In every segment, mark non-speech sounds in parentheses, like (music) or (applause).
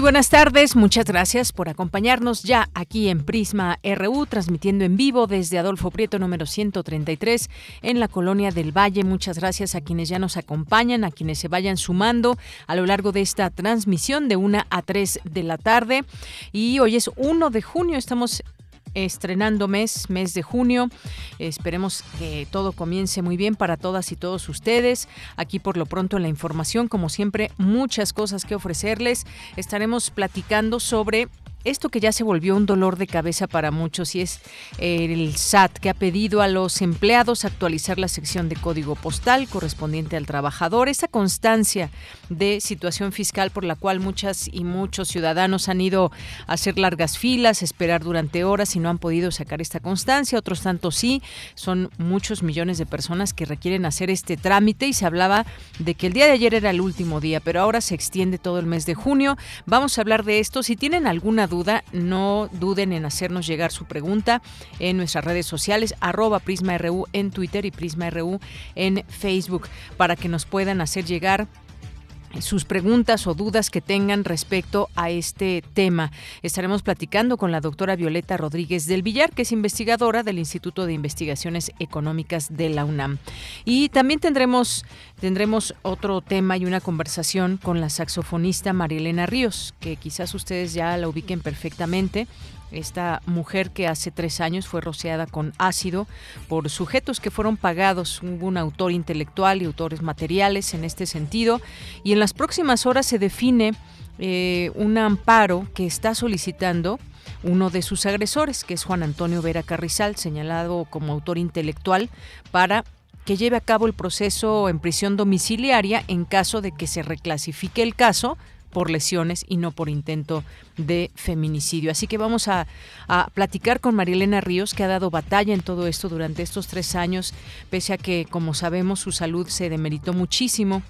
Muy buenas tardes, muchas gracias por acompañarnos ya aquí en Prisma RU, transmitiendo en vivo desde Adolfo Prieto número 133 en la Colonia del Valle. Muchas gracias a quienes ya nos acompañan, a quienes se vayan sumando a lo largo de esta transmisión de 1 a 3 de la tarde. Y hoy es 1 de junio, estamos estrenando mes, mes de junio. Esperemos que todo comience muy bien para todas y todos ustedes. Aquí por lo pronto en la información, como siempre, muchas cosas que ofrecerles. Estaremos platicando sobre esto que ya se volvió un dolor de cabeza para muchos y es el SAT que ha pedido a los empleados actualizar la sección de código postal correspondiente al trabajador, esa constancia de situación fiscal por la cual muchas y muchos ciudadanos han ido a hacer largas filas, esperar durante horas y no han podido sacar esta constancia, otros tantos sí, son muchos millones de personas que requieren hacer este trámite y se hablaba de que el día de ayer era el último día, pero ahora se extiende todo el mes de junio. Vamos a hablar de esto. Si tienen alguna duda, no duden en hacernos llegar su pregunta en nuestras redes sociales, arroba PrismaRU en Twitter y PrismaRU en Facebook, para que nos puedan hacer llegar sus preguntas o dudas que tengan respecto a este tema. Estaremos platicando con la doctora Violeta Rodríguez del Villar, que es investigadora del Instituto de Investigaciones Económicas de la UNAM. Y también tendremos, tendremos otro tema y una conversación con la saxofonista Marielena Ríos, que quizás ustedes ya la ubiquen perfectamente esta mujer que hace tres años fue rociada con ácido por sujetos que fueron pagados, hubo un autor intelectual y autores materiales en este sentido, y en las próximas horas se define eh, un amparo que está solicitando uno de sus agresores, que es Juan Antonio Vera Carrizal, señalado como autor intelectual, para que lleve a cabo el proceso en prisión domiciliaria en caso de que se reclasifique el caso por lesiones y no por intento de feminicidio. Así que vamos a, platicar con Marielena Ríos, que ha dado batalla en todo esto durante estos tres años, pese a que, como sabemos, su salud se demeritó muchísimo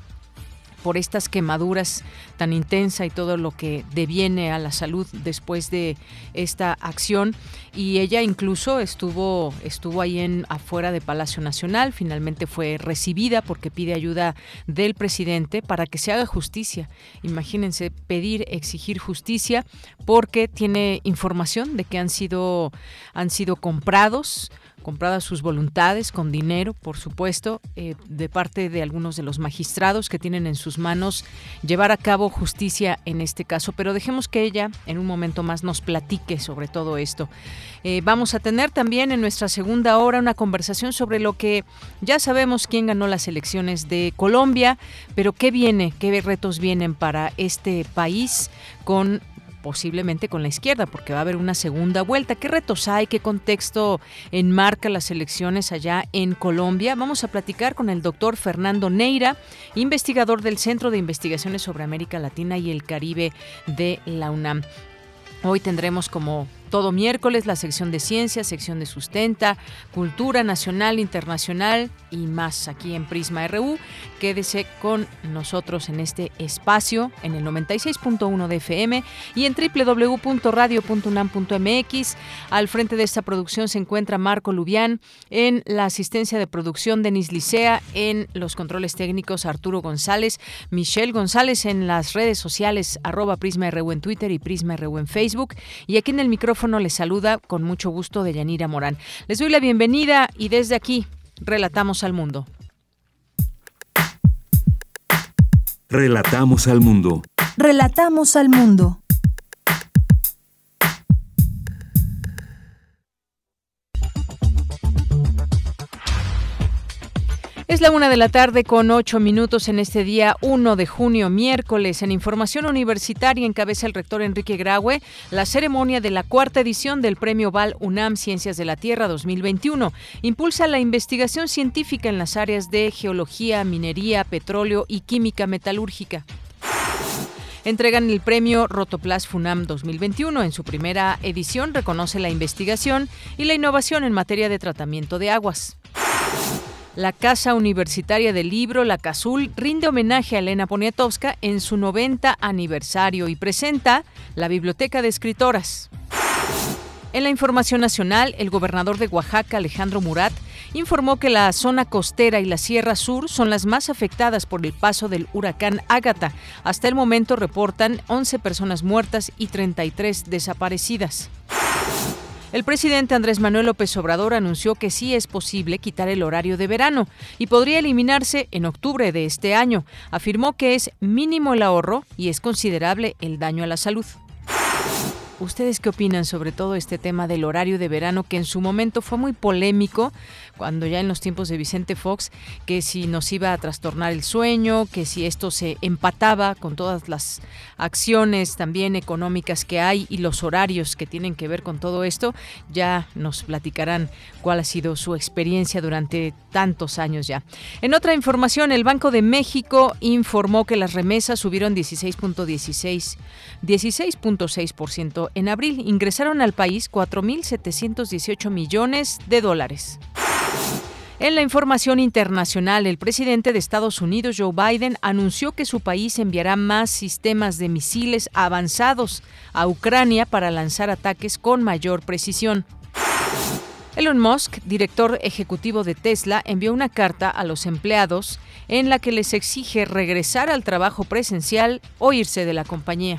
por estas quemaduras tan intensa y todo lo que deviene a la salud después de esta acción y ella incluso estuvo estuvo ahí en afuera de Palacio Nacional, finalmente fue recibida porque pide ayuda del presidente para que se haga justicia. Imagínense pedir, exigir justicia porque tiene información de que han sido han sido comprados compradas sus voluntades con dinero, por supuesto, eh, de parte de algunos de los magistrados que tienen en sus manos llevar a cabo justicia en este caso. Pero dejemos que ella en un momento más nos platique sobre todo esto. Eh, vamos a tener también en nuestra segunda hora una conversación sobre lo que ya sabemos quién ganó las elecciones de Colombia, pero qué viene, qué retos vienen para este país con posiblemente con la izquierda, porque va a haber una segunda vuelta. ¿Qué retos hay? ¿Qué contexto enmarca las elecciones allá en Colombia? Vamos a platicar con el doctor Fernando Neira, investigador del Centro de Investigaciones sobre América Latina y el Caribe de la UNAM. Hoy tendremos como todo miércoles la sección de ciencia, sección de sustenta, cultura nacional, internacional y más aquí en Prisma RU. Quédese con nosotros en este espacio en el 96.1 de FM y en www.radio.unam.mx. Al frente de esta producción se encuentra Marco Lubián, en la asistencia de producción Denis Licea, en los controles técnicos Arturo González, Michelle González en las redes sociales arroba Prisma RU en Twitter y Prisma RU en Facebook y aquí en el micrófono les saluda con mucho gusto de Yanira Morán. Les doy la bienvenida y desde aquí relatamos al mundo. Relatamos al mundo. Relatamos al mundo. Es la una de la tarde con ocho minutos en este día 1 de junio, miércoles. En Información Universitaria encabeza el rector Enrique Graue la ceremonia de la cuarta edición del Premio Val UNAM Ciencias de la Tierra 2021. Impulsa la investigación científica en las áreas de geología, minería, petróleo y química metalúrgica entregan el premio Rotoplas FUNAM 2021. En su primera edición reconoce la investigación y la innovación en materia de tratamiento de aguas. La Casa Universitaria del Libro, la CASUL, rinde homenaje a Elena Poniatowska en su 90 aniversario y presenta la Biblioteca de Escritoras. En la información nacional, el gobernador de Oaxaca, Alejandro Murat, informó que la zona costera y la Sierra Sur son las más afectadas por el paso del huracán Ágata. Hasta el momento reportan 11 personas muertas y 33 desaparecidas. El presidente Andrés Manuel López Obrador anunció que sí es posible quitar el horario de verano y podría eliminarse en octubre de este año. Afirmó que es mínimo el ahorro y es considerable el daño a la salud. ¿Ustedes qué opinan sobre todo este tema del horario de verano que en su momento fue muy polémico cuando ya en los tiempos de Vicente Fox, que si nos iba a trastornar el sueño, que si esto se empataba con todas las acciones también económicas que hay y los horarios que tienen que ver con todo esto, ya nos platicarán cuál ha sido su experiencia durante tantos años ya. En otra información, el Banco de México informó que las remesas subieron 16.16 16.6% en abril. Ingresaron al país 4.718 millones de dólares. En la información internacional, el presidente de Estados Unidos, Joe Biden, anunció que su país enviará más sistemas de misiles avanzados a Ucrania para lanzar ataques con mayor precisión. Elon Musk, director ejecutivo de Tesla, envió una carta a los empleados en la que les exige regresar al trabajo presencial o irse de la compañía.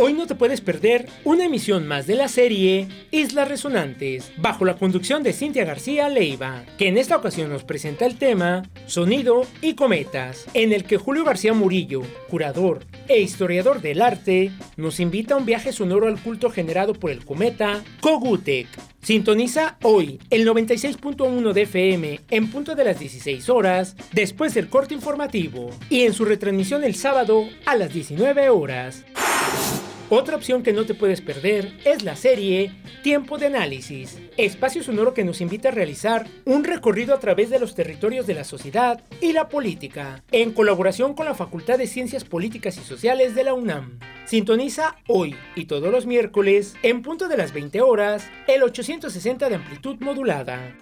Hoy no te puedes perder una emisión más de la serie Islas Resonantes, bajo la conducción de Cintia García Leiva, que en esta ocasión nos presenta el tema Sonido y Cometas, en el que Julio García Murillo, curador e historiador del arte, nos invita a un viaje sonoro al culto generado por el cometa Kogutek. Sintoniza hoy el 96.1 de FM en punto de las 16 horas, después del corte informativo, y en su retransmisión el sábado a las 19 horas. Otra opción que no te puedes perder es la serie Tiempo de Análisis, espacio sonoro que nos invita a realizar un recorrido a través de los territorios de la sociedad y la política, en colaboración con la Facultad de Ciencias Políticas y Sociales de la UNAM. Sintoniza hoy y todos los miércoles, en punto de las 20 horas, el 860 de amplitud modulada.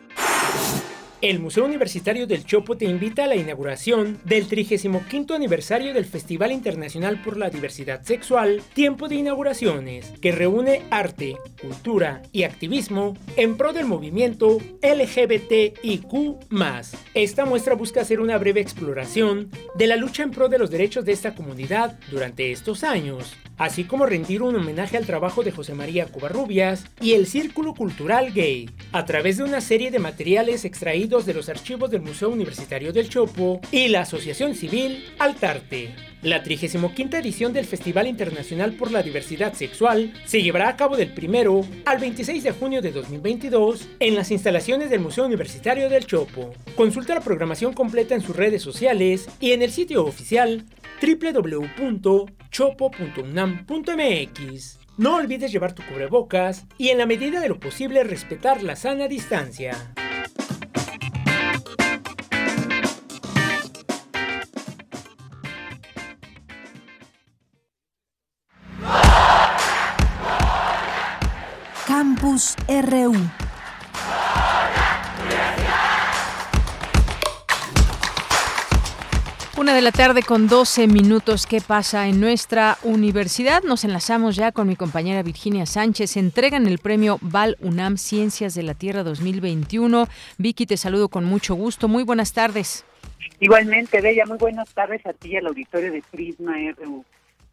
El Museo Universitario del Chopo te invita a la inauguración del 35 aniversario del Festival Internacional por la Diversidad Sexual, Tiempo de Inauguraciones, que reúne arte, cultura y activismo en pro del movimiento LGBTIQ. Esta muestra busca hacer una breve exploración de la lucha en pro de los derechos de esta comunidad durante estos años, así como rendir un homenaje al trabajo de José María Covarrubias y el Círculo Cultural Gay, a través de una serie de materiales extraídos de los archivos del Museo Universitario del Chopo y la Asociación Civil Altarte. La 35 edición del Festival Internacional por la Diversidad Sexual se llevará a cabo del 1 al 26 de junio de 2022 en las instalaciones del Museo Universitario del Chopo. Consulta la programación completa en sus redes sociales y en el sitio oficial www.chopo.unam.mx. No olvides llevar tu cubrebocas y en la medida de lo posible respetar la sana distancia. Campus RU. Una de la tarde con 12 minutos. ¿Qué pasa en nuestra universidad? Nos enlazamos ya con mi compañera Virginia Sánchez. Entregan el premio Val UNAM Ciencias de la Tierra 2021. Vicky, te saludo con mucho gusto. Muy buenas tardes. Igualmente, Bella, muy buenas tardes a ti y al auditorio de Prisma RU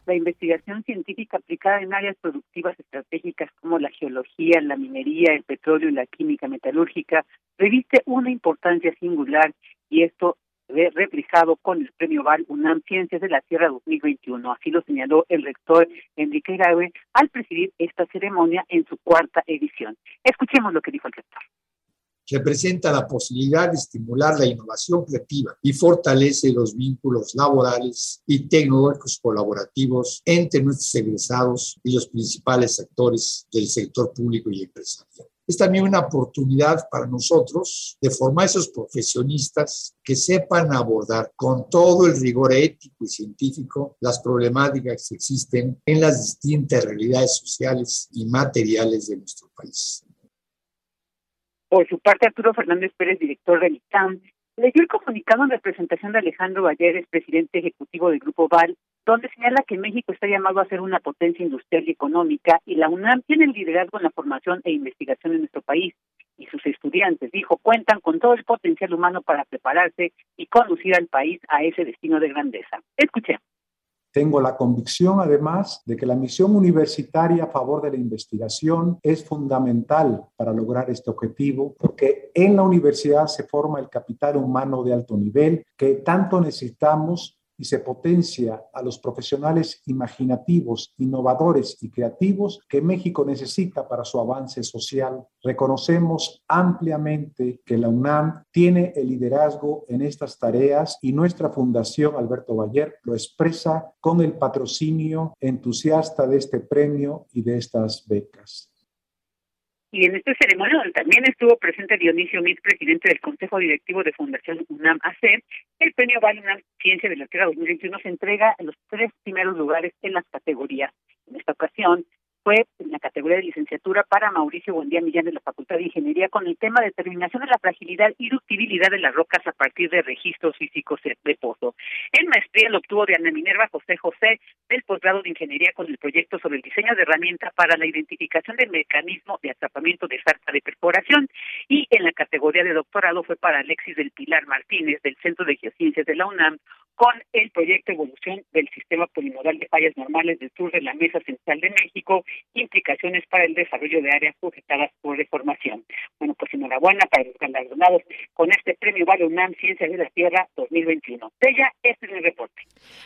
la investigación científica aplicada en áreas productivas estratégicas como la geología, la minería, el petróleo y la química metalúrgica reviste una importancia singular y esto ve reflejado con el premio Val UNAM Ciencias de la Tierra 2021. Así lo señaló el rector Enrique Graue al presidir esta ceremonia en su cuarta edición. Escuchemos lo que dijo el rector representa la posibilidad de estimular la innovación creativa y fortalece los vínculos laborales y tecnológicos colaborativos entre nuestros egresados y los principales actores del sector público y empresarial. Es también una oportunidad para nosotros de formar esos profesionistas que sepan abordar con todo el rigor ético y científico las problemáticas que existen en las distintas realidades sociales y materiales de nuestro país. Por su parte, Arturo Fernández Pérez, director del ITAM, leyó el comunicado en representación de Alejandro Valleres, presidente ejecutivo del Grupo VAL, donde señala que México está llamado a ser una potencia industrial y económica y la UNAM tiene el liderazgo en la formación e investigación en nuestro país. Y sus estudiantes, dijo, cuentan con todo el potencial humano para prepararse y conducir al país a ese destino de grandeza. Escuchemos. Tengo la convicción, además, de que la misión universitaria a favor de la investigación es fundamental para lograr este objetivo, porque en la universidad se forma el capital humano de alto nivel que tanto necesitamos y se potencia a los profesionales imaginativos, innovadores y creativos que México necesita para su avance social. Reconocemos ampliamente que la UNAM tiene el liderazgo en estas tareas y nuestra fundación Alberto Bayer lo expresa con el patrocinio entusiasta de este premio y de estas becas. Y en este ceremonia donde también estuvo presente Dionisio Mit, presidente del Consejo Directivo de Fundación UNAM AC, el premio Vale UNAM Ciencia de la Tierra 2021 se entrega en los tres primeros lugares en las categorías. En esta ocasión, fue en la categoría de licenciatura para Mauricio Buendía Millán de la Facultad de Ingeniería con el tema determinación de la fragilidad y ductibilidad de las rocas a partir de registros físicos de pozo. En maestría lo obtuvo de Ana Minerva José José del posgrado de Ingeniería con el proyecto sobre el diseño de herramientas para la identificación del mecanismo de atrapamiento de sarta de perforación y en la categoría de doctorado fue para Alexis del Pilar Martínez del Centro de Geociencias de la UNAM con el proyecto Evolución del Sistema Polimodal de Fallas Normales del Sur de la Mesa Central de México, implicaciones para el desarrollo de áreas sujetadas por deformación. Bueno, pues enhorabuena para los galardonados con este premio Vale UNAM Ciencias de la Tierra 2021. ella este es mi reporte.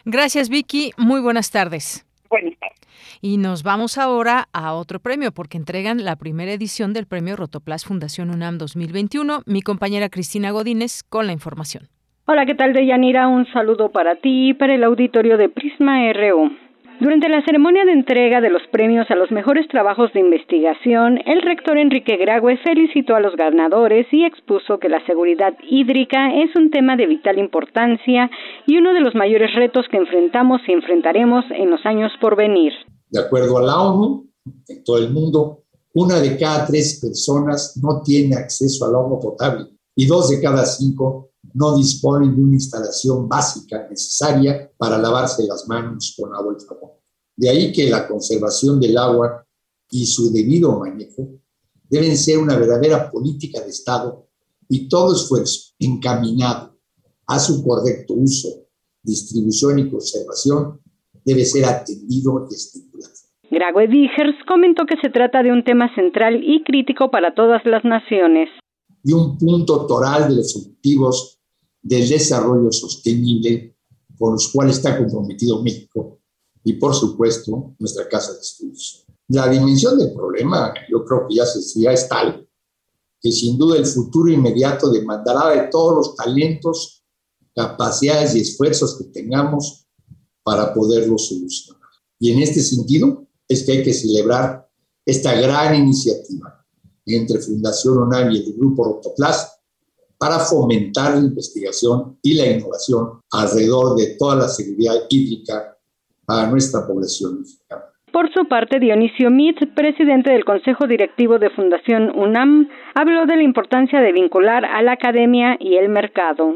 Gracias, Vicky. Muy buenas tardes. Buenas tardes. Y nos vamos ahora a otro premio, porque entregan la primera edición del premio Rotoplas Fundación UNAM 2021. Mi compañera Cristina Godínez con la información. Hola, ¿qué tal, Deyanira? Un saludo para ti y para el auditorio de Prisma RU. Durante la ceremonia de entrega de los premios a los mejores trabajos de investigación, el rector Enrique Graue felicitó a los ganadores y expuso que la seguridad hídrica es un tema de vital importancia y uno de los mayores retos que enfrentamos y enfrentaremos en los años por venir. De acuerdo a la ONU, en todo el mundo, una de cada tres personas no tiene acceso al agua potable y dos de cada cinco no disponen de una instalación básica necesaria para lavarse las manos con agua y jabón. De ahí que la conservación del agua y su debido manejo deben ser una verdadera política de Estado y todo esfuerzo encaminado a su correcto uso, distribución y conservación debe ser atendido y estimulado. Grague Vigers comentó que se trata de un tema central y crítico para todas las naciones. Y un punto toral de los objetivos del desarrollo sostenible con los cuales está comprometido México y, por supuesto, nuestra Casa de Estudios. La dimensión del problema, yo creo que ya, se, ya es tal que sin duda el futuro inmediato demandará de todos los talentos, capacidades y esfuerzos que tengamos para poderlo solucionar. Y en este sentido es que hay que celebrar esta gran iniciativa entre Fundación UNAM y el Grupo Rotoplas para fomentar la investigación y la innovación alrededor de toda la seguridad hídrica para nuestra población mexicana. Por su parte, Dionisio Mitz, presidente del Consejo Directivo de Fundación UNAM, habló de la importancia de vincular a la academia y el mercado.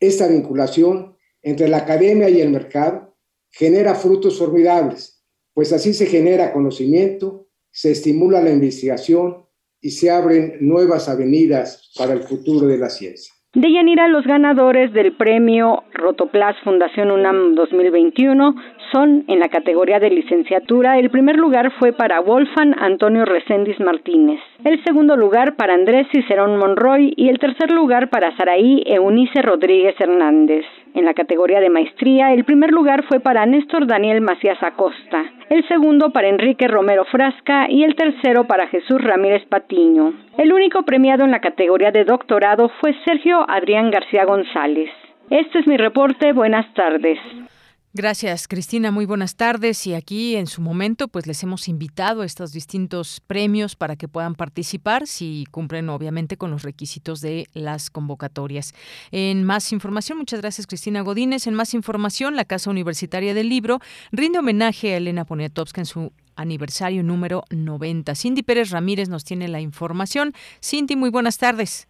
Esta vinculación entre la academia y el mercado genera frutos formidables, pues así se genera conocimiento, se estimula la investigación y se abren nuevas avenidas para el futuro de la ciencia. De Yanira, los ganadores del premio Rotoplas Fundación UNAM 2021 Corazón. En la categoría de licenciatura, el primer lugar fue para Wolfgang Antonio Reséndiz Martínez, el segundo lugar para Andrés Cicerón Monroy y el tercer lugar para Saraí Eunice Rodríguez Hernández. En la categoría de maestría, el primer lugar fue para Néstor Daniel Macías Acosta, el segundo para Enrique Romero Frasca y el tercero para Jesús Ramírez Patiño. El único premiado en la categoría de doctorado fue Sergio Adrián García González. Este es mi reporte. Buenas tardes. Gracias, Cristina. Muy buenas tardes. Y aquí en su momento, pues les hemos invitado a estos distintos premios para que puedan participar si cumplen obviamente con los requisitos de las convocatorias. En más información, muchas gracias, Cristina Godínez. En más información, la Casa Universitaria del Libro rinde homenaje a Elena Poniatowska en su aniversario número 90. Cindy Pérez Ramírez nos tiene la información. Cindy, muy buenas tardes.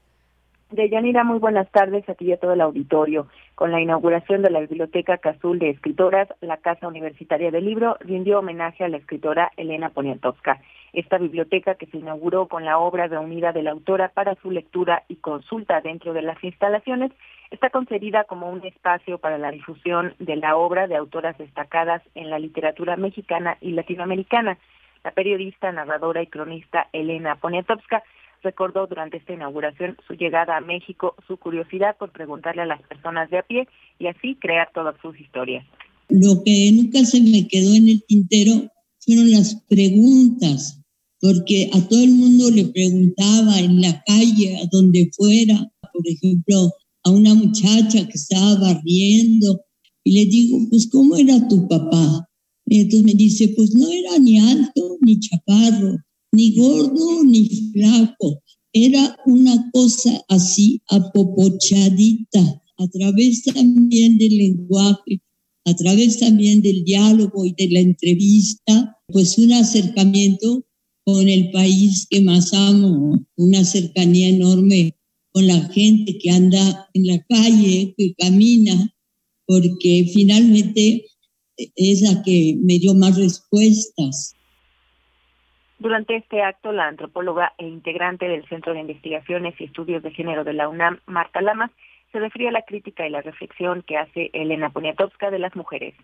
Deyanira, muy buenas tardes a ti y a todo el auditorio. Con la inauguración de la Biblioteca Cazul de Escritoras, la Casa Universitaria del Libro rindió homenaje a la escritora Elena Poniatowska. Esta biblioteca, que se inauguró con la obra reunida de la autora para su lectura y consulta dentro de las instalaciones, está concedida como un espacio para la difusión de la obra de autoras destacadas en la literatura mexicana y latinoamericana. La periodista, narradora y cronista Elena Poniatowska recordó durante esta inauguración su llegada a México, su curiosidad por preguntarle a las personas de a pie y así crear todas sus historias. Lo que nunca se me quedó en el tintero fueron las preguntas, porque a todo el mundo le preguntaba en la calle, a donde fuera, por ejemplo, a una muchacha que estaba barriendo, y le digo, pues, ¿cómo era tu papá? Y entonces me dice, pues no era ni alto ni chaparro, ni gordo ni flaco, era una cosa así apopochadita, a través también del lenguaje, a través también del diálogo y de la entrevista, pues un acercamiento con el país que más amo, una cercanía enorme con la gente que anda en la calle, que camina, porque finalmente es la que me dio más respuestas. Durante este acto, la antropóloga e integrante del Centro de Investigaciones y Estudios de Género de la UNAM, Marta Lamas, se refiere a la crítica y la reflexión que hace Elena Poniatowska de las mujeres.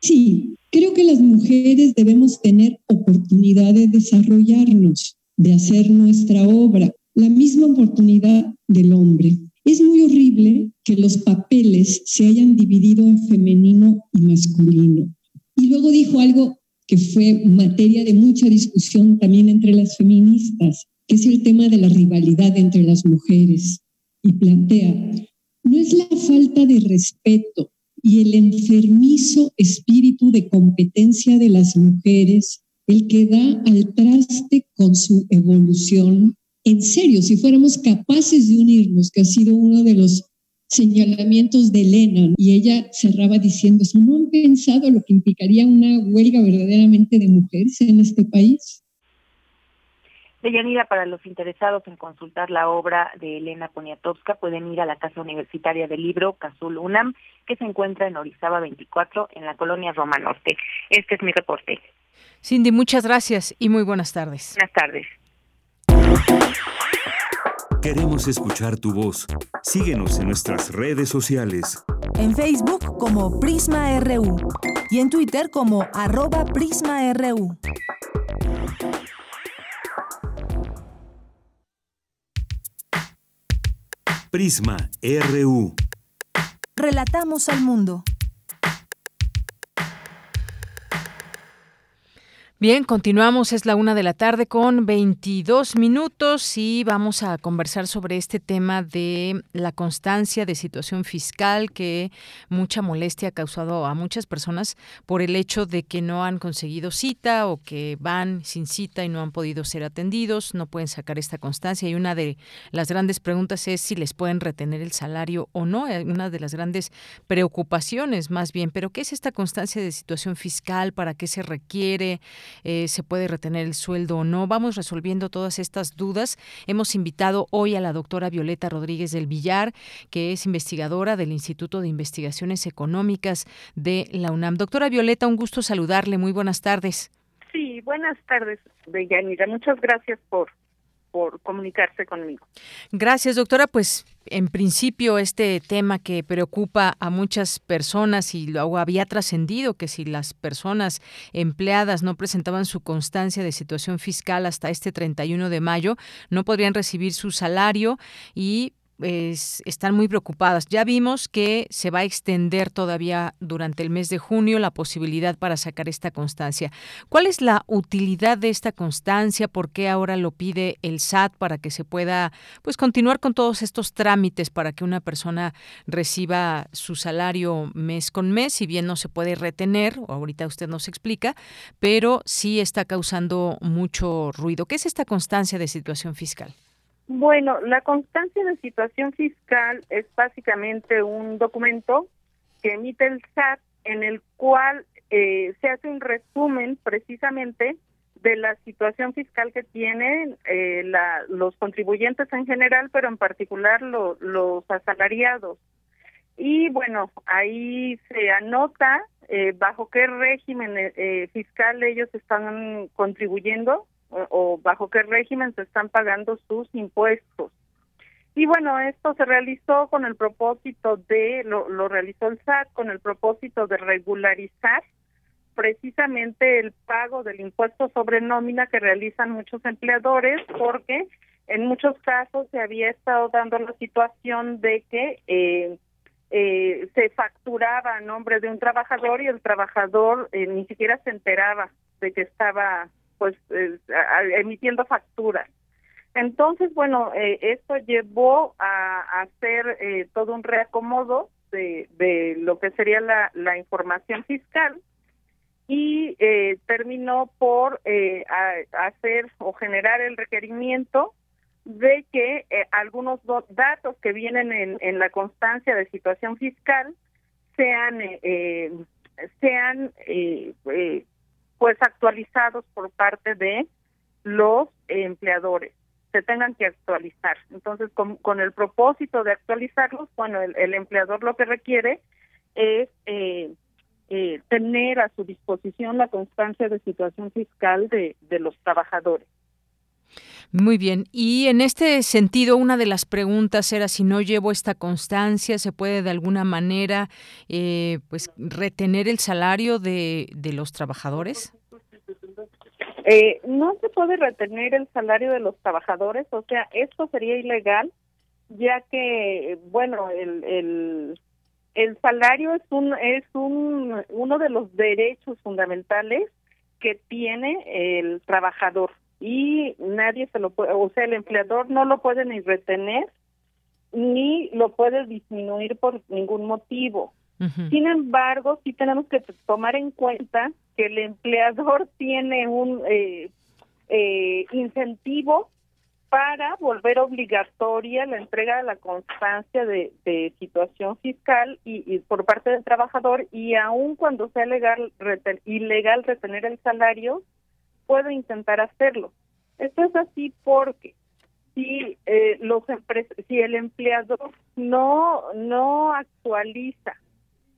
Sí, creo que las mujeres debemos tener oportunidad de desarrollarnos, de hacer nuestra obra, la misma oportunidad del hombre. Es muy horrible que los papeles se hayan dividido en femenino y masculino. Y luego dijo algo que fue materia de mucha discusión también entre las feministas, que es el tema de la rivalidad entre las mujeres. Y plantea, no es la falta de respeto y el enfermizo espíritu de competencia de las mujeres el que da al traste con su evolución. En serio, si fuéramos capaces de unirnos, que ha sido uno de los señalamientos de Elena y ella cerraba diciendo eso, ¿no han pensado lo que implicaría una huelga verdaderamente de mujeres en este país? Deyanira, para los interesados en consultar la obra de Elena Poniatowska, pueden ir a la Casa Universitaria del Libro Cazul UNAM, que se encuentra en Orizaba 24, en la colonia Roma Norte. Este es mi reporte. Cindy, muchas gracias y muy buenas tardes. Buenas tardes. Queremos escuchar tu voz. Síguenos en nuestras redes sociales. En Facebook como Prisma RU y en Twitter como arroba PrismaRU. Prisma RU. Relatamos al mundo. Bien, continuamos, es la una de la tarde con 22 minutos y vamos a conversar sobre este tema de la constancia de situación fiscal que mucha molestia ha causado a muchas personas por el hecho de que no han conseguido cita o que van sin cita y no han podido ser atendidos, no pueden sacar esta constancia y una de las grandes preguntas es si les pueden retener el salario o no, eh, una de las grandes preocupaciones más bien, pero ¿qué es esta constancia de situación fiscal? ¿Para qué se requiere? Eh, se puede retener el sueldo o no. Vamos resolviendo todas estas dudas. Hemos invitado hoy a la doctora Violeta Rodríguez del Villar, que es investigadora del Instituto de Investigaciones Económicas de la UNAM. Doctora Violeta, un gusto saludarle. Muy buenas tardes. Sí, buenas tardes, Deyanira. Muchas gracias por por comunicarse conmigo. Gracias, doctora. Pues en principio este tema que preocupa a muchas personas y luego había trascendido que si las personas empleadas no presentaban su constancia de situación fiscal hasta este 31 de mayo, no podrían recibir su salario y están muy preocupadas. Ya vimos que se va a extender todavía durante el mes de junio la posibilidad para sacar esta constancia. ¿Cuál es la utilidad de esta constancia? ¿Por qué ahora lo pide el SAT para que se pueda pues continuar con todos estos trámites para que una persona reciba su salario mes con mes, si bien no se puede retener, ahorita usted nos explica, pero sí está causando mucho ruido. ¿Qué es esta constancia de situación fiscal? Bueno, la constancia de situación fiscal es básicamente un documento que emite el SAT en el cual eh, se hace un resumen precisamente de la situación fiscal que tienen eh, la, los contribuyentes en general, pero en particular los asalariados. Y bueno, ahí se anota eh, bajo qué régimen fiscal ellos están contribuyendo o, bajo qué régimen se están pagando sus impuestos. Y bueno, esto se realizó con el propósito de, lo, lo realizó el SAT con el propósito de regularizar precisamente el pago del impuesto sobre nómina que realizan muchos empleadores porque en muchos casos se había estado dando la situación de que eh, eh, se facturaba a nombre de un trabajador y el trabajador eh, ni siquiera se enteraba de que estaba pues eh, emitiendo facturas. Entonces, bueno, eh, esto llevó a, hacer eh, todo un reacomodo de, de, lo que sería la, la información fiscal y terminó por hacer o generar el requerimiento de que algunos datos que vienen en, en, la constancia de situación fiscal sean sean pues actualizados por parte de los empleadores se tengan que actualizar. Entonces, con, el propósito de actualizarlos, bueno, el, empleador lo que requiere es eh, eh, tener a su disposición la constancia de situación fiscal de, de los trabajadores. Muy bien. Y en este sentido, una de las preguntas era si no llevo esta constancia, ¿se puede de alguna manera eh, pues retener el salario de, de los trabajadores? Eh, no se puede retener el salario de los trabajadores, o sea, esto sería ilegal, ya que, bueno, el, el, el salario es un es un uno de los derechos fundamentales que tiene el trabajador y nadie se lo puede, o sea, el empleador no lo puede ni retener ni lo puede disminuir por ningún motivo. Sin embargo, sí tenemos que tomar en cuenta que el empleador (laughs) tiene un eh, eh, incentivo para volver obligatoria la entrega de la constancia de, situación fiscal y, por parte del trabajador y aun cuando sea legal ilegal retener el salario puedo intentar hacerlo. Esto es así porque si eh, los si el empleador no no actualiza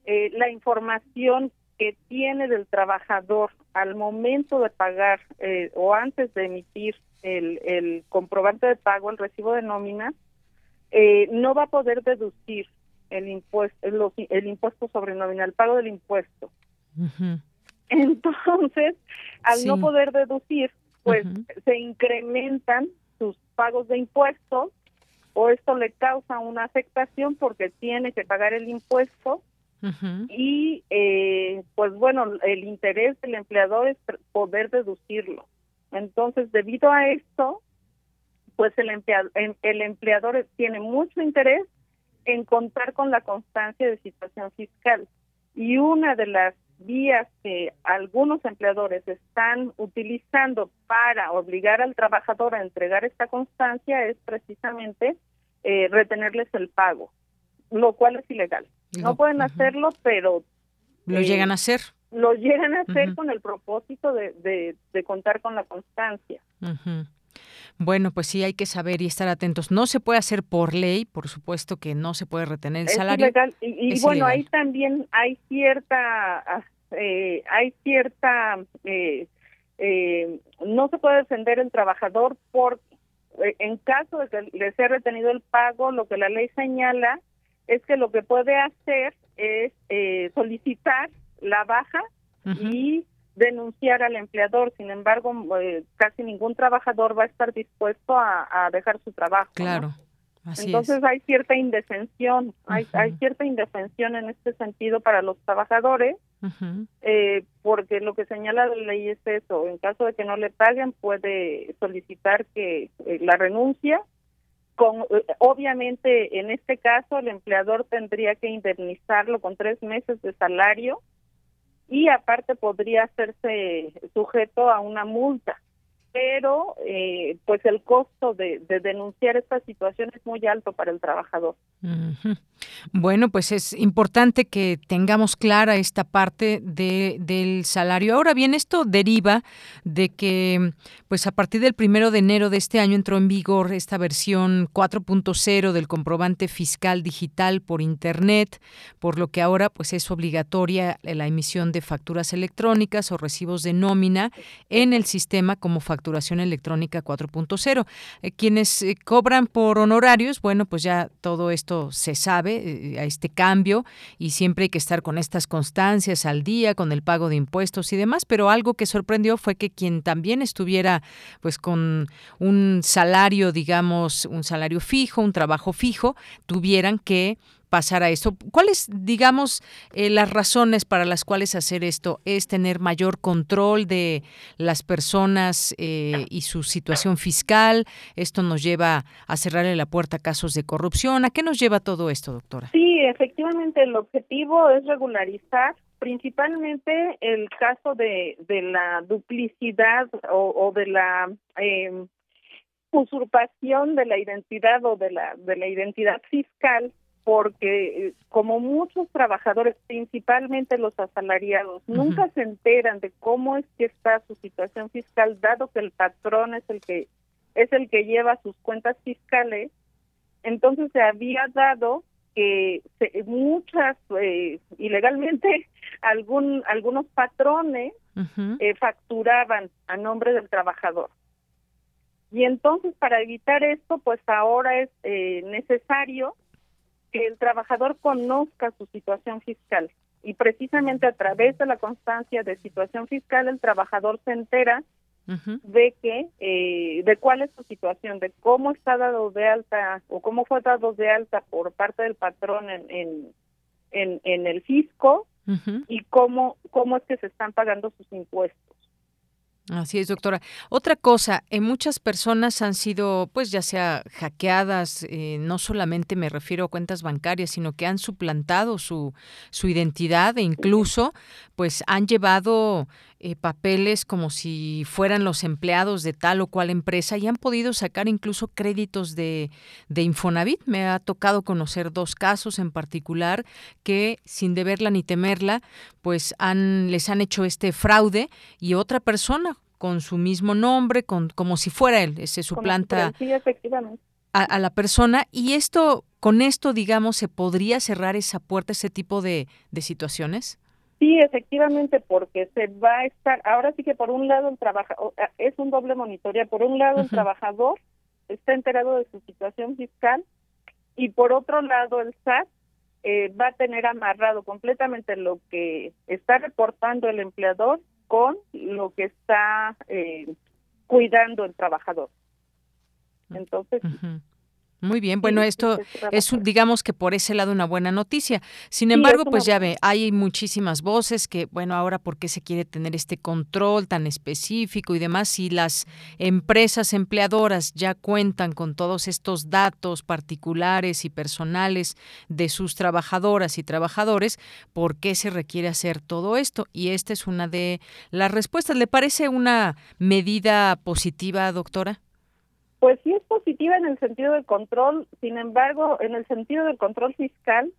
eh, la información que tiene del trabajador al momento de pagar eh, o antes de emitir el, el, comprobante de pago, el recibo de nómina, no va a poder deducir el impuesto, el, impuesto sobre nómina, el pago del impuesto. Entonces, al no poder deducir, pues se incrementan sus pagos de impuestos o esto le causa una afectación porque tiene que pagar el impuesto y eh, pues bueno, el interés del empleador es poder deducirlo. Entonces, debido a esto, pues el, empleado, el empleador tiene mucho interés en contar con la constancia de situación fiscal. Y una de las vías que algunos empleadores están utilizando para obligar al trabajador a entregar esta constancia es precisamente eh, retenerles el pago, lo cual es ilegal. No pueden hacerlo, pero... Lo eh, llegan a hacer. Lo llegan a hacer con el propósito de, de, contar con la constancia. Bueno, pues sí hay que saber y estar atentos. No se puede hacer por ley, por supuesto que no se puede retener el salario. Y, bueno, ahí también hay cierta, eh, hay cierta, eh, eh, no se puede defender el trabajador porque eh, en caso de que le sea retenido el pago, lo que la ley señala es que lo que puede hacer es eh, solicitar la baja y denunciar al empleador. Sin embargo, eh, casi ningún trabajador va a estar dispuesto a, dejar su trabajo. Claro. Entonces hay cierta indefensión, hay, hay cierta indefensión en este sentido para los trabajadores, eh, porque lo que señala la ley es eso, en caso de que no le paguen puede solicitar que eh, la renuncia, con, obviamente en este caso el empleador tendría que indemnizarlo con tres meses de salario y aparte podría hacerse sujeto a una multa pero eh, pues el costo de, denunciar esta situación es muy alto para el trabajador. Bueno, pues es importante que tengamos clara esta parte de, del salario. Ahora bien, esto deriva de que, pues a partir del primero de enero de este año entró en vigor esta versión 4.0 del comprobante fiscal digital por Internet, por lo que ahora pues es obligatoria la emisión de facturas electrónicas o recibos de nómina en el sistema como facturación electrónica 4.0. Eh, quienes eh, cobran por honorarios, bueno, pues ya todo esto se sabe eh, a este cambio y siempre hay que estar con estas constancias al día, con el pago de impuestos y demás, pero algo que sorprendió fue que quien también estuviera pues con un salario, digamos, un salario fijo, un trabajo fijo, tuvieran que pasar a esto. ¿Cuáles, digamos, eh, las razones para las cuales hacer esto? ¿Es tener mayor control de las personas eh, y su situación fiscal? ¿Esto nos lleva a cerrarle la puerta a casos de corrupción? ¿A qué nos lleva todo esto, doctora? Sí, efectivamente, el objetivo es regularizar principalmente el caso de, de la duplicidad o, de la em, usurpación de la identidad o de la de la identidad fiscal porque eh, como muchos trabajadores, principalmente los asalariados, nunca se enteran de cómo es que está su situación fiscal, dado que el patrón es el que es el que lleva sus cuentas fiscales, entonces se había dado que muchas eh, ilegalmente (laughs) algún algunos patrones eh, facturaban a nombre del trabajador. Y entonces para evitar esto, pues ahora es necesario que el trabajador conozca su situación fiscal. Y precisamente a través de la constancia de situación fiscal el trabajador se entera de que eh, de cuál es su situación de cómo está dado de alta o cómo fue dado de alta por parte del patrón en en, en, el fisco y cómo cómo es que se están pagando sus impuestos Así es, doctora. Otra cosa, muchas personas han sido, pues ya sea hackeadas, eh, no solamente me refiero a cuentas bancarias, sino que han suplantado su, su identidad e incluso, pues han llevado eh, papeles como si fueran los empleados de tal o cual empresa y han podido sacar incluso créditos de, de Infonavit. Me ha tocado conocer dos casos en particular que sin deberla ni temerla, pues han, les han hecho este fraude y otra persona con su mismo nombre, con, como si fuera él, se suplanta a, a, la persona y esto, con esto, digamos, se podría cerrar esa puerta, ese tipo de, de situaciones. Sí, efectivamente, porque se va a estar, ahora sí que por un lado el trabajador, es un doble monitoría, por un lado el trabajador está enterado de su situación fiscal y por otro lado el SAT eh, va a tener amarrado completamente lo que está reportando el empleador con lo que está eh, cuidando el trabajador. Entonces, muy bien, bueno, esto es, digamos que por ese lado una buena noticia. Sin embargo, pues ya ve, hay muchísimas voces que, bueno, ahora por qué se quiere tener este control tan específico y demás, si las empresas empleadoras ya cuentan con todos estos datos particulares y personales de sus trabajadoras y trabajadores, ¿por qué se requiere hacer todo esto? Y esta es una de las respuestas. ¿Le parece una medida positiva, doctora? Pues sí es positiva en el sentido del control, sin embargo, en el sentido del control fiscal,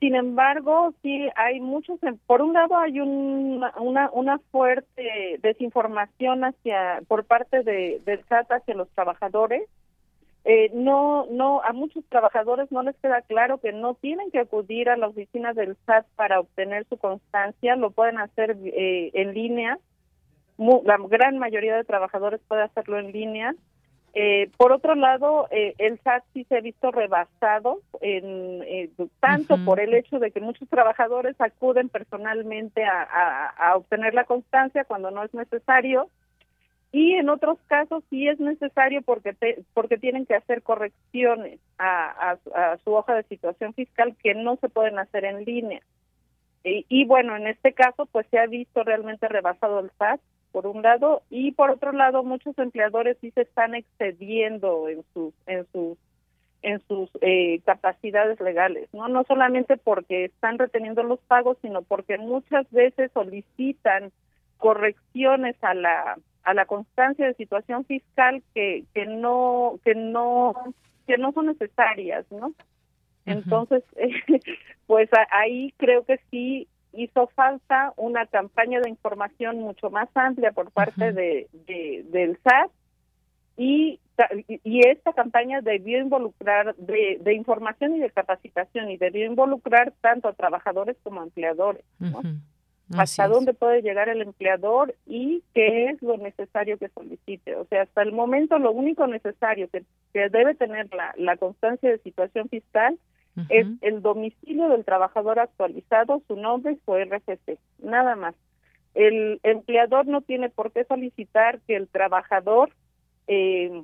sin embargo, sí hay muchos, por un lado hay una, una fuerte desinformación hacia por parte de, del SAT hacia los trabajadores. Eh, no, no, a muchos trabajadores no les queda claro que no tienen que acudir a la oficina del SAT para obtener su constancia, lo pueden hacer eh, en línea. la gran mayoría de trabajadores puede hacerlo en línea Eh, por otro lado, eh, el SAT sí se ha visto rebasado, en, eh, tanto por el hecho de que muchos trabajadores acuden personalmente a, obtener la constancia cuando no es necesario, y en otros casos sí es necesario porque porque tienen que hacer correcciones a, su hoja de situación fiscal que no se pueden hacer en línea. Y, y bueno, en este caso pues se ha visto realmente rebasado el SAT por un lado y por otro lado muchos empleadores sí se están excediendo en sus en sus en sus eh, capacidades legales no no solamente porque están reteniendo los pagos sino porque muchas veces solicitan correcciones a la a la constancia de situación fiscal que que no que no que no son necesarias no entonces (laughs) pues ahí creo que sí hizo falta una campaña de información mucho más amplia por parte de, del SAT y, y esta campaña debió involucrar de, de, información y de capacitación y debió involucrar tanto a trabajadores como a empleadores. Hasta dónde puede llegar el empleador y qué es lo necesario que solicite. O sea, hasta el momento lo único necesario que, que debe tener la, la constancia de situación fiscal es el domicilio del trabajador actualizado, su nombre y su RFC, nada más. El empleador no tiene por qué solicitar que el trabajador eh,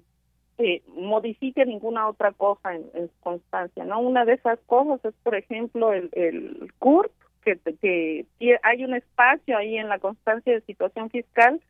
eh, modifique ninguna otra cosa en, su constancia, ¿no? Una de esas cosas es, por ejemplo, el, el CURP, que, que hay un espacio ahí en la constancia de situación fiscal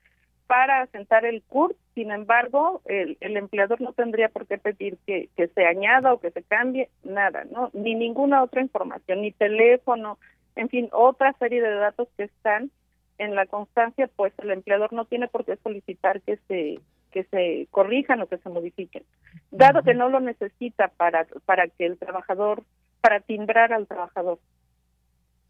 para asentar el CURP, sin embargo, el, empleador no tendría por qué pedir que, se añada o que se cambie, nada, ¿no? Ni ninguna otra información, ni teléfono, en fin, otra serie de datos que están en la constancia, pues el empleador no tiene por qué solicitar que se que se corrijan o que se modifiquen, dado que no lo necesita para para que el trabajador para timbrar al trabajador.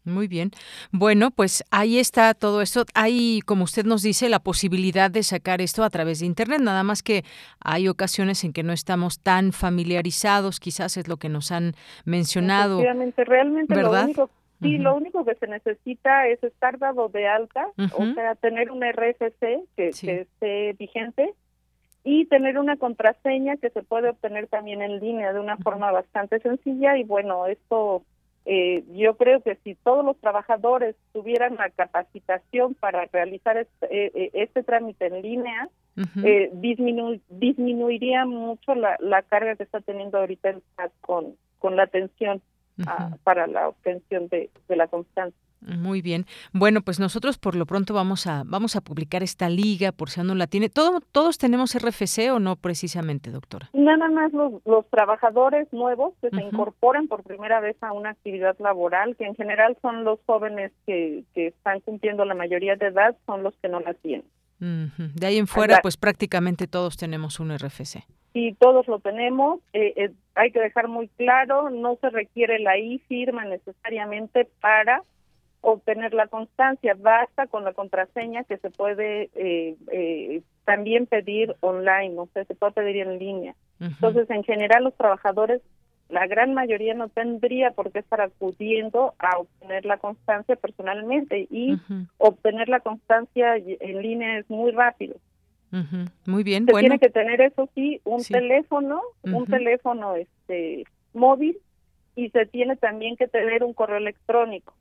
Muy bien. Bueno, pues ahí está todo esto. Hay, como usted nos dice, la posibilidad de sacar esto a través de Internet, nada más que hay ocasiones en que no estamos tan familiarizados, quizás es lo que nos han mencionado. Efectivamente, realmente lo único, sí, lo único que se necesita es estar dado de alta, o sea, tener un RFC que, que esté vigente y tener una contraseña que se puede obtener también en línea de una forma bastante sencilla y bueno, esto eh, yo creo que si todos los trabajadores tuvieran la capacitación para realizar este, eh, eh, este trámite en línea, disminuiría mucho la, la, carga que está teniendo ahorita el SAT con, con la atención ah, para la obtención de, de la constancia. Muy bien. Bueno, pues nosotros por lo pronto vamos a vamos a publicar esta liga por si aún no la tiene. ¿Todo, ¿Todos tenemos RFC o no precisamente, doctora? Nada más los, los trabajadores nuevos que se incorporan por primera vez a una actividad laboral, que en general son los jóvenes que, que están cumpliendo la mayoría de edad, son los que no la tienen. De ahí en fuera, pues prácticamente todos tenemos un RFC. Sí, todos lo tenemos. Eh, eh, hay que dejar muy claro, no se requiere la I firma necesariamente para obtener la constancia, basta con la contraseña que se puede eh, eh, también pedir online, o sea, se puede pedir en línea. Entonces, en general, los trabajadores, la gran mayoría no tendría por qué estar acudiendo a obtener la constancia personalmente y obtener la constancia en línea es muy rápido. Muy bien, se tiene que tener eso sí, un teléfono, un teléfono este móvil y se tiene también que tener un correo electrónico.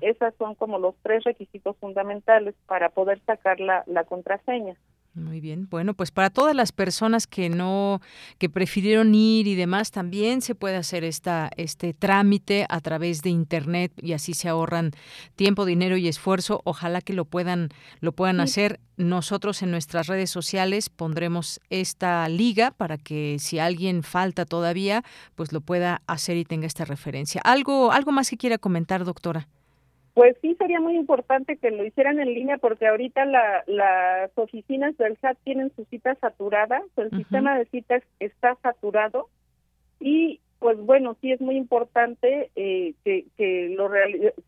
Esas son como los tres requisitos fundamentales para poder sacar la, la contraseña. Muy bien. Bueno, pues para todas las personas que no, que prefirieron ir y demás, también se puede hacer esta, este trámite a través de internet y así se ahorran tiempo, dinero y esfuerzo. Ojalá que lo puedan, lo puedan hacer. Nosotros en nuestras redes sociales pondremos esta liga para que si alguien falta todavía, pues lo pueda hacer y tenga esta referencia. Algo, algo más que quiera comentar, doctora. Pues sí, sería muy importante que lo hicieran en línea porque ahorita las oficinas del SAT tienen sus citas saturadas, el sistema de citas está saturado y pues bueno, sí es muy importante eh, que, que lo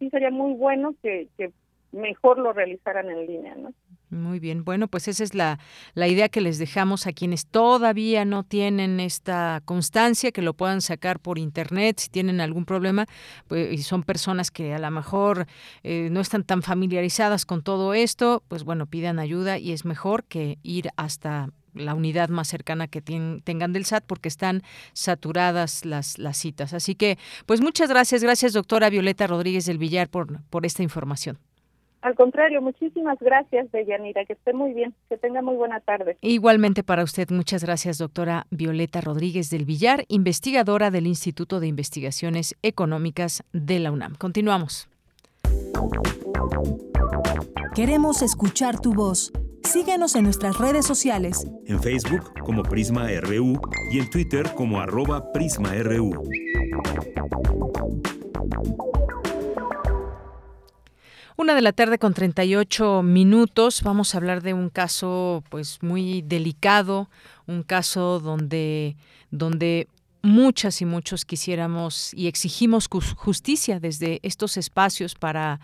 sí sería muy bueno que, que mejor lo realizaran en línea, ¿no? Muy bien, bueno, pues esa es la, la idea que les dejamos a quienes todavía no tienen esta constancia, que lo puedan sacar por internet si tienen algún problema, pues, y son personas que a lo mejor eh, no están tan familiarizadas con todo esto, pues bueno, pidan ayuda y es mejor que ir hasta la unidad más cercana que tengan del SAT porque están saturadas las, las citas. Así que, pues muchas gracias, gracias doctora Violeta Rodríguez del Villar por, por esta información. Al contrario, muchísimas gracias, Deyanira. Que esté muy bien, que tenga muy buena tarde. Igualmente para usted, muchas gracias, doctora Violeta Rodríguez del Villar, investigadora del Instituto de Investigaciones Económicas de la UNAM. Continuamos. Queremos escuchar tu voz. Síguenos en nuestras redes sociales. En Facebook como Prisma RU y en Twitter como arroba PrismaRU. Una de la tarde con 38 minutos. Vamos a hablar de un caso pues muy delicado, un caso donde, donde muchas y muchos quisiéramos y exigimos justicia desde estos espacios para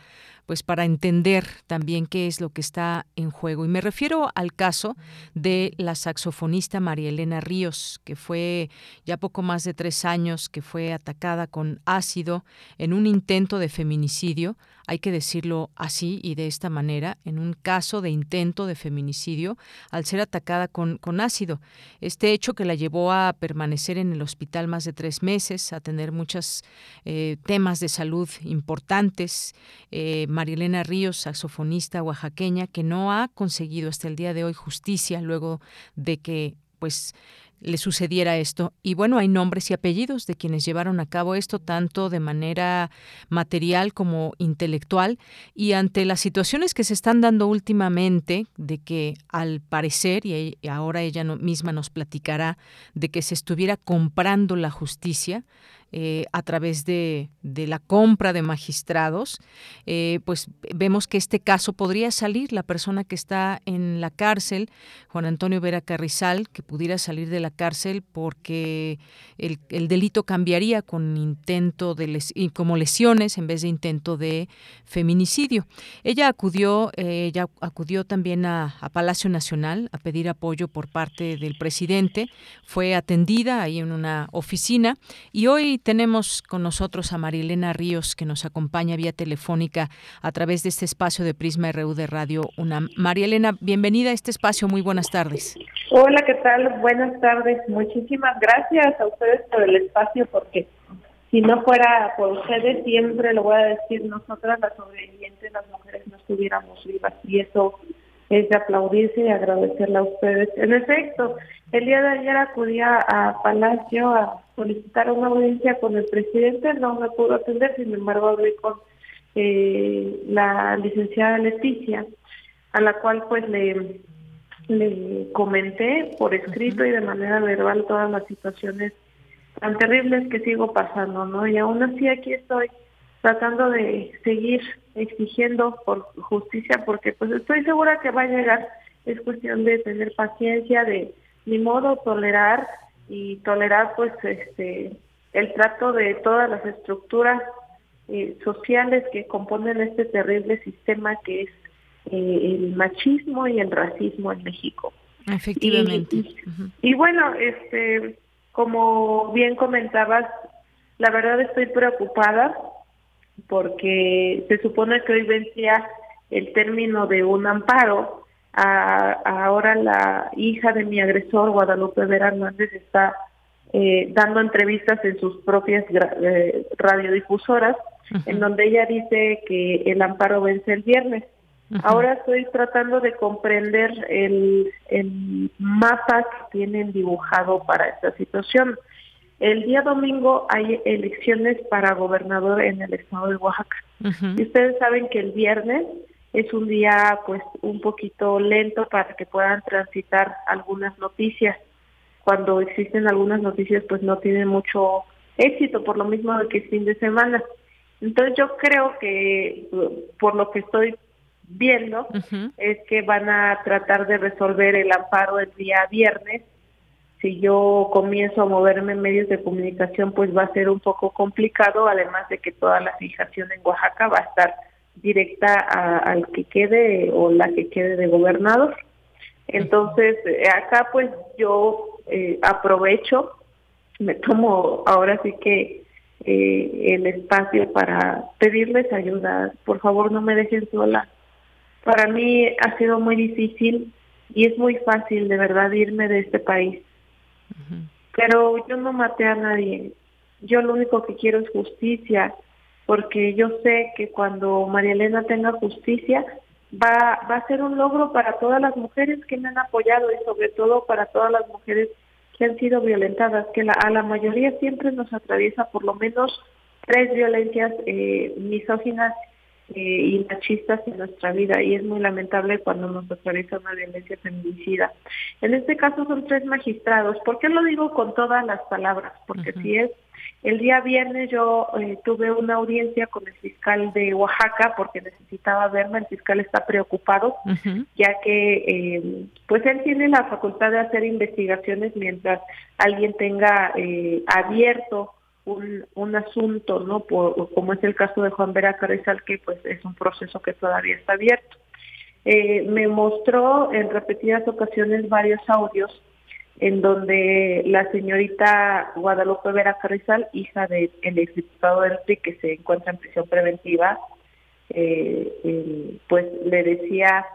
pues para entender también qué es lo que está en juego. Y me refiero al caso de la saxofonista María Elena Ríos, que fue ya poco más de tres años, que fue atacada con ácido en un intento de feminicidio hay que decirlo así y de esta manera, en un caso de intento de feminicidio al ser atacada con, con ácido. Este hecho que la llevó a permanecer en el hospital más de tres meses, a tener muchos eh, temas de salud importantes. Eh, Marilena Ríos, saxofonista oaxaqueña, que no ha conseguido hasta el día de hoy justicia luego de que pues le sucediera esto. Y bueno, hay nombres y apellidos de quienes llevaron a cabo esto, tanto de manera material como intelectual. Y ante las situaciones que se están dando últimamente, de que al parecer, y ahora ella misma nos platicará, de que se estuviera comprando la justicia, eh, a través de, de, la compra de magistrados, eh, pues vemos que este caso podría salir, la persona que está en la cárcel, Juan Antonio Vera Carrizal, que pudiera salir de la cárcel porque el, el delito cambiaría con intento de como lesiones en vez de intento de feminicidio. Ella acudió, eh, ella acudió también a, a Palacio Nacional a pedir apoyo por parte del presidente, fue atendida ahí en una oficina y hoy tenemos con nosotros a Marilena Ríos, que nos acompaña vía telefónica a través de este espacio de Prisma RU de Radio UNAM. María Elena, bienvenida a este espacio. Muy buenas tardes. Hola, ¿qué tal? Buenas tardes. Muchísimas gracias a ustedes por el espacio, porque si no fuera por ustedes, siempre lo voy a decir, nosotras las sobrevivientes, las mujeres, no estuviéramos vivas. Y eso es de aplaudirse y agradecerle a ustedes. En efecto, el día de ayer acudí a Palacio a solicitar una audiencia con el presidente, no me pudo atender, sin embargo hablé con eh, la licenciada Leticia, a la cual pues le, le comenté por escrito y de manera verbal todas las situaciones tan terribles que sigo pasando, ¿no? Y aún así aquí estoy tratando de seguir exigiendo por justicia porque pues estoy segura que va a llegar, es cuestión de tener paciencia, de ni modo tolerar y tolerar pues este el trato de todas las estructuras eh, sociales que componen este terrible sistema que es eh, el machismo y el racismo en México. Efectivamente. Y, bueno, este como bien comentabas, la verdad estoy preocupada porque se supone que hoy vencía el término de un amparo a, ahora la hija de mi agresor, Guadalupe Vera Hernández, está eh, dando entrevistas en sus propias eh, radiodifusoras, en donde ella dice que el amparo vence el viernes. Ahora estoy tratando de comprender el, el mapa que tienen dibujado para esta situación. El día domingo hay elecciones para gobernador en el estado de Oaxaca. Y ustedes saben que el viernes es un día pues un poquito lento para que puedan transitar algunas noticias. Cuando existen algunas noticias pues no tienen mucho éxito por lo mismo de que es fin de semana. Entonces yo creo que por lo que estoy viendo es que van a tratar de resolver el amparo el día viernes. Si yo comienzo a moverme en medios de comunicación pues va a ser un poco complicado, además de que toda la fijación en Oaxaca va a estar directa al que quede o la que quede de gobernador. Entonces, eh, acá pues yo eh, aprovecho, me tomo ahora sí que eh, el espacio para pedirles ayuda. Por favor, no me dejen sola. Para mí ha sido muy difícil y es muy fácil de verdad irme de este país. Pero yo no maté a nadie. Yo lo único que quiero es justicia, porque yo sé que cuando María Elena tenga justicia, va, a ser un logro para todas las mujeres que me han apoyado y sobre todo para todas las mujeres que han sido violentadas, que la, a la mayoría siempre nos atraviesa por lo menos tres violencias eh, misóginas y machistas en nuestra vida y es muy lamentable cuando nos atraviesa una violencia feminicida. En este caso son tres magistrados. ¿Por qué lo digo con todas las palabras? Porque si es el día viernes yo eh, tuve una audiencia con el fiscal de Oaxaca porque necesitaba verme, el fiscal está preocupado, ya que eh, pues él tiene la facultad de hacer investigaciones mientras alguien tenga eh, abierto un, un asunto, ¿no? Por, como es el caso de Juan Vera Carrizal, que pues es un proceso que todavía está abierto. me mostró en repetidas ocasiones varios audios en donde la señorita Guadalupe Vera Carrizal, hija del exdiputado del PRI que se encuentra en prisión preventiva, eh, pues le decía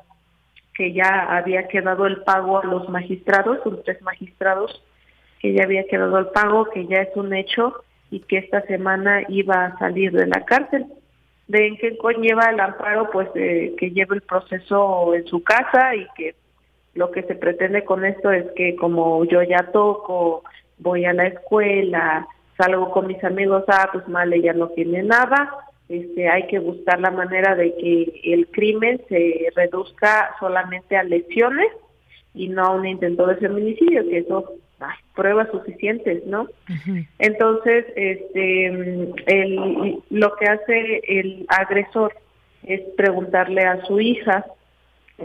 que ya había quedado el pago a los magistrados, son tres magistrados, que ya había quedado el pago, que ya es un hecho y que esta semana iba a salir de la cárcel. ¿De en qué conlleva el amparo? Pues eh, que lleve el proceso en su casa y que lo que se pretende con esto es que como yo ya toco, voy a la escuela, salgo con mis amigos, ah, pues mal, ella no tiene nada, este, hay que buscar la manera de que el crimen se reduzca solamente a lesiones y no a un intento de feminicidio, que eso hay pruebas suficientes, ¿no? Entonces, este, el, lo que hace el agresor es preguntarle a su hija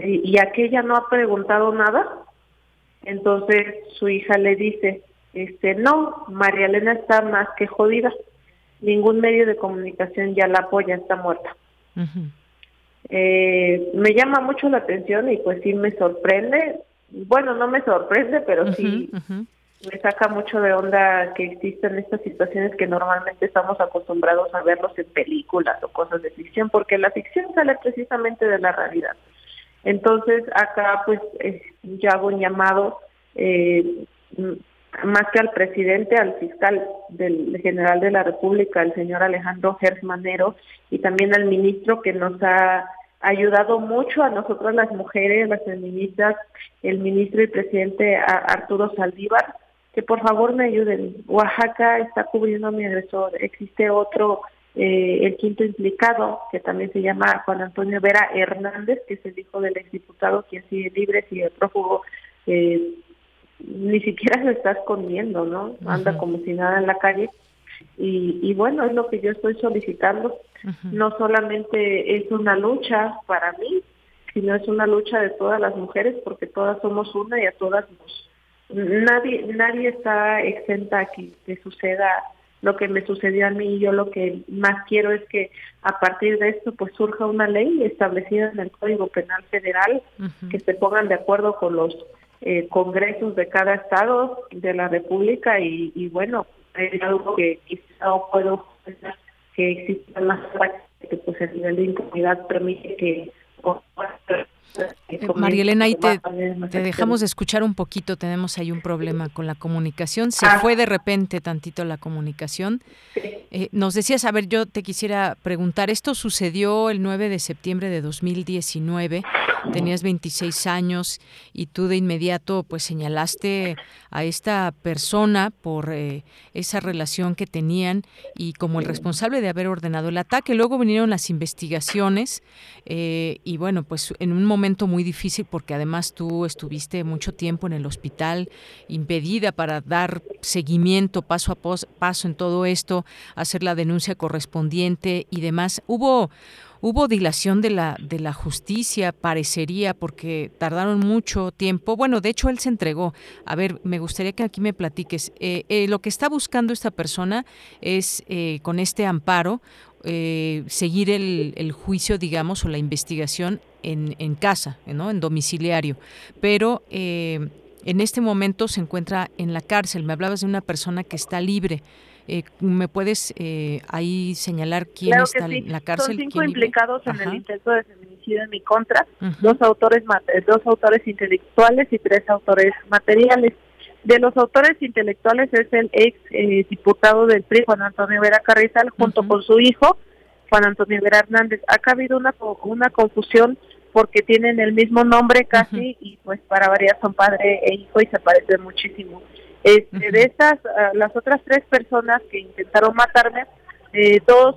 y aquella no ha preguntado nada. Entonces su hija le dice, este, no, María Elena está más que jodida. Ningún medio de comunicación ya la apoya, está muerta. eh, me llama mucho la atención y pues sí me sorprende. Bueno, no me sorprende, pero sí me saca mucho de onda que existen estas situaciones que normalmente estamos acostumbrados a verlos en películas o cosas de ficción, porque la ficción sale precisamente de la realidad. Entonces, acá pues eh, yo hago un llamado eh, más que al presidente, al fiscal del general de la República, el señor Alejandro Gersmanero, y también al ministro que nos ha ayudado mucho a nosotros las mujeres, las feministas, el ministro y presidente Arturo Saldívar, que por favor me ayuden. Oaxaca está cubriendo a mi agresor, existe otro eh, el quinto implicado, que también se llama Juan Antonio Vera Hernández, que es el hijo del exdiputado quien sigue libre, sigue prófugo, eh, ni siquiera se está escondiendo, ¿no? Anda como si nada en la calle. Y, y bueno, es lo que yo estoy solicitando. No solamente es una lucha para mí, sino es una lucha de todas las mujeres, porque todas somos una y a todas nos... Nadie, nadie está exenta a que suceda lo que me sucedió a mí. Y yo lo que más quiero es que a partir de esto pues surja una ley establecida en el Código Penal Federal que se pongan de acuerdo con los eh, congresos de cada estado de la República y, y bueno, es algo que quizá puedo pensar que exista más que pues el nivel de impunidad permite que eh, María Elena, ahí te, dejamos de escuchar un poquito, tenemos ahí un problema con la comunicación, se ah. fue de repente tantito la comunicación. Eh, nos decías, a ver, yo te quisiera preguntar, esto sucedió el 9 de septiembre de 2019, tenías 26 años y tú de inmediato pues señalaste a esta persona por eh, esa relación que tenían y como el responsable de haber ordenado el ataque. Luego vinieron las investigaciones y bueno, pues en un momento muy difícil porque además tú estuviste mucho tiempo en el hospital, impedida para dar seguimiento paso a paso en todo esto, hacer la denuncia correspondiente y demás. Hubo hubo dilación de la de la justicia parecería porque tardaron mucho tiempo. Bueno de hecho él se entregó. A ver me gustaría que aquí me platiques. Eh, eh, lo que está buscando esta persona es eh, con este amparo seguir el, el, juicio, digamos, o la investigación en, en casa, ¿no? en domiciliario. Pero eh, en este momento se encuentra en la cárcel. Me hablabas de una persona que está libre. Eh, ¿Me puedes ahí señalar quién está en la cárcel? Son cinco implicados en el intento de feminicidio en mi contra, dos autores dos autores intelectuales y tres autores materiales. De los autores intelectuales es el ex eh, diputado del PRI, Juan Antonio Vera Carrizal, junto con su hijo, Juan Antonio Vera Hernández. Ha habido una, una confusión porque tienen el mismo nombre casi y pues para variar son padre e hijo y se parecen muchísimo. Este, De estas, ah, las otras tres personas que intentaron matarme, eh, dos,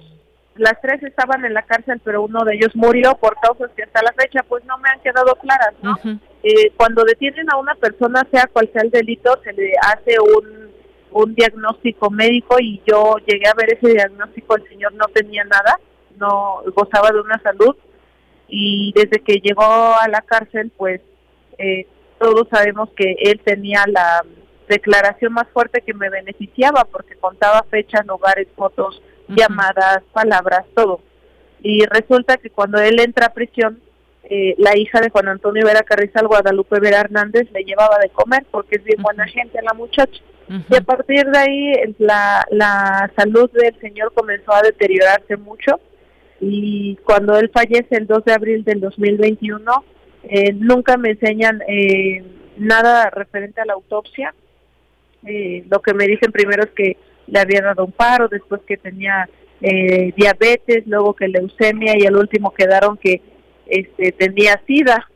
las tres estaban en la cárcel, pero uno de ellos murió por causas que hasta la fecha pues no me han quedado claras, ¿no? eh, cuando detienen a una persona, sea cual sea el delito, se le hace un, un diagnóstico médico y yo llegué a ver ese diagnóstico, el señor no tenía nada, no gozaba de una salud y desde que llegó a la cárcel, pues eh, todos sabemos que él tenía la declaración más fuerte que me beneficiaba porque contaba fechas, lugares, fotos, llamadas, palabras, todo. Y resulta que cuando él entra a prisión, eh, la hija de Juan Antonio Vera Carrizal, Guadalupe Vera Hernández, le llevaba de comer porque es bien buena gente la muchacha. Y a partir de ahí la, la salud del señor comenzó a deteriorarse mucho y cuando él fallece el 2 de abril del 2021, eh, nunca me enseñan eh, nada referente a la autopsia. Eh, lo que me dicen primero es que le había dado un paro, después que tenía eh, diabetes, luego que leucemia y al último quedaron que este, tenía sida.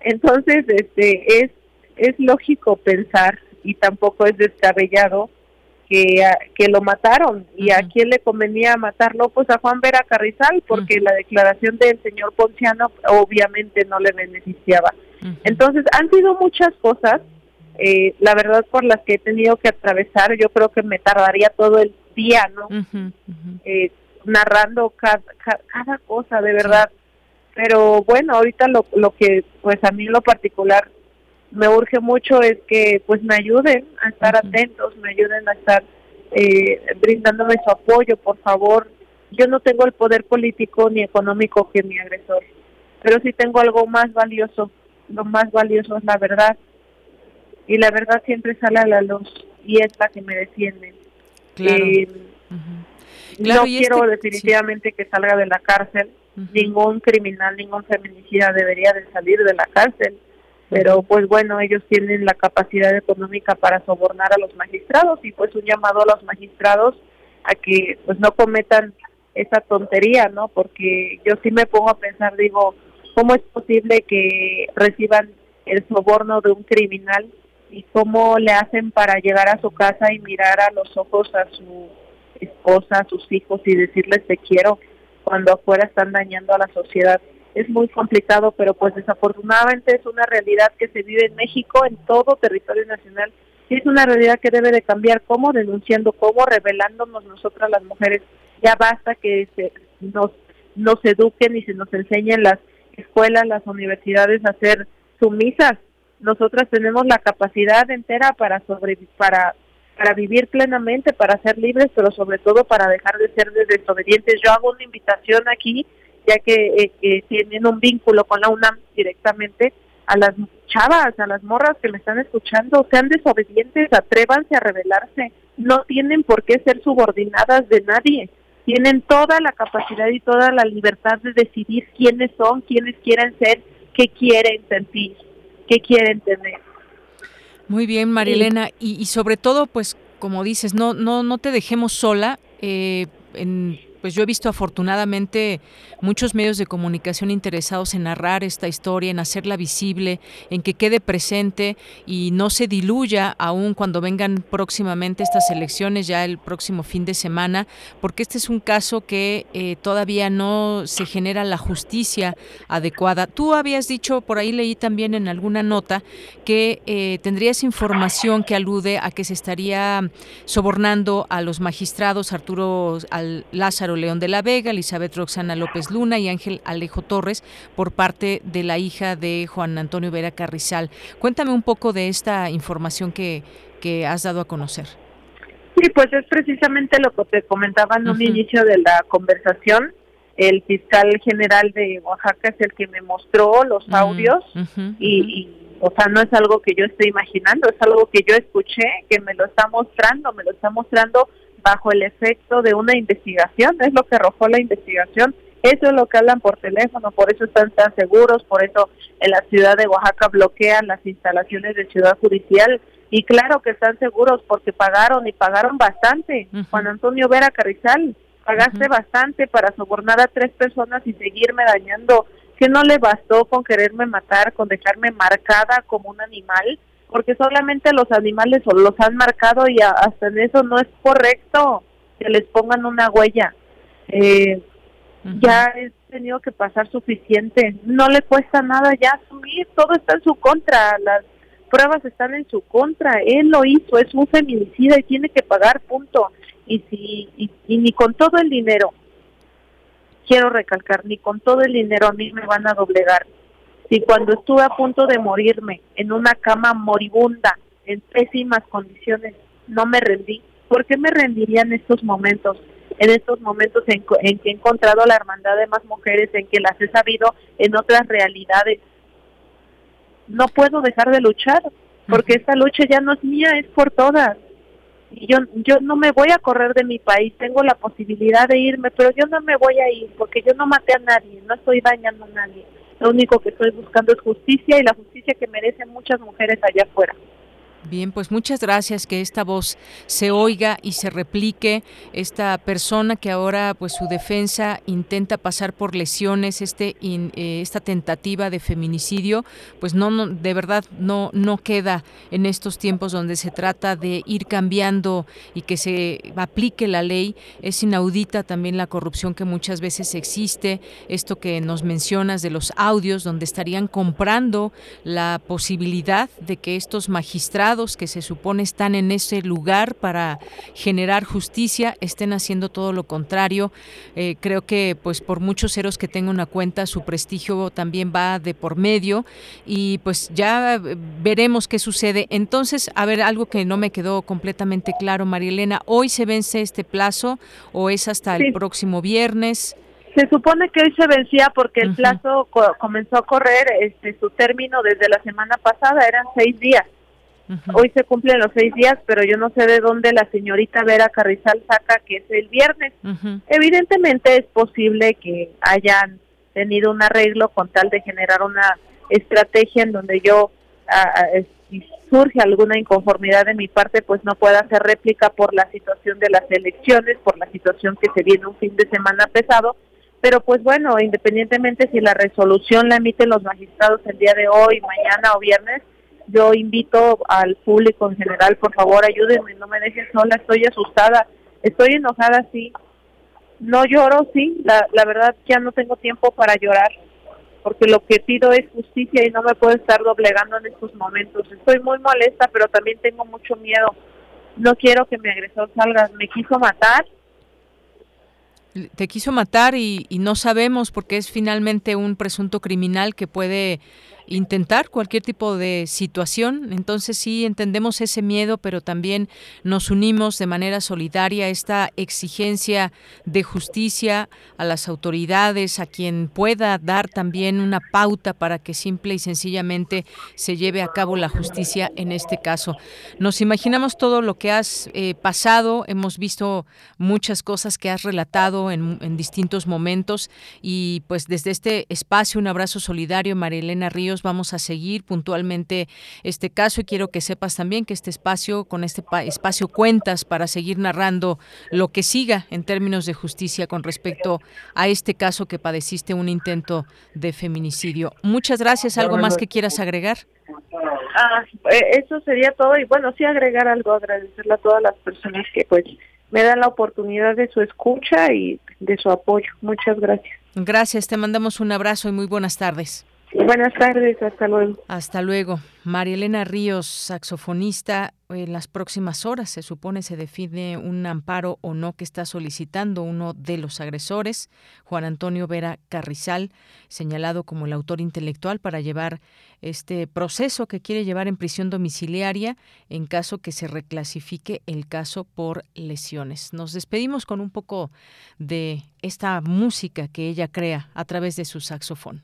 Entonces, este es es lógico pensar y tampoco es descabellado que, que lo mataron. ¿Y a quién le convenía matarlo? Pues a Juan Vera Carrizal, porque la declaración del señor Ponciano obviamente no le beneficiaba. Entonces, han sido muchas cosas, eh, la verdad, por las que he tenido que atravesar. Yo creo que me tardaría todo el día, ¿no? Eh, narrando cada, cada, cosa, de verdad. Pero bueno, ahorita lo, lo que, pues a mí en lo particular me urge mucho es que pues me ayuden a estar atentos, me ayuden a estar eh, brindándome su apoyo, por favor. Yo no tengo el poder político ni económico que mi agresor, pero sí tengo algo más valioso. Lo más valioso es la verdad. Y la verdad siempre sale a la luz y es la que me defiende. Eh, no quiero este definitivamente que salga de la cárcel. Ningún criminal, ningún feminicida debería de salir de la cárcel pero pues bueno, ellos tienen la capacidad económica para sobornar a los magistrados y pues un llamado a los magistrados a que pues no cometan esa tontería, ¿no? Porque yo sí me pongo a pensar, digo, ¿cómo es posible que reciban el soborno de un criminal y cómo le hacen para llegar a su casa y mirar a los ojos a su esposa, a sus hijos y decirles te quiero cuando afuera están dañando a la sociedad? Es muy complicado, pero pues desafortunadamente es una realidad que se vive en México, en todo territorio nacional, y es una realidad que debe de cambiar, como denunciando, como revelándonos nosotras las mujeres. Ya basta que se, nos, nos eduquen y se nos enseñen las escuelas, las universidades a ser sumisas. Nosotras tenemos la capacidad entera para sobrevivir, para para vivir plenamente, para ser libres, pero sobre todo para dejar de ser desobedientes. Yo hago una invitación aquí ya que eh, tienen un vínculo con la UNAM directamente, a las chavas, a las morras que me están escuchando, sean desobedientes, atrévanse a rebelarse, no tienen por qué ser subordinadas de nadie, tienen toda la capacidad y toda la libertad de decidir quiénes son, quiénes quieren ser, qué quieren sentir, qué quieren tener. Muy bien, Marielena, y, y sobre todo, pues, como dices, no, no, no te dejemos sola. Eh, en pues yo he visto afortunadamente muchos medios de comunicación interesados en narrar esta historia, en hacerla visible, en que quede presente y no se diluya aún cuando vengan próximamente estas elecciones, ya el próximo fin de semana, porque este es un caso que eh, todavía no se genera la justicia adecuada. Tú habías dicho, por ahí leí también en alguna nota, que eh, tendrías información que alude a que se estaría sobornando a los magistrados Arturo Lázaro León de la Vega, Elizabeth Roxana López Luna y Ángel Alejo Torres por parte de la hija de Juan Antonio Vera Carrizal. Cuéntame un poco de esta información que, que has dado a conocer. Sí, pues es precisamente lo que te comentaba en un inicio de la conversación. El fiscal general de Oaxaca es el que me mostró los audios y, o sea, no es algo que yo estoy imaginando, es algo que yo escuché, que me lo está mostrando, me lo está mostrando bajo el efecto de una investigación, es lo que arrojó la investigación, Eso es lo que hablan por teléfono, por eso están tan seguros, por eso en la ciudad de Oaxaca bloquean las instalaciones de Ciudad Judicial. Y claro que están seguros porque pagaron y pagaron bastante. Juan Antonio Vera Carrizal, pagaste bastante para sobornar a tres personas y seguirme dañando, que no le bastó con quererme matar, con dejarme marcada como un animal, porque solamente los animales los han marcado y hasta en eso no es correcto que les pongan una huella. Eh, ya he tenido que pasar suficiente, no le cuesta nada ya asumir, todo está en su contra, las pruebas están en su contra, él lo hizo, es un feminicida y tiene que pagar, punto. Y si y, ni con todo el dinero, quiero recalcar, ni con todo el dinero a mí me van a doblegar. Si cuando estuve a punto de morirme en una cama moribunda, en pésimas condiciones, no me rendí, ¿por qué me rendiría en estos momentos? en estos momentos en, en, que he encontrado la hermandad de más mujeres, en que las he sabido en otras realidades. No puedo dejar de luchar, porque esta lucha ya no es mía, es por todas. Y yo, yo no me voy a correr de mi país, tengo la posibilidad de irme, pero yo no me voy a ir, porque yo no maté a nadie, no estoy dañando a nadie. Lo único que estoy buscando es justicia y la justicia que merecen muchas mujeres allá afuera. Bien, pues muchas gracias que esta voz se oiga y se replique. Esta persona que ahora, pues su defensa intenta pasar por lesiones, este, eh, esta tentativa de feminicidio, pues no, no, de verdad no, no queda en estos tiempos donde se trata de ir cambiando y que se aplique la ley. Es inaudita también la corrupción que muchas veces existe. Esto que nos mencionas de los audios, donde estarían comprando la posibilidad de que estos magistrados que se supone están en ese lugar para generar justicia estén haciendo todo lo contrario. Eh, creo que pues por muchos ceros que tenga una cuenta su prestigio también va de por medio y pues ya veremos qué sucede. Entonces, a ver, algo que no me quedó completamente claro, María Elena, ¿hoy se vence este plazo o es hasta el próximo viernes? Se supone que hoy se vencía porque el plazo comenzó a correr, este, su término desde la semana pasada eran seis días. Hoy se cumplen los seis días, pero yo no sé de dónde la señorita Vera Carrizal saca que es el viernes. Evidentemente es posible que hayan tenido un arreglo con tal de generar una estrategia en donde yo, si surge alguna inconformidad de mi parte, pues no pueda hacer réplica por la situación de las elecciones, por la situación que se viene un fin de semana pesado. Pero pues bueno, independientemente si la resolución la emiten los magistrados el día de hoy, mañana o viernes, yo invito al público en general, por favor, ayúdenme, no me dejen sola, estoy asustada, estoy enojada, sí. No lloro, sí, la, la verdad ya no tengo tiempo para llorar, porque lo que pido es justicia y no me puedo estar doblegando en estos momentos. Estoy muy molesta, pero también tengo mucho miedo. No quiero que mi agresor salga, me quiso matar. Te quiso matar y, y no sabemos porque es finalmente un presunto criminal que puede intentar cualquier tipo de situación. Entonces sí entendemos ese miedo, pero también nos unimos de manera solidaria a esta exigencia de justicia a las autoridades, a quien pueda dar también una pauta para que simple y sencillamente se lleve a cabo la justicia en este caso. Nos imaginamos todo lo que has eh, pasado, hemos visto muchas cosas que has relatado en, en distintos momentos y pues desde este espacio un abrazo solidario, María Elena Ríos vamos a seguir puntualmente este caso y quiero que sepas también que este espacio, con este espacio cuentas para seguir narrando lo que siga en términos de justicia con respecto a este caso que padeciste un intento de feminicidio. Muchas gracias. ¿Algo más que quieras agregar? Ah, eh, eso sería todo y bueno, sí agregar algo, agradecerle a todas las personas que pues me dan la oportunidad de su escucha y de su apoyo. Muchas gracias. Gracias, te mandamos un abrazo y muy buenas tardes. Buenas tardes, hasta luego. Hasta luego. María Elena Ríos, saxofonista, en las próximas horas se supone se define un amparo o no que está solicitando uno de los agresores, Juan Antonio Vera Carrizal, señalado como el autor intelectual para llevar este proceso que quiere llevar en prisión domiciliaria en caso que se reclasifique el caso por lesiones. Nos despedimos con un poco de esta música que ella crea a través de su saxofón.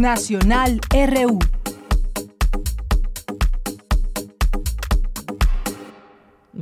Nacional RU.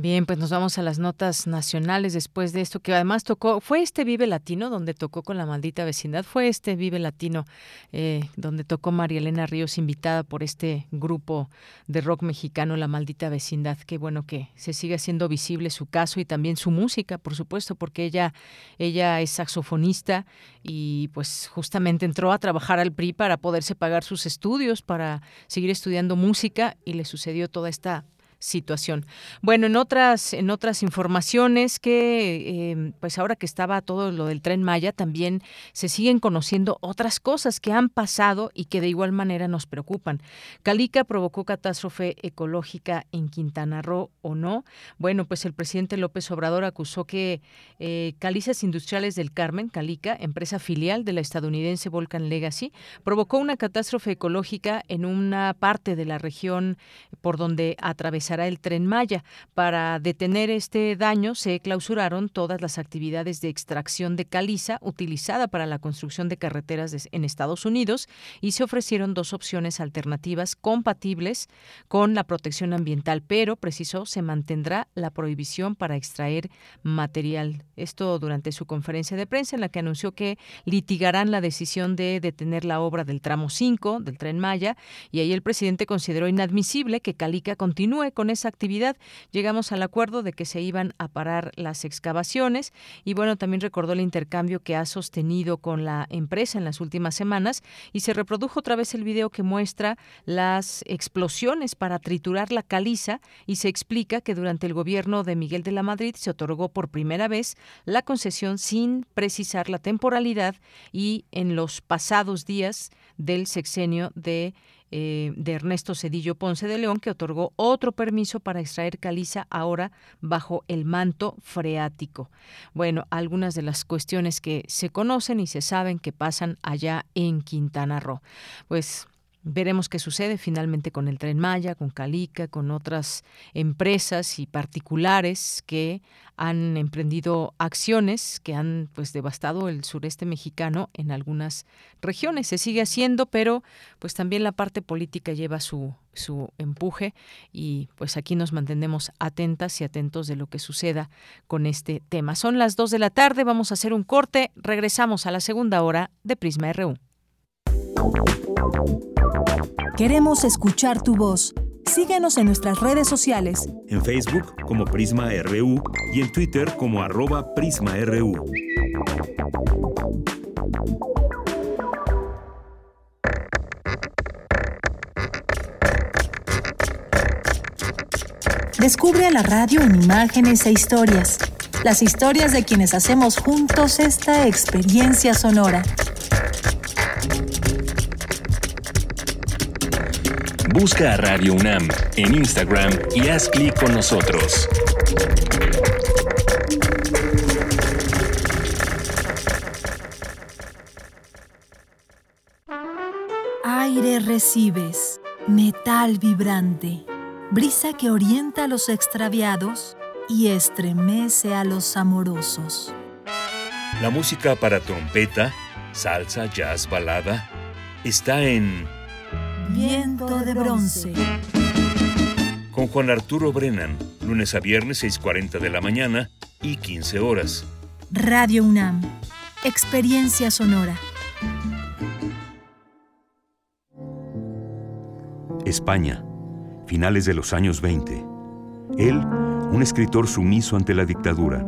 Bien, pues nos vamos a las notas nacionales después de esto, que además tocó, fue este Vive Latino donde tocó con la maldita vecindad, fue este Vive Latino eh, donde tocó María Elena Ríos, invitada por este grupo de rock mexicano, La Maldita Vecindad. Qué bueno que se siga haciendo visible su caso y también su música, por supuesto, porque ella, ella es saxofonista y pues justamente entró a trabajar al PRI para poderse pagar sus estudios, para seguir estudiando música y le sucedió toda esta situación. Bueno, en otras, en otras informaciones que, em, pues ahora que estaba todo lo del tren Maya, también se siguen conociendo otras cosas que han pasado y que de igual manera nos preocupan. Calica provocó catástrofe ecológica en Quintana Roo o no. Bueno, pues el presidente López Obrador acusó que eh, Calizas Industriales del Carmen, Calica, empresa filial de la estadounidense Volcan Legacy, provocó una catástrofe ecológica en una parte de la región por donde atravesó el tren Maya. Para detener este daño se clausuraron todas las actividades de extracción de caliza utilizada para la construcción de carreteras en Estados Unidos y se ofrecieron dos opciones alternativas compatibles con la protección ambiental, pero precisó se mantendrá la prohibición para extraer material. Esto durante su conferencia de prensa en la que anunció que litigarán la decisión de detener la obra del tramo 5 del tren Maya y ahí el presidente consideró inadmisible que Calica continúe con esa actividad. Llegamos al acuerdo de que se iban a parar las excavaciones y bueno, también recordó el intercambio que ha sostenido con la empresa en las últimas semanas y se reprodujo otra vez el video que muestra las explosiones para triturar la caliza y se explica que durante el gobierno de Miguel de la Madrid se otorgó por primera vez la concesión sin precisar la temporalidad y en los pasados días del sexenio de eh, de Ernesto Cedillo Ponce de León, que otorgó otro permiso para extraer caliza ahora bajo el manto freático. Bueno, algunas de las cuestiones que se conocen y se saben que pasan allá en Quintana Roo. Pues Veremos qué sucede finalmente con el tren Maya, con Calica, con otras empresas y particulares que han emprendido acciones que han pues devastado el sureste mexicano en algunas regiones. Se sigue haciendo, pero pues también la parte política lleva su su empuje y pues aquí nos mantenemos atentas y atentos de lo que suceda con este tema. Son las 2 de la tarde, vamos a hacer un corte, regresamos a la segunda hora de Prisma RU. Queremos escuchar tu voz. Síguenos en nuestras redes sociales. En Facebook como Prisma RU y en Twitter como arroba PrismaRU. Descubre a la radio en imágenes e historias. Las historias de quienes hacemos juntos esta experiencia sonora. Busca a Radio UNAM en Instagram y haz clic con nosotros. Aire recibes, metal vibrante, brisa que orienta a los extraviados y estremece a los amorosos. La música para trompeta, salsa, jazz, balada, está en Viento de bronce. Con Juan Arturo Brennan, lunes a viernes 6.40 de la mañana y 15 horas. Radio UNAM. Experiencia sonora. España, finales de los años 20. Él, un escritor sumiso ante la dictadura.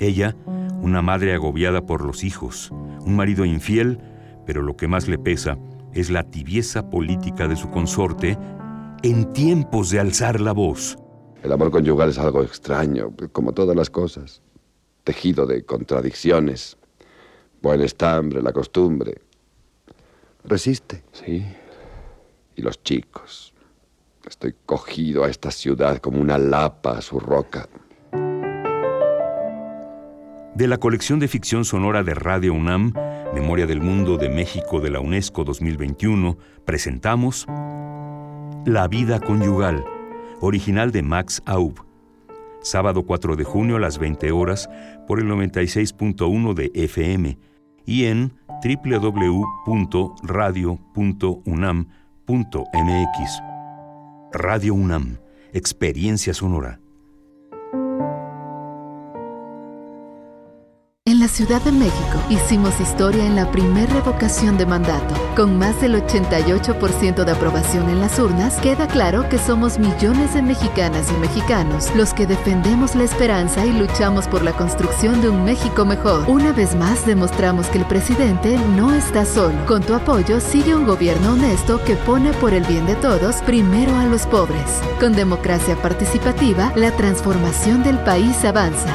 Ella, una madre agobiada por los hijos, un marido infiel, pero lo que más le pesa es la tibieza política de su consorte en tiempos de alzar la voz. El amor conyugal es algo extraño, como todas las cosas, tejido de contradicciones. Buen estambre, la costumbre. Resiste. Sí. Y los chicos. Estoy cogido a esta ciudad como una lapa a su roca. De la colección de ficción sonora de Radio UNAM, Memoria del Mundo de México de la UNESCO 2021, presentamos La vida conyugal, original de Max Aub. Sábado 4 de junio a las 20 horas por el 96.1 de FM y en www.radio.unam.mx. Radio UNAM, Experiencia Sonora. En la Ciudad de México hicimos historia en la primer revocación de mandato. Con más del 88% de aprobación en las urnas, queda claro que somos millones de mexicanas y mexicanos los que defendemos la esperanza y luchamos por la construcción de un México mejor. Una vez más demostramos que el presidente no está solo. Con tu apoyo sigue un gobierno honesto que pone por el bien de todos primero a los pobres. Con democracia participativa, la transformación del país avanza.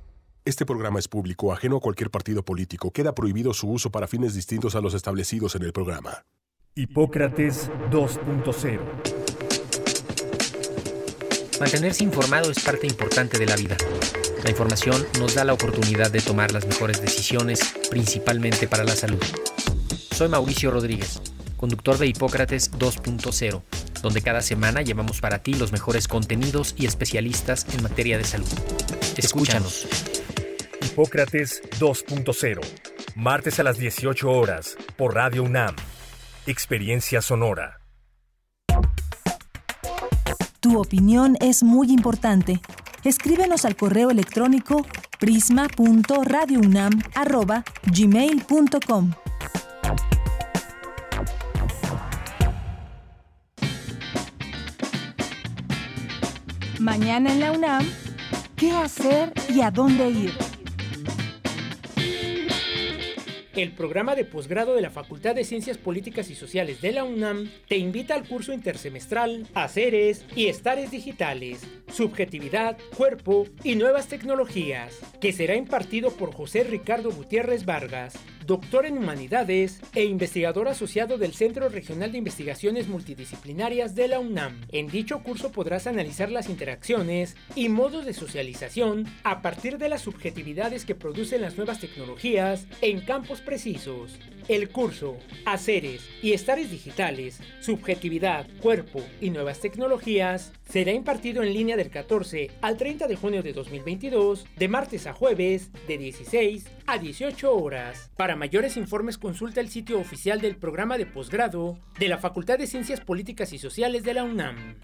Este programa es público, ajeno a cualquier partido político. Queda prohibido su uso para fines distintos a los establecidos en el programa. Hipócrates 2.0 Mantenerse informado es parte importante de la vida. La información nos da la oportunidad de tomar las mejores decisiones, principalmente para la salud. Soy Mauricio Rodríguez, conductor de Hipócrates 2.0, donde cada semana llevamos para ti los mejores contenidos y especialistas en materia de salud. Escúchanos. Hipócrates 2.0, martes a las 18 horas, por Radio UNAM. Experiencia Sonora. Tu opinión es muy importante. Escríbenos al correo electrónico prisma.radiounam@gmail.com. Mañana en la UNAM, ¿qué hacer y a dónde ir? El programa de posgrado de la Facultad de Ciencias Políticas y Sociales de la UNAM te invita al curso intersemestral Haceres y Estares Digitales, Subjetividad, Cuerpo y Nuevas Tecnologías, que será impartido por José Ricardo Gutiérrez Vargas, doctor en Humanidades e investigador asociado del Centro Regional de Investigaciones Multidisciplinarias de la UNAM. En dicho curso podrás analizar las interacciones y modos de socialización a partir de las subjetividades que producen las nuevas tecnologías en campos precisos. El curso Haceres y Estares Digitales, Subjetividad, Cuerpo y Nuevas Tecnologías será impartido en línea del 14 al 30 de junio de 2022, de martes a jueves, de 16 a 18 horas. Para mayores informes consulta el sitio oficial del programa de posgrado de la Facultad de Ciencias Políticas y Sociales de la UNAM.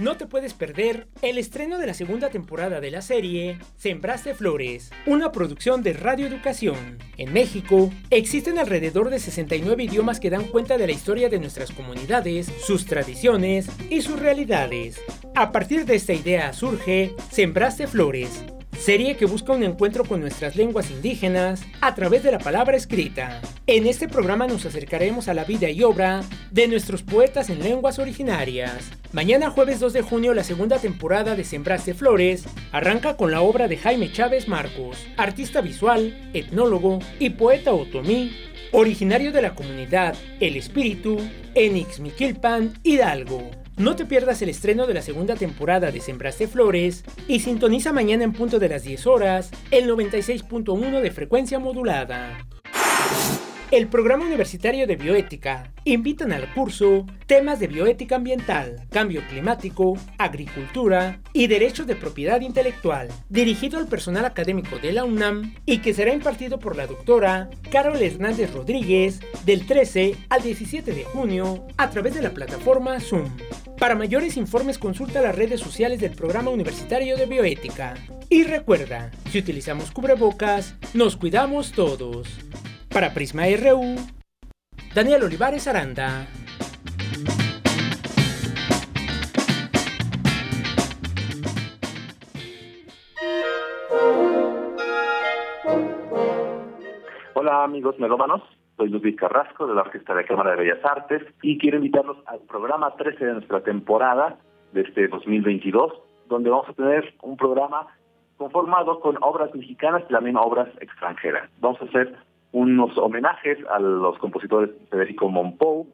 No te puedes perder el estreno de la segunda temporada de la serie Sembraste Flores, una producción de Radio Educación. En México, existen alrededor de 69 idiomas que dan cuenta de la historia de nuestras comunidades, sus tradiciones y sus realidades. A partir de esta idea surge Sembraste Flores, serie que busca un encuentro con nuestras lenguas indígenas a través de la palabra escrita. En este programa nos acercaremos a la vida y obra de nuestros poetas en lenguas originarias. Mañana jueves 2 de junio la segunda temporada de Sembraste Flores arranca con la obra de Jaime Chávez Marcos, artista visual, etnólogo y poeta otomí, originario de la comunidad El Espíritu en Ixmiquilpan, Hidalgo. No te pierdas el estreno de la segunda temporada de Sembraste Flores y sintoniza mañana en punto de las 10 horas el 96.1 de frecuencia modulada. El programa universitario de bioética invitan al curso temas de bioética ambiental, cambio climático, agricultura y derechos de propiedad intelectual, dirigido al personal académico de la UNAM y que será impartido por la doctora Carol Hernández Rodríguez del 13 al 17 de junio a través de la plataforma Zoom. Para mayores informes consulta las redes sociales del programa universitario de bioética. Y recuerda, si utilizamos cubrebocas, nos cuidamos todos. Para Prisma RU, Daniel Olivares Aranda. Hola amigos melómanos, soy Luis Carrasco de la Orquesta de Cámara de Bellas Artes y quiero invitarlos al programa 13 de nuestra temporada de este 2022, donde vamos a tener un programa conformado con obras mexicanas y también obras extranjeras. Vamos a hacer unos homenajes a los compositores Federico Monpou,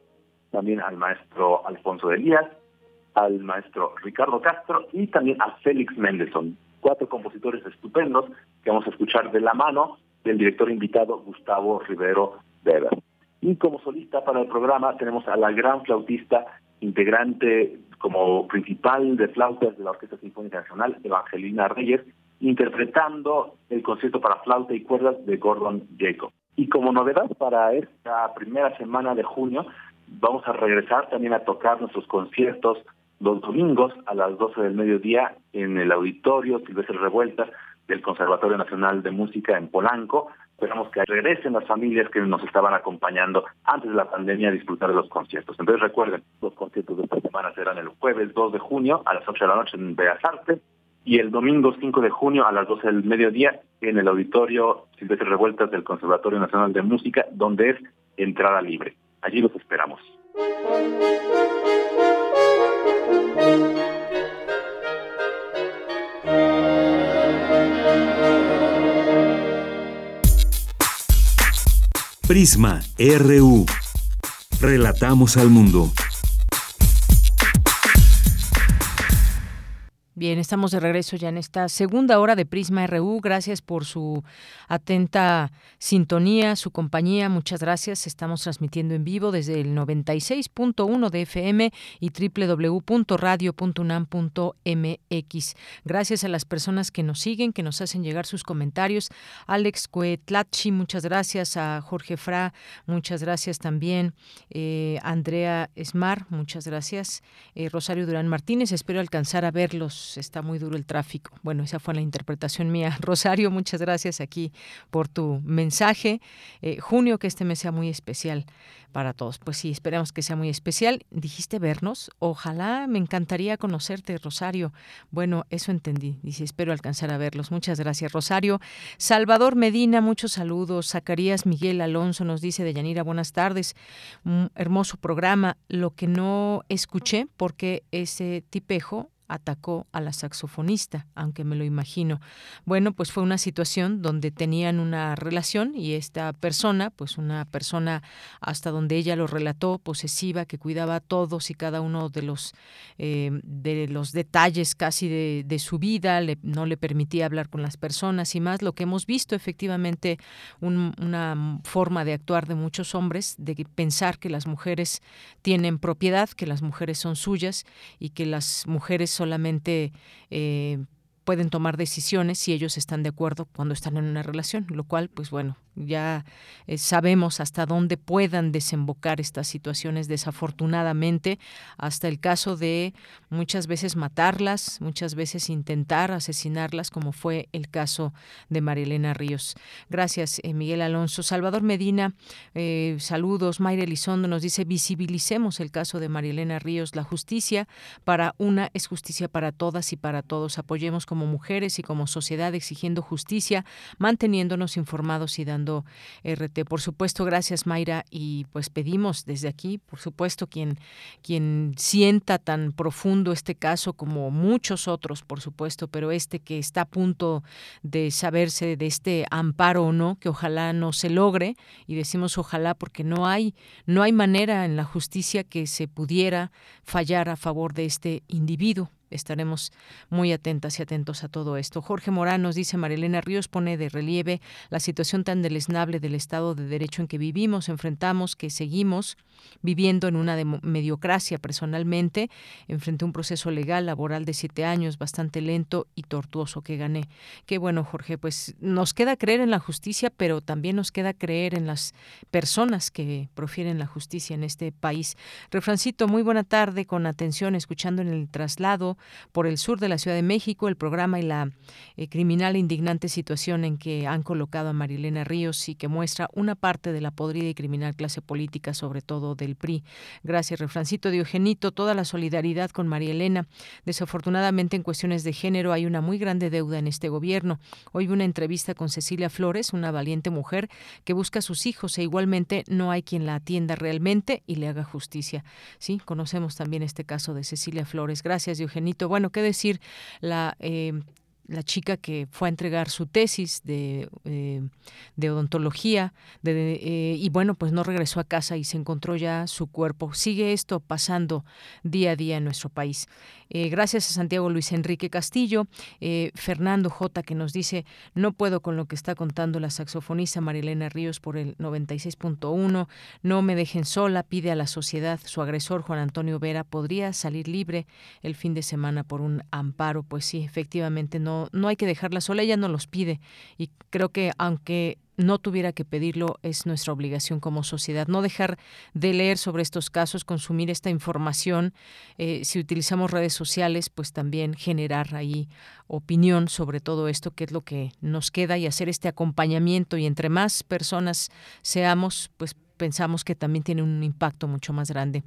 también al maestro Alfonso de Elías, al maestro Ricardo Castro y también a Félix Mendelssohn, cuatro compositores estupendos que vamos a escuchar de la mano del director invitado Gustavo Rivero Weber. Y como solista para el programa tenemos a la gran flautista integrante como principal de flautas de la Orquesta Sinfónica Nacional, Evangelina Reyes, interpretando el concierto para flauta y cuerdas de Gordon Jacob. Y como novedad para esta primera semana de junio, vamos a regresar también a tocar nuestros conciertos los domingos a las 12 del mediodía en el auditorio Silvestre Revueltas del Conservatorio Nacional de Música en Polanco. Esperamos que regresen las familias que nos estaban acompañando antes de la pandemia a disfrutar de los conciertos. Entonces recuerden, los conciertos de esta semana serán el jueves 2 de junio a las 8 de la noche en Bellas Artes y el domingo 5 de junio a las 12 del mediodía en el auditorio Silvestre Revueltas del Conservatorio Nacional de Música, donde es entrada libre. Allí los esperamos. Prisma RU. Relatamos al mundo. Bien, estamos de regreso ya en esta segunda hora de Prisma RU. Gracias por su atenta sintonía, su compañía. Muchas gracias. Estamos transmitiendo en vivo desde el 96.1 de FM y www.radio.unam.mx. Gracias a las personas que nos siguen, que nos hacen llegar sus comentarios. Alex Cuetlachi, muchas gracias. A Jorge Fra, muchas gracias también. Eh, Andrea Esmar, muchas gracias. Eh, Rosario Durán Martínez, espero alcanzar a verlos está muy duro el tráfico. Bueno, esa fue la interpretación mía. (laughs) Rosario, muchas gracias aquí por tu mensaje. Eh, junio, que este mes sea muy especial para todos. Pues sí, esperamos que sea muy especial. Dijiste vernos. Ojalá, me encantaría conocerte, Rosario. Bueno, eso entendí. Dice, espero alcanzar a verlos. Muchas gracias, Rosario. Salvador Medina, muchos saludos. Zacarías Miguel Alonso nos dice, de Yanira, buenas tardes. Un hermoso programa. Lo que no escuché, porque ese tipejo atacó a la saxofonista, aunque me lo imagino. Bueno, pues fue una situación donde tenían una relación y esta persona, pues una persona hasta donde ella lo relató, posesiva, que cuidaba a todos y cada uno de los eh, de los detalles casi de, su vida, no le permitía hablar con las personas y más, lo que hemos visto efectivamente una forma de actuar de muchos hombres, de pensar que las mujeres tienen propiedad, que las mujeres son suyas y que las mujeres solamente eh, pueden tomar decisiones si ellos están de acuerdo cuando están en una relación, lo cual, pues bueno, ya eh, sabemos hasta dónde puedan desembocar estas situaciones desafortunadamente, hasta el caso de muchas veces matarlas, muchas veces intentar asesinarlas, como fue el caso de Marilena Ríos. Gracias, eh, Miguel Alonso. Salvador Medina, eh, saludos. Mayra Elizondo nos dice, visibilicemos el caso de Marilena Ríos. La justicia para una es justicia para todas y para todos. Apoyemos como mujeres y como sociedad exigiendo justicia, manteniéndonos informados y dando RT. Por supuesto, gracias Mayra y pues pedimos desde aquí, por supuesto, quien, quien sienta tan profundo este caso como muchos otros, por supuesto, pero este que está a punto de saberse de este amparo o no, que ojalá no se logre y decimos ojalá porque no hay no hay manera en la justicia que se pudiera fallar a favor de este individuo estaremos muy atentas y atentos a todo esto. Jorge Morán nos dice, Marilena Ríos pone de relieve la situación tan deleznable del Estado de Derecho en que vivimos, enfrentamos, que seguimos viviendo en una mediocracia personalmente, enfrenté un proceso legal, laboral de siete años, bastante lento y tortuoso que gané. Qué bueno, Jorge, pues nos queda creer en la justicia, pero también nos queda creer en las personas que profieren la justicia en este país. Refrancito, muy buena tarde, con atención, escuchando en el traslado por el sur de la Ciudad de México el programa y la eh, criminal e indignante situación en que han colocado a Marilena Ríos y que muestra una parte de la podrida y criminal clase política, sobre todo del PRI. Gracias, refrancito Diogenito. Toda la solidaridad con María Elena. Desafortunadamente, en cuestiones de género hay una muy grande deuda en este gobierno. Hoy una entrevista con Cecilia Flores, una valiente mujer que busca a sus hijos e igualmente no hay quien la atienda realmente y le haga justicia. Sí, conocemos también este caso de Cecilia Flores. Gracias, Diogenito. Bueno, qué decir, la eh, la chica que fue a entregar su tesis de, de odontología de, y bueno, pues no regresó a casa y se encontró ya su cuerpo. Sigue esto pasando día a día en nuestro país. Eh, gracias a Santiago Luis Enrique Castillo, eh, Fernando J que nos dice, no puedo con lo que está contando la saxofonista Marilena Ríos por el 96.1, no me dejen sola, pide a la sociedad, su agresor Juan Antonio Vera podría salir libre el fin de semana por un amparo, pues sí, efectivamente no, no hay que dejarla sola, ella no los pide. Y creo que aunque no tuviera que pedirlo, es nuestra obligación como sociedad. No dejar de leer sobre estos casos, consumir esta información. Eh, si utilizamos redes sociales, pues también generar ahí opinión sobre todo esto, que es lo que nos queda y hacer este acompañamiento. Y entre más personas seamos, pues pensamos que también tiene un impacto mucho más grande.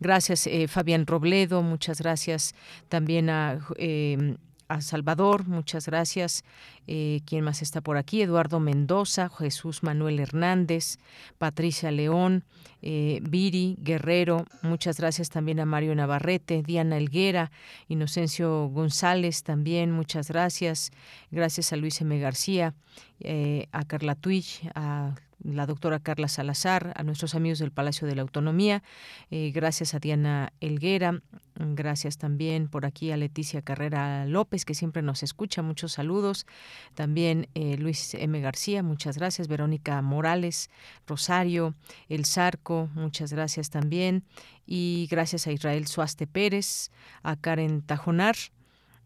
Gracias, eh, Fabián Robledo. Muchas gracias también a... Eh, Salvador, muchas gracias. Eh, ¿Quién más está por aquí? Eduardo Mendoza, Jesús Manuel Hernández, Patricia León, eh, Viri Guerrero, muchas gracias también a Mario Navarrete, Diana Elguera, Inocencio González también, muchas gracias. Gracias a Luis M. García, eh, a Carla Twitch, a la doctora Carla Salazar, a nuestros amigos del Palacio de la Autonomía, eh, gracias a Diana Elguera, gracias también por aquí a Leticia Carrera López, que siempre nos escucha, muchos saludos, también eh, Luis M. García, muchas gracias, Verónica Morales, Rosario, El Zarco, muchas gracias también, y gracias a Israel Suaste Pérez, a Karen Tajonar,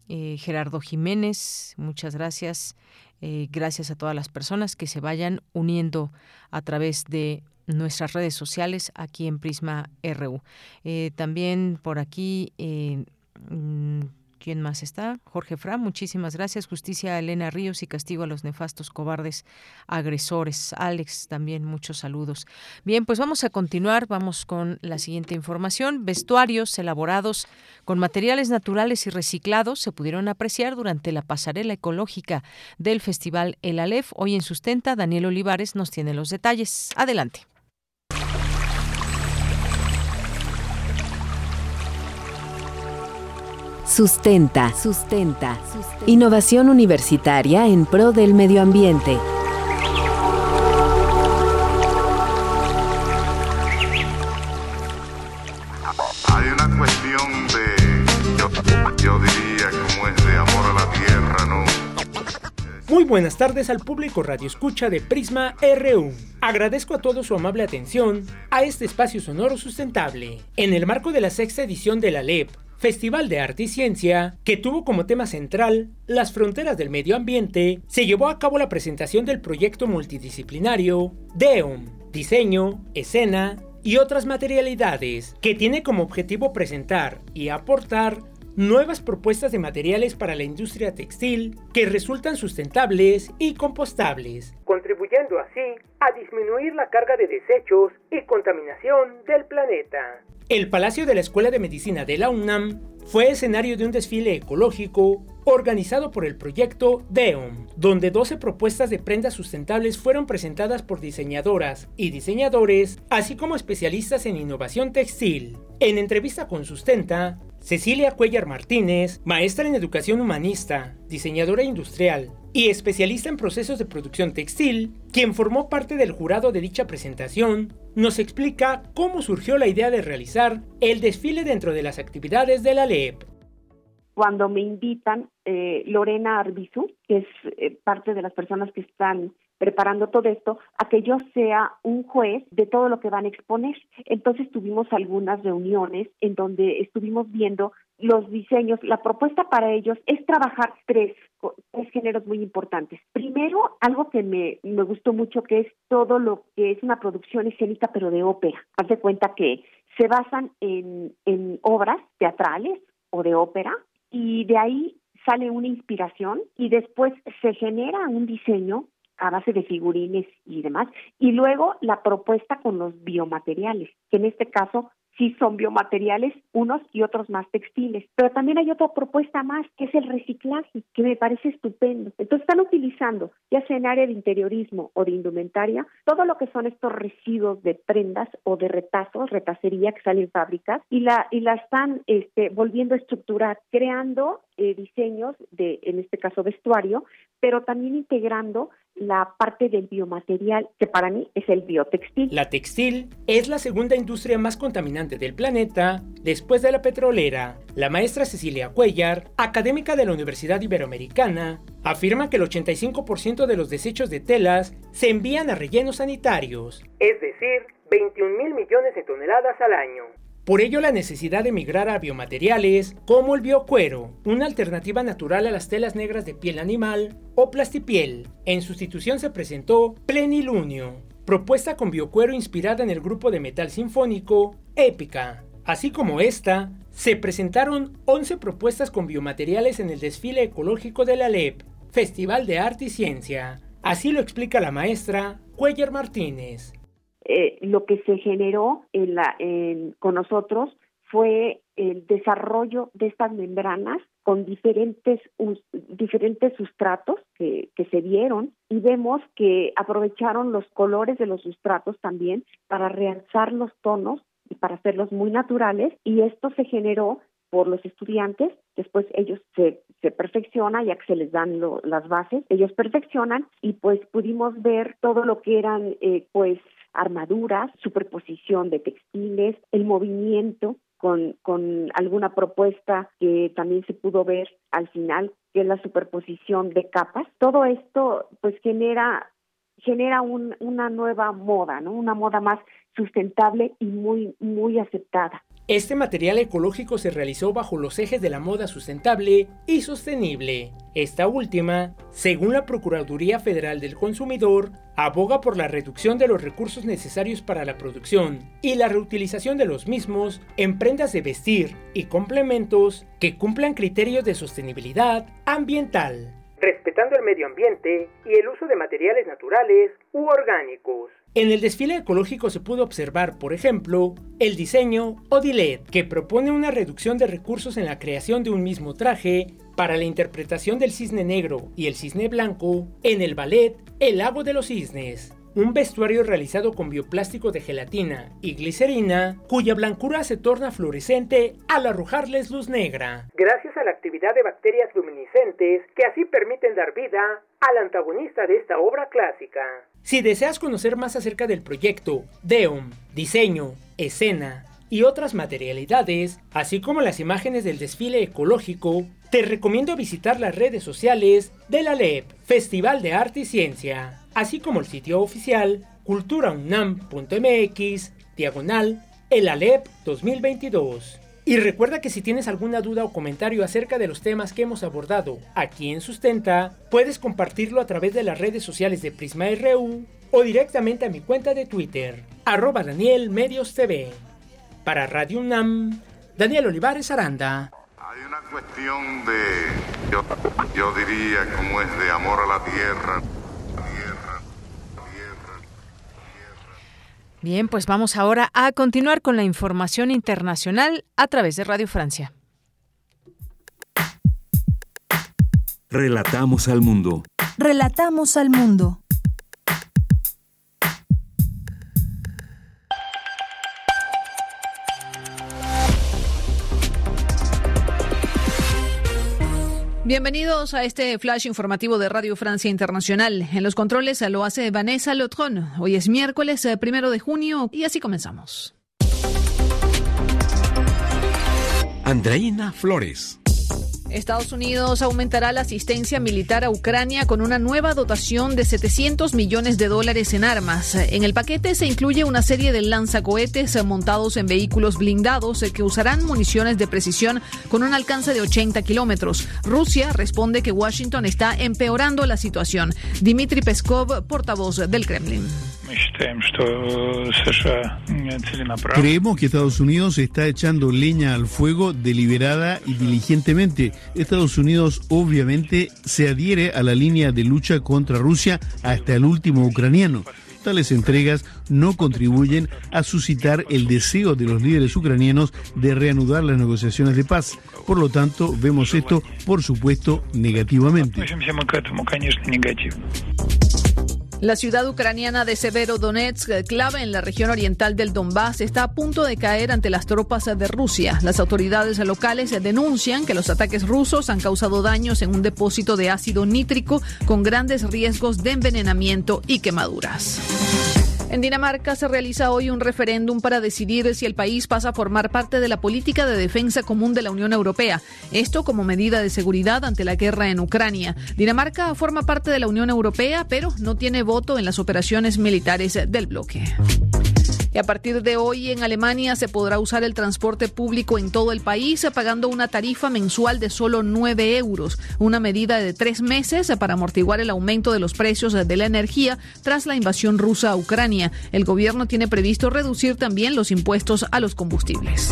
eh, Gerardo Jiménez, muchas gracias. Eh, gracias a todas las personas que se vayan uniendo a través de nuestras redes sociales aquí en Prisma RU. Eh, también por aquí eh, mm, ¿Quién más está? Jorge Fra, muchísimas gracias. Justicia a Elena Ríos y castigo a los nefastos cobardes agresores. Alex, también muchos saludos. Bien, pues vamos a continuar. Vamos con la siguiente información. Vestuarios elaborados con materiales naturales y reciclados se pudieron apreciar durante la pasarela ecológica del Festival El Alef. Hoy en Sustenta, Daniel Olivares nos tiene los detalles. Adelante. Sustenta. Sustenta. Innovación universitaria en pro del medio ambiente. Hay una cuestión de, yo, diría, como es de amor a la tierra, ¿no? Muy buenas tardes al público Radio Escucha de Prisma RU. Agradezco a todos su amable atención a este espacio sonoro sustentable. En el marco de la sexta edición de la LEP, Festival de Arte y Ciencia, que tuvo como tema central las fronteras del medio ambiente, se llevó a cabo la presentación del proyecto multidisciplinario DEOM, Diseño, Escena y otras materialidades, que tiene como objetivo presentar y aportar nuevas propuestas de materiales para la industria textil que resultan sustentables y compostables, contribuyendo así a disminuir la carga de desechos y contaminación del planeta. El Palacio de la Escuela de Medicina de la UNAM fue escenario de un desfile ecológico organizado por el proyecto DEOM, donde 12 propuestas de prendas sustentables fueron presentadas por diseñadoras y diseñadores, así como especialistas en innovación textil. En entrevista con Sustenta, Cecilia Cuellar Martínez, maestra en educación humanista, diseñadora industrial y especialista en procesos de producción textil, quien formó parte del jurado de dicha presentación, nos explica cómo surgió la idea de realizar el desfile dentro de las actividades de la LEP. Cuando me invitan, eh, Lorena Arbizu, que es eh, parte de las personas que están preparando todo esto a que yo sea un juez de todo lo que van a exponer. Entonces tuvimos algunas reuniones en donde estuvimos viendo los diseños. La propuesta para ellos es trabajar tres, tres géneros muy importantes. Primero, algo que me, me gustó mucho, que es todo lo que es una producción escénica, pero de ópera. Haz de cuenta que se basan en, en obras teatrales o de ópera y de ahí sale una inspiración y después se genera un diseño a base de figurines y demás. Y luego la propuesta con los biomateriales, que en este caso sí son biomateriales, unos y otros más textiles. Pero también hay otra propuesta más, que es el reciclaje, que me parece estupendo. Entonces están utilizando, ya sea en área de interiorismo o de indumentaria, todo lo que son estos residuos de prendas o de retazos, retacería que salen fábricas, y la, y la están este, volviendo a estructurar, creando eh, diseños de, en este caso, vestuario, pero también integrando la parte del biomaterial, que para mí es el biotextil. La textil es la segunda industria más contaminante del planeta después de la petrolera. La maestra Cecilia Cuellar, académica de la Universidad Iberoamericana, afirma que el 85% de los desechos de telas se envían a rellenos sanitarios, es decir, 21 mil millones de toneladas al año. Por ello, la necesidad de migrar a biomateriales como el biocuero, una alternativa natural a las telas negras de piel animal o plastipiel. En sustitución se presentó Plenilunio, propuesta con biocuero inspirada en el grupo de metal sinfónico Épica. Así como esta, se presentaron 11 propuestas con biomateriales en el desfile ecológico de la LEP, Festival de Arte y Ciencia. Así lo explica la maestra Cuellar Martínez. Eh, lo que se generó en la, con nosotros fue el desarrollo de estas membranas con diferentes, diferentes sustratos que, que, se dieron y vemos que aprovecharon los colores de los sustratos también para realzar los tonos y para hacerlos muy naturales y esto se generó por los estudiantes, después ellos se, se perfeccionan, ya que se les dan las bases, ellos perfeccionan y pues pudimos ver todo lo que eran eh, pues armaduras, superposición de textiles, el movimiento con, con alguna propuesta que también se pudo ver al final, que es la superposición de capas. Todo esto pues genera genera un, una nueva moda, ¿no? Una moda más sustentable y muy muy aceptada. Este material ecológico se realizó bajo los ejes de la moda sustentable y sostenible. Esta última, según la Procuraduría Federal del Consumidor, aboga por la reducción de los recursos necesarios para la producción y la reutilización de los mismos en prendas de vestir y complementos que cumplan criterios de sostenibilidad ambiental respetando el medio ambiente y el uso de materiales naturales u orgánicos. En el desfile ecológico se pudo observar, por ejemplo, el diseño Odilet, que propone una reducción de recursos en la creación de un mismo traje para la interpretación del cisne negro y el cisne blanco en el ballet El lago de los cisnes un vestuario realizado con bioplástico de gelatina y glicerina, cuya blancura se torna fluorescente al arrojarles luz negra, gracias a la actividad de bacterias luminiscentes que así permiten dar vida al antagonista de esta obra clásica. Si deseas conocer más acerca del proyecto, DEOM, diseño, escena, y otras materialidades, así como las imágenes del desfile ecológico, te recomiendo visitar las redes sociales de la LEP, Festival de Arte y Ciencia, así como el sitio oficial culturaunam.mx, diagonal, el ALEP 2022. Y recuerda que si tienes alguna duda o comentario acerca de los temas que hemos abordado aquí en Sustenta, puedes compartirlo a través de las redes sociales de Prisma RU o directamente a mi cuenta de Twitter, arroba Daniel Medios TV. Para Radio UNAM, Daniel Olivares Aranda. Hay una cuestión de, yo, yo diría, como es de amor a la tierra. Bien, pues vamos ahora a continuar con la información internacional a través de Radio Francia. Relatamos al mundo. Relatamos al mundo. Bienvenidos a este flash informativo de Radio Francia Internacional. En los controles lo hace Vanessa Lotron. Hoy es miércoles eh, primero de junio y así comenzamos. Andreina Flores. Estados Unidos aumentará la asistencia militar a Ucrania con una nueva dotación de 700 millones de dólares en armas. En el paquete se incluye una serie de lanzacohetes montados en vehículos blindados que usarán municiones de precisión con un alcance de 80 kilómetros. Rusia responde que Washington está empeorando la situación. Dmitry Peskov, portavoz del Kremlin. Creemos que Estados Unidos está echando leña al fuego deliberada y diligentemente. Estados Unidos obviamente se adhiere a la línea de lucha contra Rusia hasta el último ucraniano. tales entregas no contribuyen a suscitar el deseo de los líderes ucranianos de reanudar las negociaciones de paz. Por lo tanto, vemos esto, por supuesto, negativamente. La ciudad ucraniana de Severodonetsk, clave en la región oriental del Donbass, está a punto de caer ante las tropas de Rusia. Las autoridades locales denuncian que los ataques rusos han causado daños en un depósito de ácido nítrico con grandes riesgos de envenenamiento y quemaduras. En Dinamarca se realiza hoy un referéndum para decidir si el país pasa a formar parte de la política de defensa común de la Unión Europea. Esto como medida de seguridad ante la guerra en Ucrania. Dinamarca forma parte de la Unión Europea, pero no tiene voto en las operaciones militares del bloque. Y a partir de hoy en Alemania se podrá usar el transporte público en todo el país pagando una tarifa mensual de solo 9 euros, una medida de tres meses para amortiguar el aumento de los precios de la energía tras la invasión rusa a Ucrania. El gobierno tiene previsto reducir también los impuestos a los combustibles.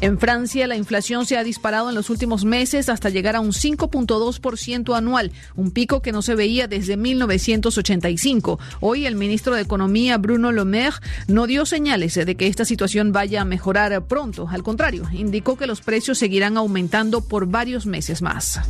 En Francia, la inflación se ha disparado en los últimos meses hasta llegar a un 5.2% anual, un pico que no se veía desde 1985. Hoy el ministro de Economía, Bruno Le Maire, no dio señales de que esta situación vaya a mejorar pronto. Al contrario, indicó que los precios seguirán aumentando por varios meses más.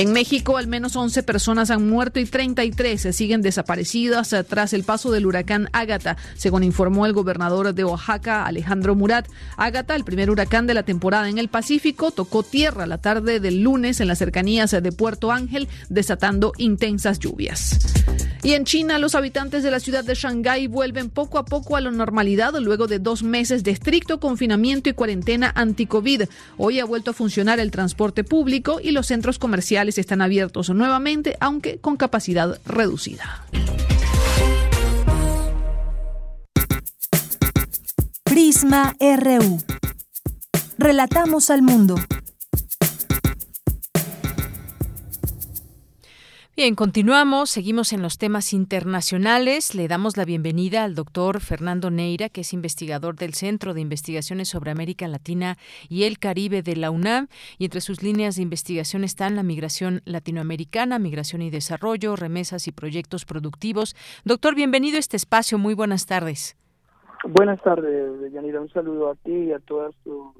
En México, al menos 11 personas han muerto y 33 siguen desaparecidas tras el paso del huracán Ágata, según informó el gobernador de Oaxaca, Alejandro Murat. Ágata, el primer huracán de la temporada en el Pacífico, tocó tierra la tarde del lunes en las cercanías de Puerto Ángel, desatando intensas lluvias. Y en China, los habitantes de la ciudad de Shanghái vuelven poco a poco a la normalidad luego de dos meses de estricto confinamiento y cuarentena anti-COVID. Hoy ha vuelto a funcionar el transporte público y los centros comerciales están abiertos nuevamente, aunque con capacidad reducida. Prisma RU. Relatamos al mundo. Bien, continuamos, seguimos en los temas internacionales. Le damos la bienvenida al doctor Fernando Neira, que es investigador del Centro de Investigaciones sobre América Latina y el Caribe de la UNAM. Y entre sus líneas de investigación están la migración latinoamericana, migración y desarrollo, remesas y proyectos productivos. Doctor, bienvenido a este espacio. Muy buenas tardes. Buenas tardes, Yanira. Un saludo a ti y a todas tus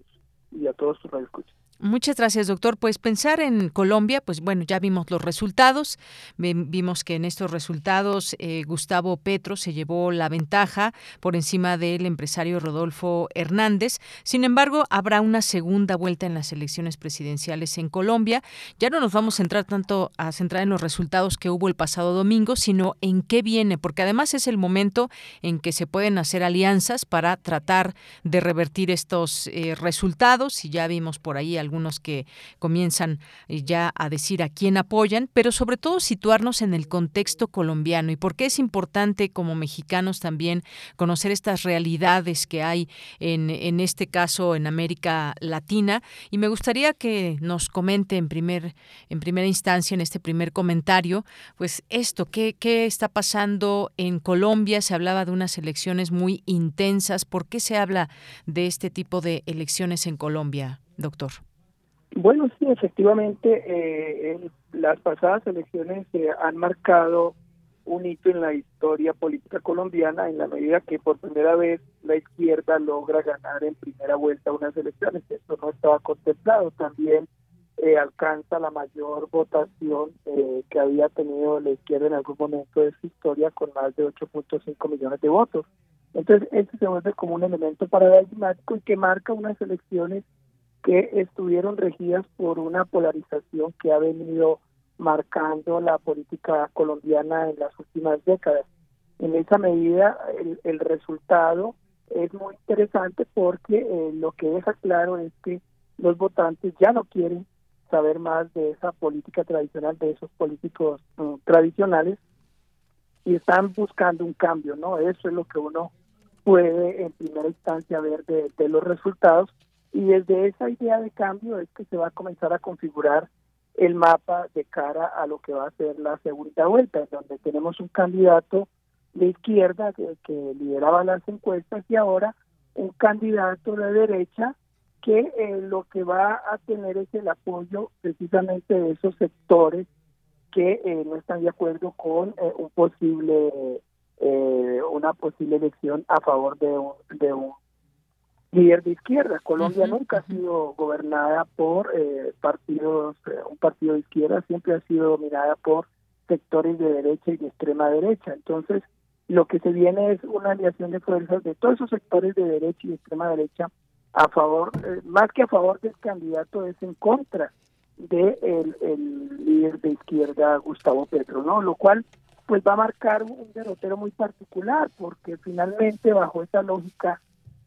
y a todos tus radioescuchas. Muchas gracias, doctor. Pues pensar en Colombia, pues bueno, ya vimos los resultados. Vimos que en estos resultados eh, Gustavo Petro se llevó la ventaja por encima del empresario Rodolfo Hernández. Sin embargo, habrá una segunda vuelta en las elecciones presidenciales en Colombia. Ya no nos vamos a centrar tanto a centrar en los resultados que hubo el pasado domingo, sino en qué viene, porque además es el momento en que se pueden hacer alianzas para tratar de revertir estos eh, resultados. Y ya vimos por ahí algunos que comienzan eh, ya a decir a quién apoyan, pero sobre todo situarnos en el contexto colombiano y por qué es importante como mexicanos también conocer estas realidades que hay en, en este caso en América Latina. Y me gustaría que nos comente en, primer, en primera instancia, en este primer comentario, pues esto, ¿qué, qué está pasando en Colombia? Se hablaba de unas elecciones muy intensas. ¿Por qué se habla de este tipo de elecciones en Colombia, doctor? Bueno, sí, efectivamente, eh, las pasadas elecciones eh, han marcado un hito en la historia política colombiana en la medida que por primera vez la izquierda logra ganar en primera vuelta unas elecciones. Esto no estaba contemplado. También eh, alcanza la mayor votación que había tenido la izquierda en algún momento de su historia con más de 8.5 millones de votos. Entonces, este se vuelve como un elemento paradigmático y que marca unas elecciones que estuvieron regidas por una polarización que ha venido marcando la política colombiana en las últimas décadas. En esa medida, el, resultado es muy interesante porque eh, lo que deja claro es que los votantes ya no quieren saber más de esa política tradicional, de esos políticos mm, tradicionales, y están buscando un cambio, ¿no? Eso es lo que uno puede en primera instancia ver de los resultados y desde esa idea de cambio es que se va a comenzar a configurar el mapa de cara a lo que va a ser la segunda vuelta, en donde tenemos un candidato de izquierda que, lideraba las encuestas y ahora un candidato de derecha que eh, lo que va a tener es el apoyo precisamente de esos sectores que eh, no están de acuerdo con eh, un posible eh, una posible elección a favor de un, de un líder de izquierda. Colombia nunca ha sido gobernada por eh, partidos, eh, un partido de izquierda, siempre ha sido dominada por sectores de derecha y de extrema derecha. Entonces, lo que se viene es una aliación de fuerzas de todos esos sectores de derecha y de extrema derecha a favor, eh, más que a favor del candidato, es en contra de el, líder de izquierda Gustavo Petro, ¿no? Lo cual pues va a marcar un derrotero muy particular, porque finalmente bajo esa lógica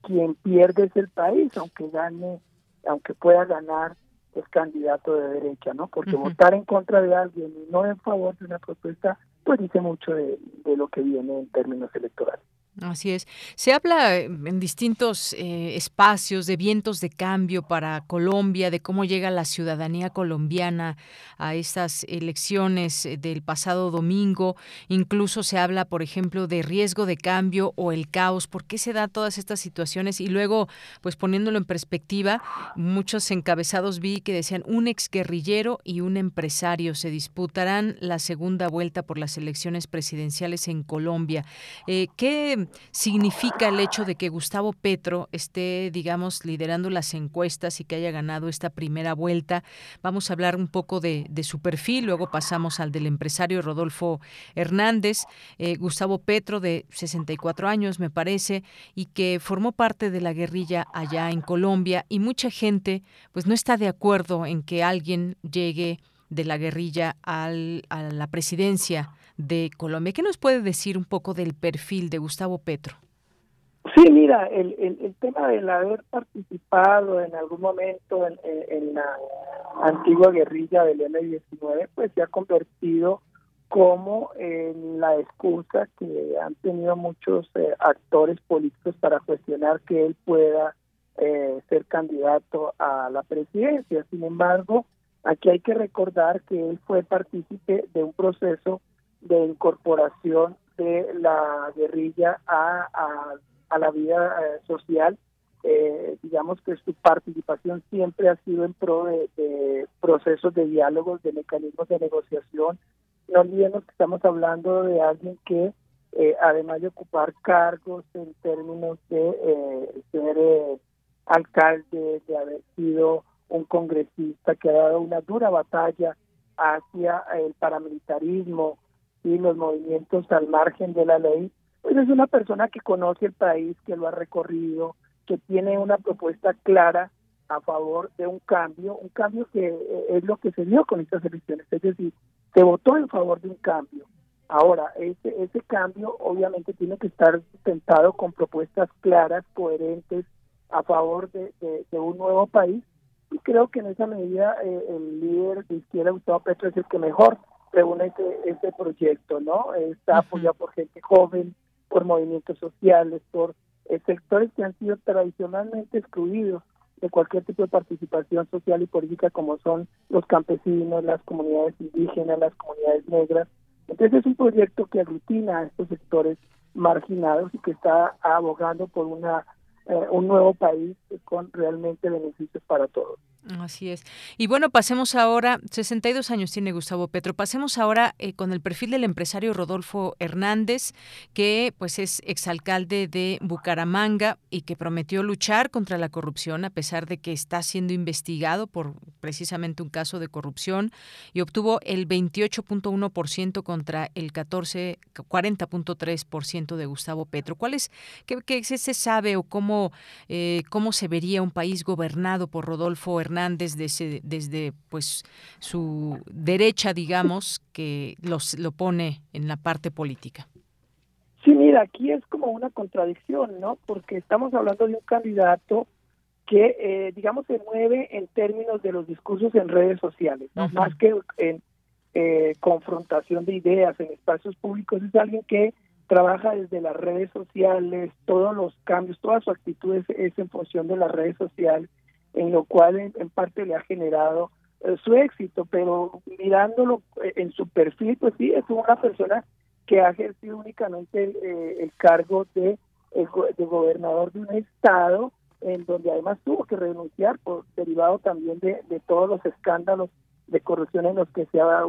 quien pierde es el país, aunque gane, aunque pueda ganar el candidato de derecha, ¿no? Porque votar en contra de alguien y no en favor de una propuesta, pues dice mucho de lo que viene en términos electorales. Así es. Se habla eh, en distintos eh, espacios de vientos de cambio para Colombia, de cómo llega la ciudadanía colombiana a estas elecciones eh, del pasado domingo. Incluso se habla, por ejemplo, de riesgo de cambio o el caos. ¿Por qué se dan todas estas situaciones? Y luego, pues poniéndolo en perspectiva, muchos encabezados vi que decían un exguerrillero y un empresario se disputarán la segunda vuelta por las elecciones presidenciales en Colombia. ¿Qué significa el hecho de que Gustavo Petro esté, digamos, liderando las encuestas y que haya ganado esta primera vuelta. Vamos a hablar un poco de, su perfil, luego pasamos al del empresario Rodolfo Hernández, eh, Gustavo Petro, de 64 años, me parece, y que formó parte de la guerrilla allá en Colombia, y mucha gente, pues, no está de acuerdo en que alguien llegue de la guerrilla al, a la presidencia de Colombia. ¿Qué nos puede decir un poco del perfil de Gustavo Petro? Sí, mira, el, el, tema del haber participado en algún momento en, la antigua guerrilla del M-19, pues se ha convertido como en la excusa que han tenido muchos eh, actores políticos para cuestionar que él pueda eh, ser candidato a la presidencia. Sin embargo, aquí hay que recordar que él fue partícipe de un proceso de incorporación de la guerrilla a, a, la vida eh, social. Eh, digamos que su participación siempre ha sido en pro de, procesos de diálogos, de mecanismos de negociación. No olvidemos que estamos hablando de alguien que, eh, además de ocupar cargos en términos de ser alcalde, de haber sido un congresista que ha dado una dura batalla hacia el paramilitarismo, y los movimientos al margen de la ley, pues es una persona que conoce el país, que lo ha recorrido, que tiene una propuesta clara a favor de un cambio, un cambio que eh, es lo que se dio con estas elecciones, es decir, se votó en favor de un cambio. Ahora, ese, ese cambio obviamente tiene que estar sustentado con propuestas claras, coherentes, a favor de, un nuevo país, y creo que en esa medida eh, el líder de izquierda, Gustavo Petro, es el que mejor reúne este, este proyecto, ¿no? Está apoyado por gente joven, por movimientos sociales, por eh, sectores que han sido tradicionalmente excluidos de cualquier tipo de participación social y política como son los campesinos, las comunidades indígenas, las comunidades negras. Entonces es un proyecto que aglutina a estos sectores marginados y que está abogando por una eh, un nuevo país con realmente beneficios para todos. Así es. Y bueno, pasemos ahora, 62 años tiene Gustavo Petro, pasemos ahora eh, con el perfil del empresario Rodolfo Hernández, que pues es exalcalde de Bucaramanga y que prometió luchar contra la corrupción a pesar de que está siendo investigado por precisamente un caso de corrupción y obtuvo el 28.1% contra el 14 40.3% de Gustavo Petro. ¿Cuál es qué, qué, se sabe o cómo eh, cómo se vería un país gobernado por Rodolfo Hernández Hernández desde, desde pues su derecha, digamos, que los, lo pone en la parte política. Sí, mira, aquí es como una contradicción, ¿no? Porque estamos hablando de un candidato que, eh, digamos, se mueve en términos de los discursos en redes sociales, ¿no? Más que en eh, confrontación de ideas en espacios públicos, es alguien que trabaja desde las redes sociales, todos los cambios, toda su actitud es en función de las redes sociales en lo cual en, parte le ha generado eh, su éxito, pero mirándolo eh, en su perfil, pues sí, es una persona que ha ejercido únicamente el, eh, cargo de, de, gobernador de un estado, en donde además tuvo que renunciar, por derivado también de, de todos los escándalos de corrupción en los que se ha,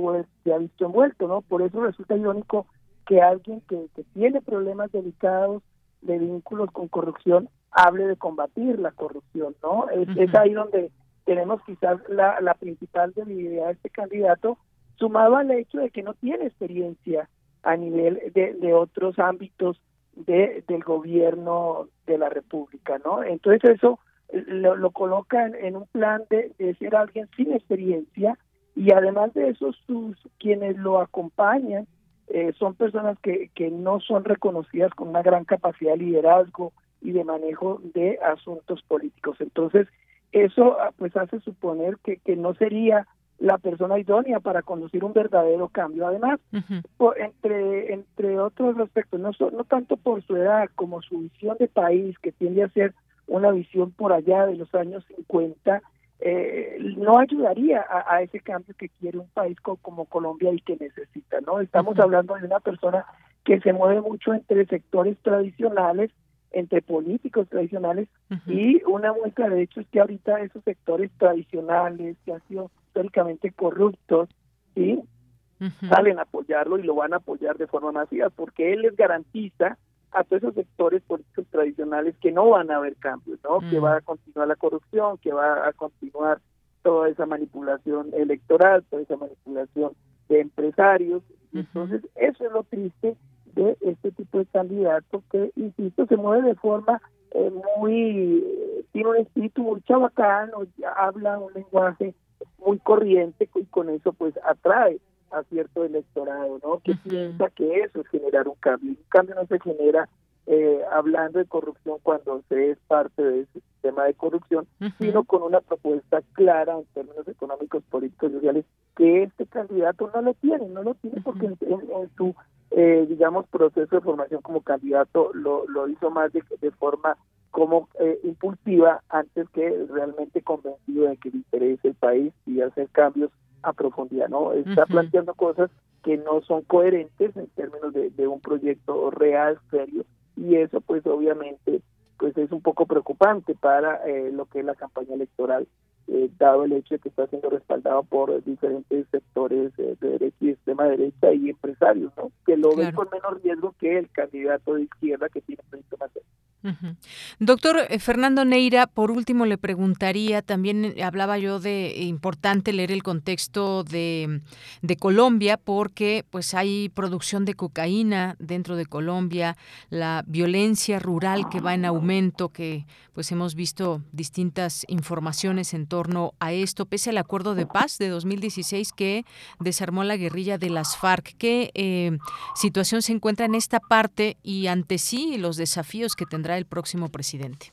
se ha visto envuelto, ¿no? Por eso resulta irónico que alguien que, tiene problemas delicados de vínculos con corrupción hable de combatir la corrupción, ¿no? Es, ahí donde tenemos quizás la, la principal debilidad de este candidato, sumado al hecho de que no tiene experiencia a nivel de, de otros ámbitos de, del gobierno de la República, ¿no? Entonces eso lo, lo coloca en, un plan de, de, ser alguien sin experiencia y además de eso sus quienes lo acompañan eh, son personas que, que no son reconocidas con una gran capacidad de liderazgo y de manejo de asuntos políticos. Entonces, eso ah, pues hace suponer que, que no sería la persona idónea para conducir un verdadero cambio. Además, entre, entre otros aspectos, no, no tanto por su edad como su visión de país, que tiende a ser una visión por allá de los años 50, eh, no ayudaría a, ese cambio que quiere un país como, Colombia y que necesita. no Estamos hablando de una persona que se mueve mucho entre sectores tradicionales entre políticos tradicionales y una muestra de hecho es que ahorita esos sectores tradicionales que han sido históricamente corruptos y salen a apoyarlo y lo van a apoyar de forma masiva porque él les garantiza a todos esos sectores políticos tradicionales que no van a haber cambios, ¿no? Que va a continuar la corrupción, que va a continuar toda esa manipulación electoral, toda esa manipulación de empresarios. Entonces, eso es lo triste de este tipo de candidato que, insisto, se mueve de forma eh, muy, tiene un espíritu muy chabacano, habla un lenguaje muy corriente y con eso pues atrae a cierto electorado, ¿no? Que piensa que eso es generar un cambio. Un cambio no se genera eh, hablando de corrupción cuando se es parte de ese sistema de corrupción, sino con una propuesta clara en términos económicos, políticos, sociales, que este candidato no lo tiene, no lo tiene porque en, su, eh, digamos, proceso de formación como candidato lo, lo hizo más de, de forma como eh, impulsiva antes que realmente convencido de que le interesa el país y hacer cambios a profundidad, ¿no? Está planteando cosas que no son coherentes en términos de, de, un proyecto real, serio, y eso pues obviamente pues es un poco preocupante para eh, lo que es la campaña electoral, eh, dado el hecho de que está siendo respaldado por diferentes sectores eh, de derecha y extrema derecha y empresarios, ¿no? Que lo ven con menos riesgo que el candidato de izquierda que tiene proyecto más Doctor eh, Fernando Neira, por último le preguntaría, también eh, hablaba yo de importante leer el contexto de, de, Colombia porque pues hay producción de cocaína dentro de Colombia, la violencia rural que va en aumento, que pues hemos visto distintas informaciones en torno a esto, pese al acuerdo de paz de 2016 que desarmó la guerrilla de las FARC. ¿Qué situación se encuentra en esta parte y ante sí los desafíos que tendrá el próximo presidente?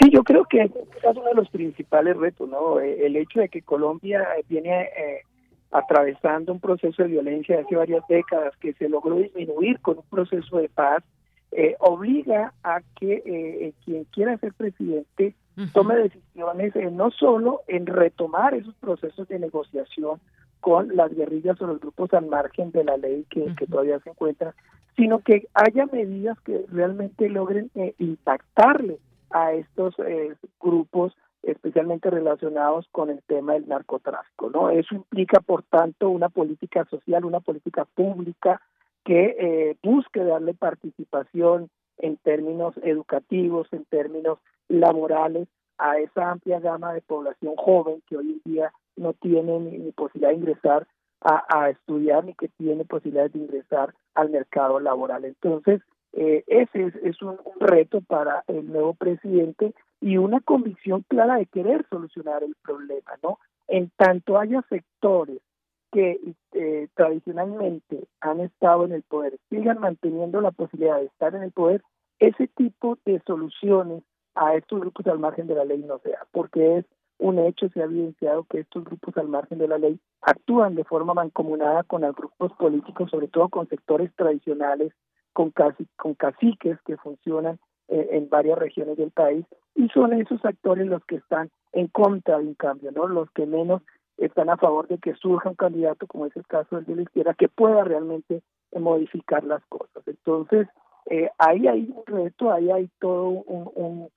Sí, yo creo que es uno de los principales retos, ¿no? Eh, el hecho de que Colombia viene eh, atravesando un proceso de violencia hace varias décadas que se logró disminuir con un proceso de paz, eh, obliga a que quien quiera ser presidente tome decisiones no solo en retomar esos procesos de negociación con las guerrillas o los grupos al margen de la ley que, que todavía se encuentran, sino que haya medidas que realmente logren eh, impactarle a estos eh, grupos especialmente relacionados con el tema del narcotráfico, ¿no? Eso implica, por tanto, una política social, una política pública que eh, busque darle participación en términos educativos, en términos laborales a esa amplia gama de población joven que hoy en día no tiene ni posibilidad de ingresar a, estudiar ni que tiene posibilidades de ingresar al mercado laboral. Entonces, eh, ese es, un, reto para el nuevo presidente y una convicción clara de querer solucionar el problema, ¿no? En tanto haya sectores que eh, tradicionalmente han estado en el poder, sigan manteniendo la posibilidad de estar en el poder, ese tipo de soluciones a estos grupos al margen de la ley no sea, porque es un hecho, se ha evidenciado que estos grupos al margen de la ley actúan de forma mancomunada con los grupos políticos, sobre todo con sectores tradicionales, con, casi, con caciques que funcionan eh, en varias regiones del país, y son esos actores los que están en contra de un cambio, ¿no? Los que menos están a favor de que surja un candidato, como es el caso del de la izquierda, que pueda realmente modificar las cosas. Entonces, eh, ahí hay un reto, ahí hay todo un,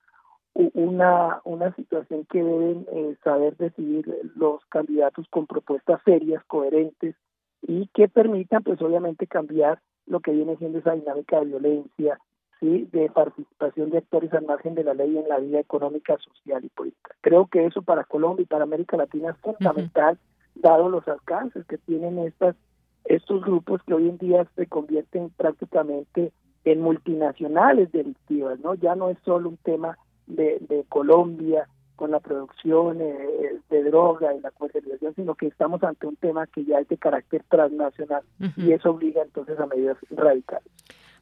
una, una situación que deben eh, saber decidir los candidatos con propuestas serias, coherentes y que permitan pues obviamente cambiar lo que viene siendo esa dinámica de violencia, ¿sí? de participación de actores al margen de la ley en la vida económica, social y política. Creo que eso para Colombia y para América Latina es fundamental, dado los alcances que tienen estas estos grupos que hoy en día se convierten prácticamente en multinacionales delictivas, ¿no? Ya no es solo un tema de, de Colombia con la producción eh, de droga y la comercialización, sino que estamos ante un tema que ya es de carácter transnacional y eso obliga entonces a medidas radicales.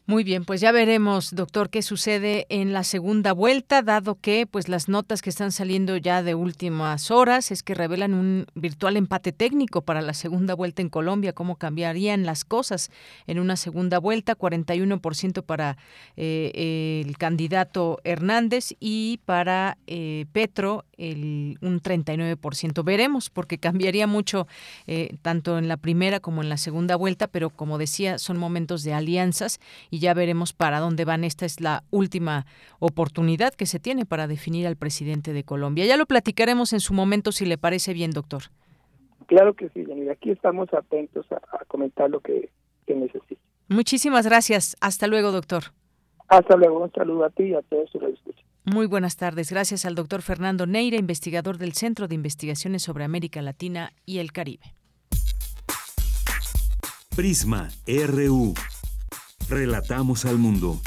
Muy bien, pues ya veremos, doctor, qué sucede en la segunda vuelta, dado que pues las notas que están saliendo ya de últimas horas es que revelan un virtual empate técnico para la segunda vuelta en Colombia, cómo cambiarían las cosas en una segunda vuelta, 41% para eh, el candidato Hernández y para eh, Petro el, un 39%. Veremos, porque cambiaría mucho eh, tanto en la primera como en la segunda vuelta, pero como decía, son momentos de alianzas y ya veremos para dónde van. Esta es la última oportunidad que se tiene para definir al presidente de Colombia. Ya lo platicaremos en su momento, si le parece bien, doctor. Claro que sí, y aquí estamos atentos a, comentar lo que, que necesite. Muchísimas gracias. Hasta luego, doctor. Hasta luego. Un saludo a ti y a todos los escuchan. Muy buenas tardes. Gracias al doctor Fernando Neira, investigador del Centro de Investigaciones sobre América Latina y el Caribe. Prisma RU. Relatamos al mundo.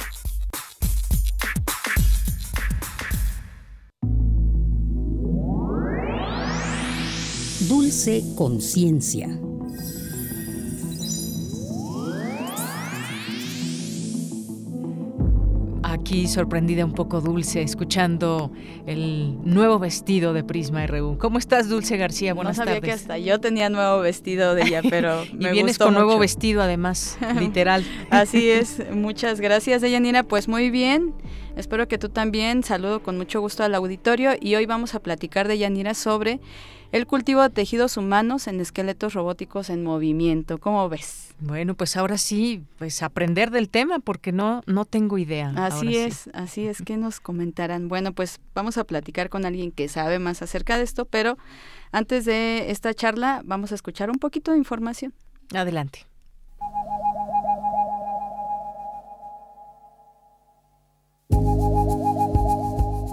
Dulce Conciencia. Aquí sorprendida un poco Dulce, escuchando el nuevo vestido de Prisma RU. ¿Cómo estás, Dulce García? Buenas no sabía tardes. que hasta yo tenía nuevo vestido de ella, pero (laughs) y me vienes gustó con nuevo vestido, además, (laughs) literal. Así es. (laughs) Muchas gracias, Deyanira. Pues muy bien. Espero que tú también. Saludo con mucho gusto al auditorio y hoy vamos a platicar de Yanira sobre el cultivo de tejidos humanos en esqueletos robóticos en movimiento. ¿Cómo ves? Bueno, pues ahora sí, pues aprender del tema porque no no tengo idea. Así sí. es, así es que nos comentarán. Bueno, pues vamos a platicar con alguien que sabe más acerca de esto, pero antes de esta charla vamos a escuchar un poquito de información. Adelante.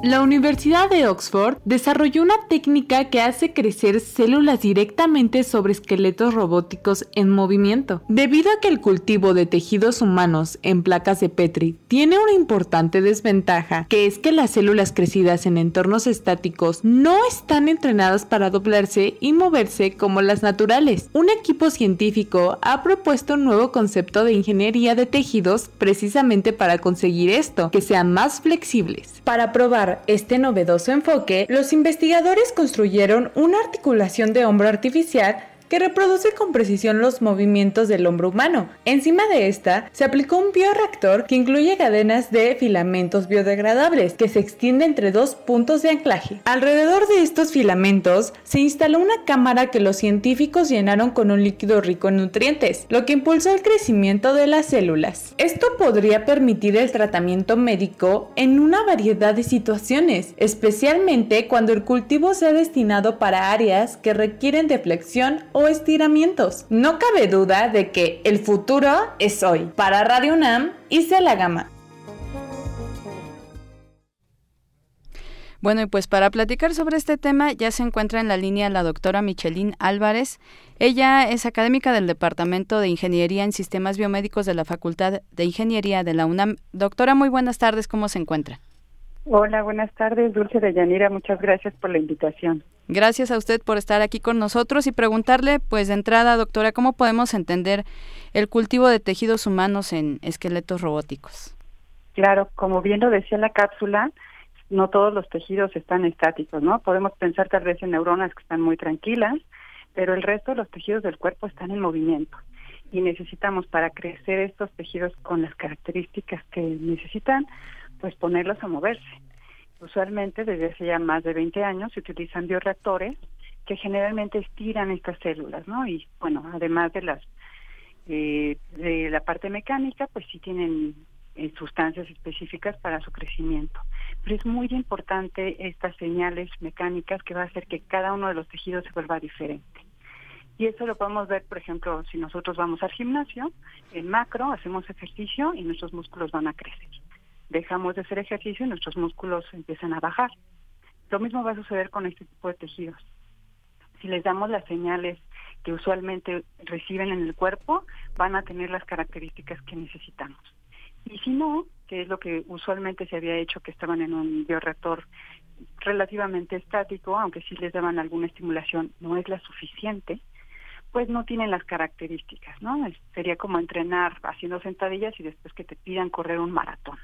La Universidad de Oxford desarrolló una técnica que hace crecer células directamente sobre esqueletos robóticos en movimiento. Debido a que el cultivo de tejidos humanos en placas de Petri tiene una importante desventaja, que es que las células crecidas en entornos estáticos no están entrenadas para doblarse y moverse como las naturales. Un equipo científico ha propuesto un nuevo concepto de ingeniería de tejidos precisamente para conseguir esto, que sean más flexibles. Para probar este novedoso enfoque, los investigadores construyeron una articulación de hombro artificial que reproduce con precisión los movimientos del hombro humano. Encima de esta se aplicó un bioreactor que incluye cadenas de filamentos biodegradables que se extiende entre dos puntos de anclaje. Alrededor de estos filamentos se instaló una cámara que los científicos llenaron con un líquido rico en nutrientes, lo que impulsó el crecimiento de las células. Esto podría permitir el tratamiento médico en una variedad de situaciones, especialmente cuando el cultivo sea destinado para áreas que requieren de flexión o estiramientos. No cabe duda de que el futuro es hoy. Para Radio UNAM, hice la gama. Bueno, y pues para platicar sobre este tema ya se encuentra en la línea la doctora Micheline Álvarez. Ella es académica del Departamento de Ingeniería en Sistemas Biomédicos de la Facultad de Ingeniería de la UNAM. Doctora, muy buenas tardes, ¿cómo se encuentra? Hola, buenas tardes, Dulce de Yanira, muchas gracias por la invitación. Gracias a usted por estar aquí con nosotros y preguntarle, pues de entrada, doctora, ¿cómo podemos entender el cultivo de tejidos humanos en esqueletos robóticos? Claro, como bien lo decía la cápsula, no todos los tejidos están estáticos, ¿no? Podemos pensar tal vez en neuronas que están muy tranquilas, pero el resto de los tejidos del cuerpo están en movimiento y necesitamos para crecer estos tejidos con las características que necesitan, pues ponerlos a moverse. Usualmente desde hace ya más de 20 años se utilizan bioreactores que generalmente estiran estas células, ¿no? Y bueno, además de las eh, de la parte mecánica, pues sí tienen eh, sustancias específicas para su crecimiento. Pero es muy importante estas señales mecánicas que va a hacer que cada uno de los tejidos se vuelva diferente. Y eso lo podemos ver, por ejemplo, si nosotros vamos al gimnasio, en macro hacemos ejercicio y nuestros músculos van a crecer. Dejamos de hacer ejercicio y nuestros músculos empiezan a bajar. Lo mismo va a suceder con este tipo de tejidos. Si les damos las señales que usualmente reciben en el cuerpo, van a tener las características que necesitamos. Y si no, que es lo que usualmente se había hecho, que estaban en un bioreactor relativamente estático, aunque sí les daban alguna estimulación, no es la suficiente, pues no tienen las características, ¿no? sería como entrenar haciendo sentadillas y después que te pidan correr un maratón.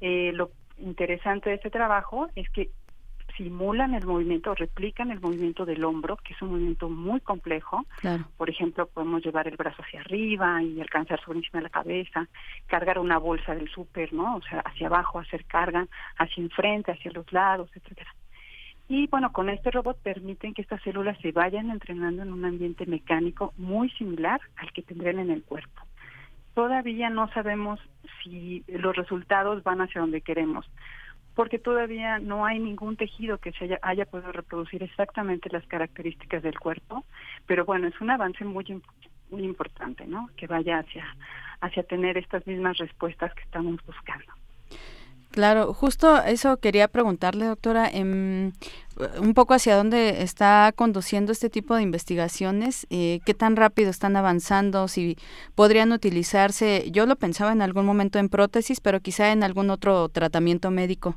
Eh, lo interesante de este trabajo es que simulan el movimiento, replican el movimiento del hombro, que es un movimiento muy complejo. Por ejemplo, podemos llevar el brazo hacia arriba y alcanzar sobre encima de la cabeza, cargar una bolsa del súper, ¿no? O sea, hacia abajo, hacer carga, hacia enfrente, hacia los lados, etcétera. Y bueno, con este robot permiten que estas células se vayan entrenando en un ambiente mecánico muy similar al que tendrían en el cuerpo. Todavía no sabemos si los resultados van hacia donde queremos porque todavía no hay ningún tejido que se haya, podido reproducir exactamente las características del cuerpo, pero bueno, es un avance muy muy importante, ¿no? Que vaya hacia hacia tener estas mismas respuestas que estamos buscando. Claro, justo eso quería preguntarle, doctora, em, un poco hacia dónde está conduciendo este tipo de investigaciones, eh, qué tan rápido están avanzando, si podrían utilizarse, yo lo pensaba en algún momento en prótesis, pero quizá en algún otro tratamiento médico.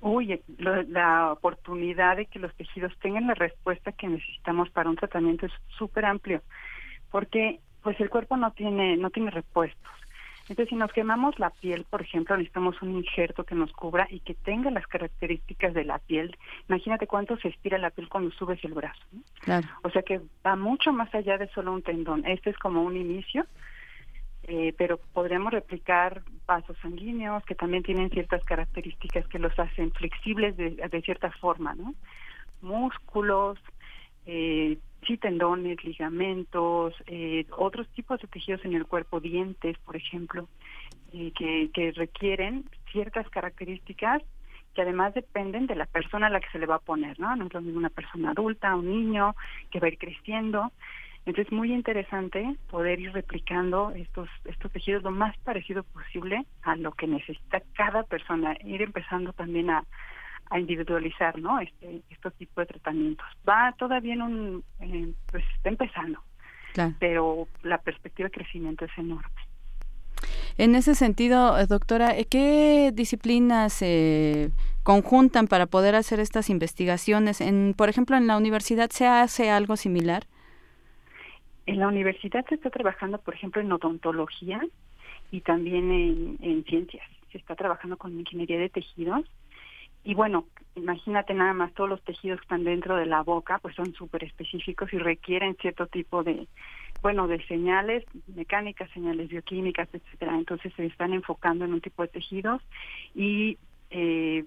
Uy, la oportunidad de que los tejidos tengan la respuesta que necesitamos para un tratamiento es súper amplio, porque pues el cuerpo no tiene no tiene repuestos. Entonces, si nos quemamos la piel, por ejemplo, necesitamos un injerto que nos cubra y que tenga las características de la piel. Imagínate cuánto se estira la piel cuando subes el brazo. Claro. O sea que va mucho más allá de solo un tendón. Este es como un inicio eh, pero podríamos replicar vasos sanguíneos que también tienen ciertas características que los hacen flexibles de, de cierta forma, ¿no? Músculos, eh, sí, tendones, ligamentos, eh, otros tipos de tejidos en el cuerpo, dientes, por ejemplo, eh, que, que requieren ciertas características que además dependen de la persona a la que se le va a poner, ¿no? No es lo mismo una persona adulta, un niño que va a ir creciendo. Entonces, muy interesante poder ir replicando estos, estos tejidos lo más parecido posible a lo que necesita cada persona, ir empezando también a, a individualizar, ¿no? Este, estos tipos de tratamientos. Va todavía en un, eh, pues está empezando, pero la perspectiva de crecimiento es enorme. En ese sentido, eh, doctora, ¿qué disciplinas se conjuntan para poder hacer estas investigaciones? En, por ejemplo, en la universidad se hace algo similar. En la universidad se está trabajando, por ejemplo, en odontología y también en, ciencias. Se está trabajando con ingeniería de tejidos. Y bueno, imagínate nada más, todos los tejidos que están dentro de la boca, pues son súper específicos y requieren cierto tipo de, bueno, de señales mecánicas, señales bioquímicas, etcétera. Entonces se están enfocando en un tipo de tejidos y eh,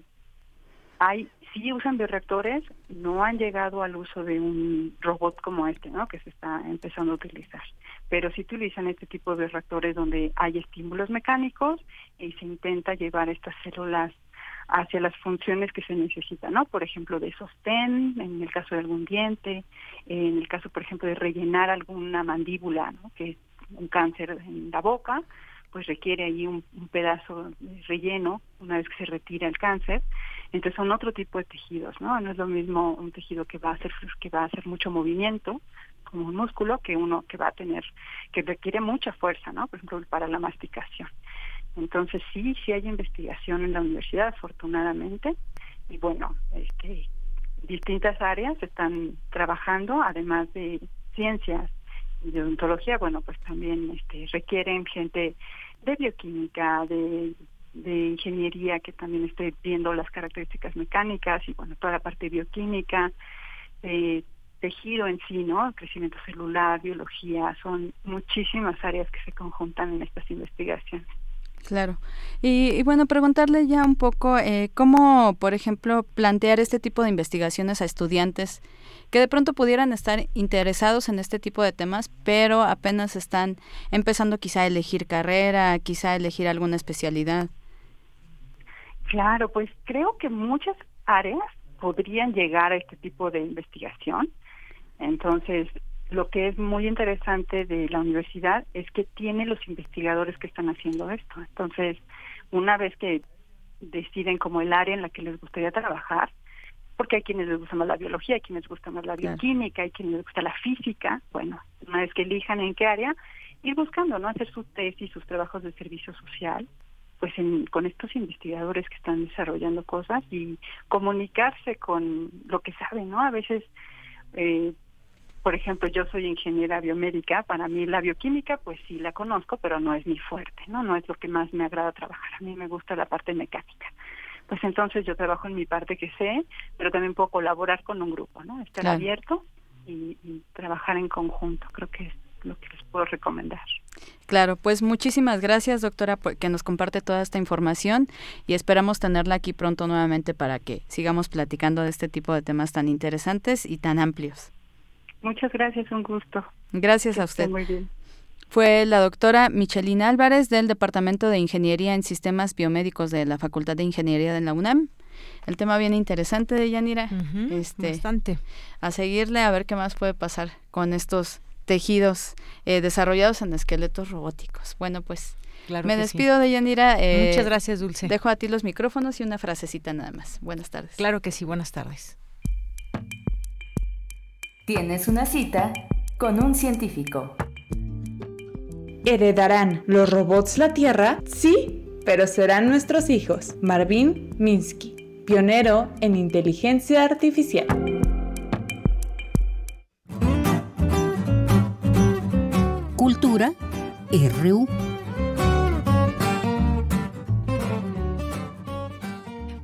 hay sí usan bioreactores, no han llegado al uso de un robot como este, ¿no? Que se está empezando a utilizar. Pero sí utilizan este tipo de reactores donde hay estímulos mecánicos y se intenta llevar estas células hacia las funciones que se necesitan, ¿no? Por ejemplo, de sostén, en el caso de algún diente, en el caso, por ejemplo, de rellenar alguna mandíbula, ¿no? Que es un cáncer en la boca, pues requiere ahí un, un pedazo de relleno una vez que se retira el cáncer entonces son otro tipo de tejidos, ¿no? No es lo mismo un tejido que va a hacer que va a hacer mucho movimiento como un músculo que uno que va a tener que requiere mucha fuerza, ¿no? Por ejemplo, para la masticación. Entonces sí, sí hay investigación en la universidad, afortunadamente, y bueno, este, distintas áreas están trabajando, además de ciencias y de odontología, bueno, pues también este, requieren gente de bioquímica, de ingeniería que también estoy viendo las características mecánicas y bueno toda la parte bioquímica tejido en sí no crecimiento celular biología son muchísimas áreas que se conjuntan en estas investigaciones Claro. Y, bueno, preguntarle ya un poco eh, cómo, por ejemplo, plantear este tipo de investigaciones a estudiantes que de pronto pudieran estar interesados en este tipo de temas, pero apenas están empezando quizá a elegir carrera, quizá a elegir alguna especialidad. Claro, pues creo que muchas áreas podrían llegar a este tipo de investigación. Entonces, lo que es muy interesante de la universidad es que tiene los investigadores que están haciendo esto. Entonces, una vez que deciden como el área en la que les gustaría trabajar, porque hay quienes les gusta más la biología, hay quienes les gusta más la bioquímica, hay quienes les gusta la física, bueno, una vez que elijan en qué área, ir buscando, ¿no? Hacer sus tesis, sus trabajos de servicio social, pues con estos investigadores que están desarrollando cosas y comunicarse con lo que saben, ¿no? A veces, eh, por ejemplo, yo soy ingeniera biomédica, para mí la bioquímica, pues sí la conozco, pero no es mi fuerte, ¿no? No es lo que más me agrada trabajar, a mí me gusta la parte mecánica. Pues entonces yo trabajo en mi parte que sé, pero también puedo colaborar con un grupo, ¿no? Estar abierto y, y trabajar en conjunto, creo que es lo que les puedo recomendar. Claro, pues muchísimas gracias, doctora, por que nos comparte toda esta información y esperamos tenerla aquí pronto nuevamente para que sigamos platicando de este tipo de temas tan interesantes y tan amplios. Muchas gracias, un gusto. Gracias a usted. Muy bien. Fue la doctora Michelina Álvarez del Departamento de Ingeniería en Sistemas Biomédicos de la Facultad de Ingeniería de la UNAM. El tema bien interesante de Yanira. este, bastante. A seguirle a ver qué más puede pasar con estos tejidos eh, desarrollados en esqueletos robóticos. Bueno, pues me despido de Yanira. Eh, Muchas gracias, Dulce. Dejo a ti los micrófonos y una frasecita nada más. Buenas tardes. Claro que sí, buenas tardes. Tienes una cita con un científico. ¿Heredarán los robots la Tierra? Sí, pero serán nuestros hijos. Marvin Minsky, pionero en inteligencia artificial. Cultura RU.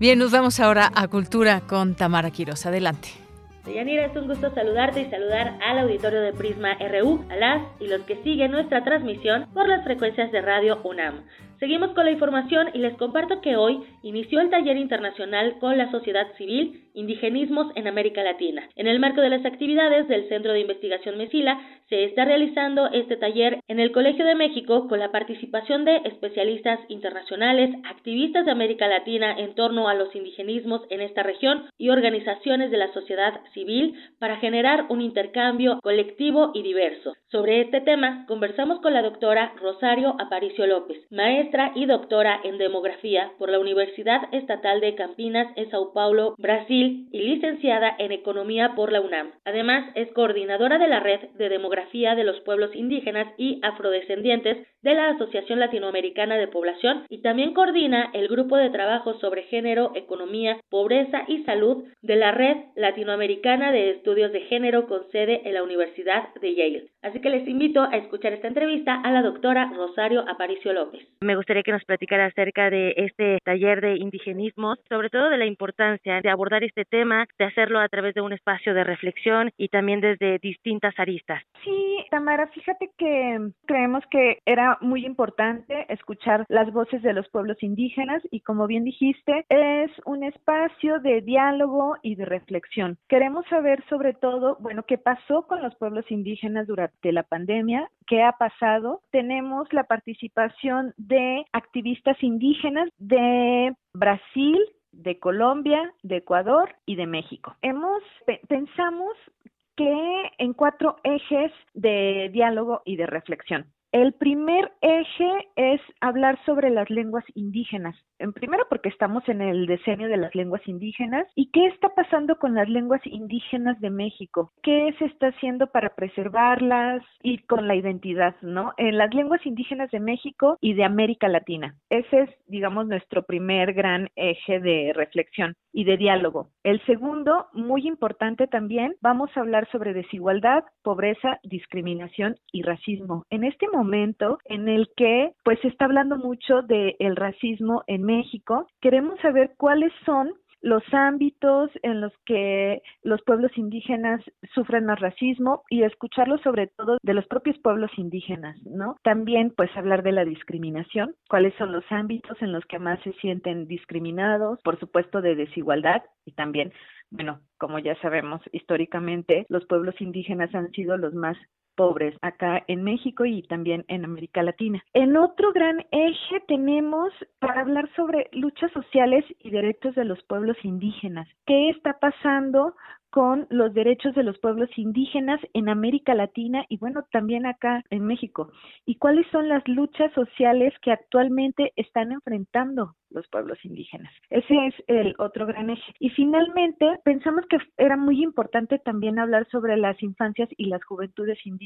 Bien, nos vamos ahora a Cultura con Tamara Quiroz. Adelante. Yanira, es un gusto saludarte y saludar al auditorio de Prisma RU, a las y los que siguen nuestra transmisión por las frecuencias de Radio UNAM. Seguimos con la información y les comparto que hoy inició el taller internacional con la sociedad civil Indigenismos en América Latina. En el marco de las actividades del Centro de Investigación Mesila, se está realizando este taller en el Colegio de México con la participación de especialistas internacionales, activistas de América Latina en torno a los indigenismos en esta región y organizaciones de la sociedad civil para generar un intercambio colectivo y diverso. Sobre este tema, conversamos con la doctora Rosario Aparicio López, maestra y doctora en demografía por la Universidad Estatal de Campinas en Sao Paulo, Brasil y licenciada en Economía por la UNAM. Además, es coordinadora de la Red de Demografía de los Pueblos Indígenas y Afrodescendientes de la Asociación Latinoamericana de Población y también coordina el Grupo de Trabajo sobre Género, Economía, Pobreza y Salud de la Red Latinoamericana de Estudios de Género con sede en la Universidad de Yale. Así que les invito a escuchar esta entrevista a la doctora Rosario Aparicio López. Me gustaría que nos platicara acerca de este taller de indigenismos, sobre todo de la importancia de abordar este este tema, de hacerlo a través de un espacio de reflexión y también desde distintas aristas. Sí, Tamara, fíjate que creemos que era muy importante escuchar las voces de los pueblos indígenas y como bien dijiste, es un espacio de diálogo y de reflexión. Queremos saber sobre todo, bueno, qué pasó con los pueblos indígenas durante la pandemia, qué ha pasado. Tenemos la participación de activistas indígenas de Brasil, de Colombia, de Ecuador y de México. Hemos pensamos que en cuatro ejes de diálogo y de reflexión. El primer eje es hablar sobre las lenguas indígenas. En primero porque estamos en el decenio de las lenguas indígenas y qué está pasando con las lenguas indígenas de México, qué se está haciendo para preservarlas y con la identidad, ¿no? En las lenguas indígenas de México y de América Latina. Ese es, digamos, nuestro primer gran eje de reflexión y de diálogo. El segundo, muy importante también, vamos a hablar sobre desigualdad, pobreza, discriminación y racismo. En este momento en el que pues se está hablando mucho del el racismo en México, queremos saber cuáles son los ámbitos en los que los pueblos indígenas sufren más racismo y escucharlo sobre todo de los propios pueblos indígenas, ¿no? También pues hablar de la discriminación, cuáles son los ámbitos en los que más se sienten discriminados, por supuesto de desigualdad y también, bueno, como ya sabemos históricamente, los pueblos indígenas han sido los más pobres acá en México y también en América Latina. En otro gran eje tenemos para hablar sobre luchas sociales y derechos de los pueblos indígenas. ¿Qué está pasando con los derechos de los pueblos indígenas en América Latina y bueno, también acá en México. ¿Y cuáles son las luchas sociales que actualmente están enfrentando los pueblos indígenas? Ese es el otro gran eje. Y finalmente, pensamos que era muy importante también hablar sobre las infancias y las juventudes indígenas.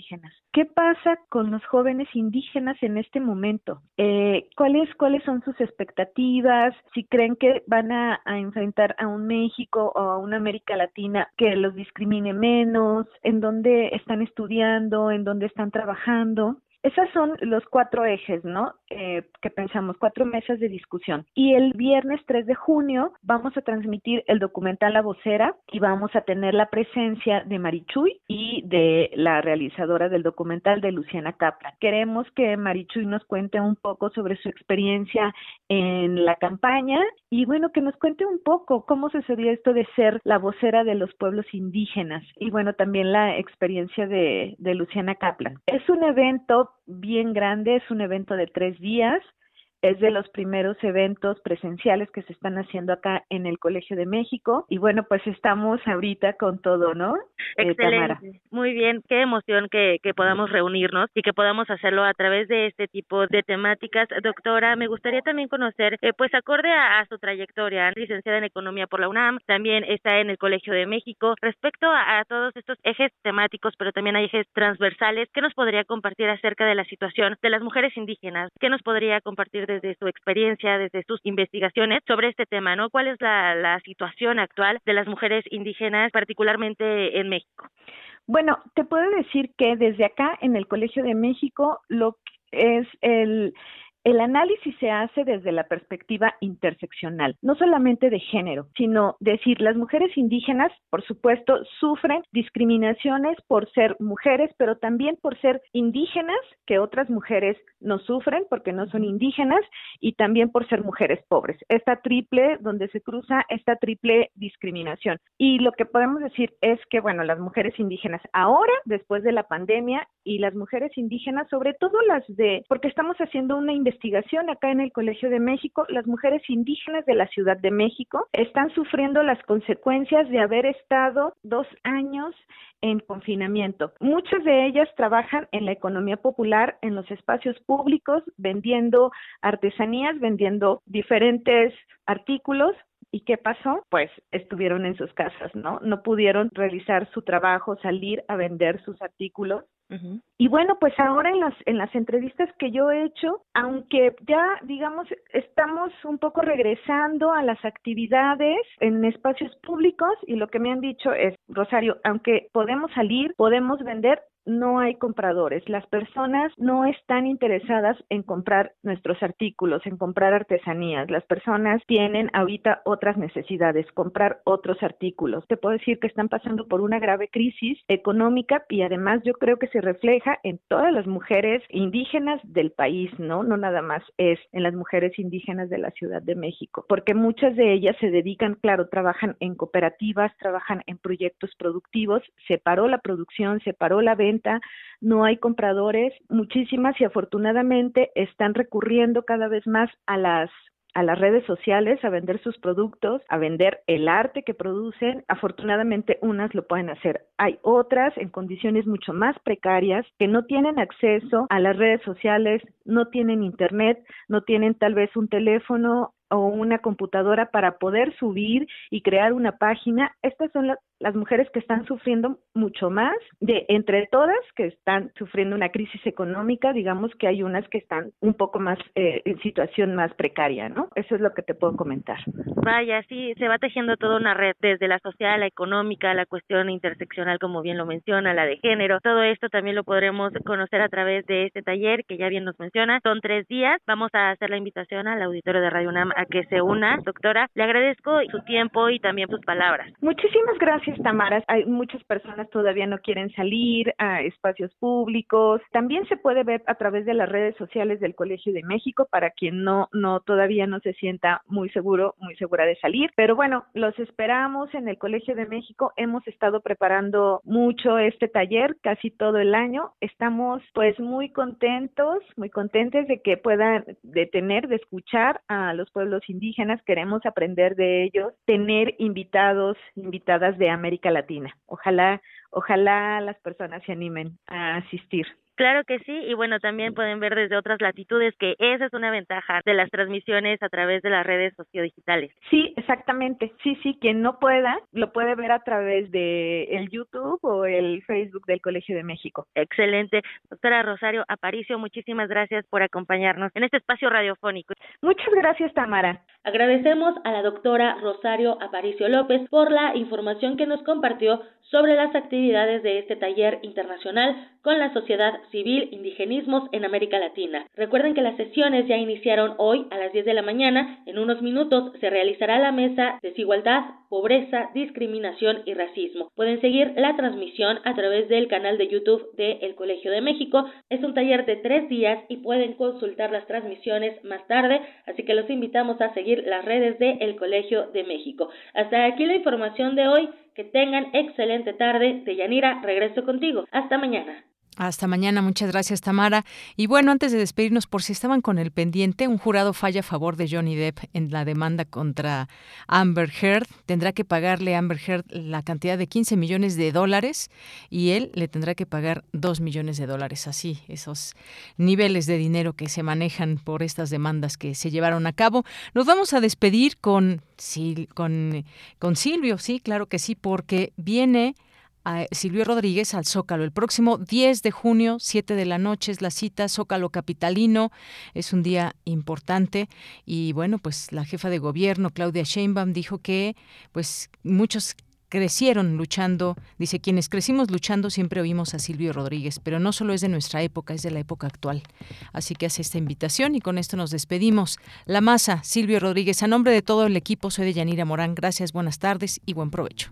¿Qué pasa con los jóvenes indígenas en este momento? Eh, ¿cuáles, ¿Cuáles son sus expectativas? Si creen que van a, a enfrentar a un México o a una América Latina que los discrimine menos, en dónde están estudiando, en dónde están trabajando. Esos son los cuatro ejes, ¿no? Eh, que pensamos, cuatro mesas de discusión. Y el viernes 3 de junio vamos a transmitir el documental La Vocera y vamos a tener la presencia de Marichuy y de la realizadora del documental de Luciana Kaplan. Queremos que Marichuy nos cuente un poco sobre su experiencia en la campaña y bueno, que nos cuente un poco cómo sucedió esto de ser la vocera de los pueblos indígenas y bueno, también la experiencia de, de Luciana Kaplan. Es un evento bien grande, es un evento de tres días es de los primeros eventos presenciales que se están haciendo acá en el Colegio de México y bueno, pues estamos ahorita con todo, ¿no? Eh, Excelente. Muy bien, qué emoción que, podamos reunirnos y que podamos hacerlo a través de este tipo de temáticas. Doctora, me gustaría también conocer, eh, pues acorde a, su trayectoria, licenciada en Economía por la UNAM, también está en el Colegio de México, respecto a, todos estos ejes temáticos, pero también hay ejes transversales, ¿qué nos podría compartir acerca de la situación de las mujeres indígenas? ¿Qué nos podría compartir desde su experiencia, desde sus investigaciones sobre este tema, ¿no? ¿Cuál es la, la situación actual de las mujeres indígenas, particularmente en México? Bueno, te puedo decir que desde acá en el Colegio de México lo que es el el análisis se hace desde la perspectiva interseccional, no solamente de género, sino decir, las mujeres indígenas, por supuesto, sufren discriminaciones por ser mujeres, pero también por ser indígenas, que otras mujeres no sufren porque no son indígenas, y también por ser mujeres pobres. Esta triple, donde se cruza esta triple discriminación. Y lo que podemos decir es que, bueno, las mujeres indígenas ahora, después de la pandemia, y las mujeres indígenas, sobre todo las de, porque estamos haciendo una investigación acá en el Colegio de México, las mujeres indígenas de la Ciudad de México están sufriendo las consecuencias de haber estado dos años en confinamiento. Muchas de ellas trabajan en la economía popular, en los espacios públicos, vendiendo artesanías, vendiendo diferentes artículos ¿Y qué pasó? Pues estuvieron en sus casas, ¿no? No pudieron realizar su trabajo, salir a vender sus artículos y bueno, pues ahora en las, en las entrevistas que yo he hecho, aunque ya, digamos, estamos un poco regresando a las actividades en espacios públicos y lo que me han dicho es, Rosario, aunque podemos salir, podemos vender, no hay compradores. Las personas no están interesadas en comprar nuestros artículos, en comprar artesanías. Las personas tienen ahorita otras necesidades, comprar otros artículos. Te puedo decir que están pasando por una grave crisis económica y además yo creo que se refleja en todas las mujeres indígenas del país, ¿no? No nada más es en las mujeres indígenas de la Ciudad de México, porque muchas de ellas se dedican, claro, trabajan en cooperativas, trabajan en proyectos productivos, se paró la producción, se paró la venta no hay compradores, muchísimas y afortunadamente están recurriendo cada vez más a las a las redes sociales a vender sus productos, a vender el arte que producen. Afortunadamente unas lo pueden hacer. Hay otras en condiciones mucho más precarias que no tienen acceso a las redes sociales, no tienen internet, no tienen tal vez un teléfono o una computadora para poder subir y crear una página. Estas son las mujeres que están sufriendo mucho más, de entre todas que están sufriendo una crisis económica, digamos que hay unas que están un poco más eh, en situación más precaria, ¿no? Eso es lo que te puedo comentar. Vaya, sí, se va tejiendo toda una red desde la social, la económica, la cuestión interseccional, como bien lo menciona, la de género. Todo esto también lo podremos conocer a través de este taller que ya bien nos menciona. Son tres días. Vamos a hacer la invitación al auditorio de Radio UNAM a que se una. Doctora, le agradezco su tiempo y también sus palabras. Muchísimas gracias, Tamara. Hay muchas personas todavía no quieren salir a espacios públicos. También se puede ver a través de las redes sociales del Colegio de México para quien no, no todavía no se sienta muy seguro, muy segura de salir. Pero bueno, los esperamos en el Colegio de México. Hemos estado preparando mucho este taller casi todo el año. Estamos pues muy contentos, muy contentos de que puedan detener, de escuchar a los pueblos indígenas. Queremos aprender de ellos, tener invitados, invitadas de América Latina. Ojalá, ojalá las personas se animen a asistir. Claro que sí, y bueno, también pueden ver desde otras latitudes que esa es una ventaja de las transmisiones a través de las redes sociodigitales. Sí, exactamente. Sí, sí, quien no pueda, lo puede ver a través de el YouTube o el Facebook del Colegio de México. Excelente. Doctora Rosario Aparicio, muchísimas gracias por acompañarnos en este espacio radiofónico. Muchas gracias, Tamara. Agradecemos a la doctora Rosario Aparicio López por la información que nos compartió sobre las actividades de este taller internacional con la sociedad civil Indigenismos en América Latina. Recuerden que las sesiones ya iniciaron hoy a las 10 de la mañana. En unos minutos se realizará la mesa Desigualdad, Pobreza, Discriminación y Racismo. Pueden seguir la transmisión a través del canal de YouTube de El Colegio de México. Es un taller de tres días y pueden consultar las transmisiones más tarde, así que los invitamos a seguir las redes de El Colegio de México. Hasta aquí la información de hoy. Que tengan excelente tarde. De Yanira, regreso contigo. Hasta mañana. Hasta mañana, muchas gracias Tamara. Y bueno, antes de despedirnos, por si estaban con el pendiente, un jurado falla a favor de Johnny Depp en la demanda contra Amber Heard. Tendrá que pagarle a Amber Heard la cantidad de 15 millones de dólares y él le tendrá que pagar 2 millones de dólares. Así, esos niveles de dinero que se manejan por estas demandas que se llevaron a cabo. Nos vamos a despedir con, con, con Silvio, sí, claro que sí, porque viene Silvio Rodríguez al Zócalo. El próximo 10 de junio, 7 de la noche, es la cita Zócalo Capitalino. Es un día importante y bueno, pues la jefa de gobierno, Claudia Sheinbaum, dijo que pues muchos crecieron luchando, dice, quienes crecimos luchando siempre oímos a Silvio Rodríguez, pero no solo es de nuestra época, es de la época actual. Así que hace esta invitación y con esto nos despedimos. La masa, Silvio Rodríguez, a nombre de todo el equipo, soy de Yanira Morán. Gracias, buenas tardes y buen provecho.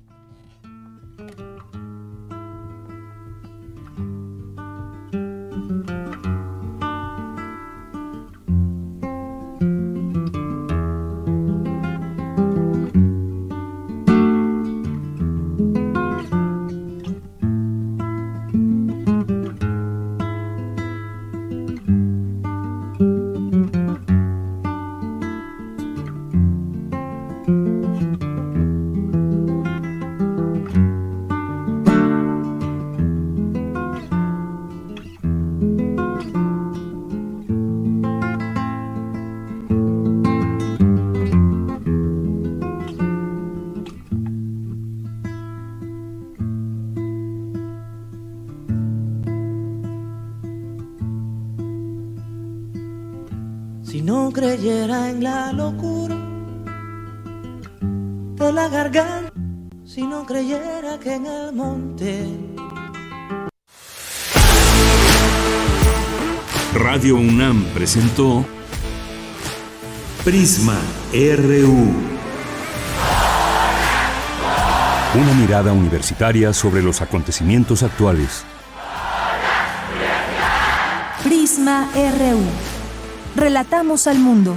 Creyera en la locura de la garganta, si no creyera que en el monte. Radio UNAM presentó Prisma RU. Una mirada universitaria sobre los acontecimientos actuales. Prisma RU. Relatamos al mundo.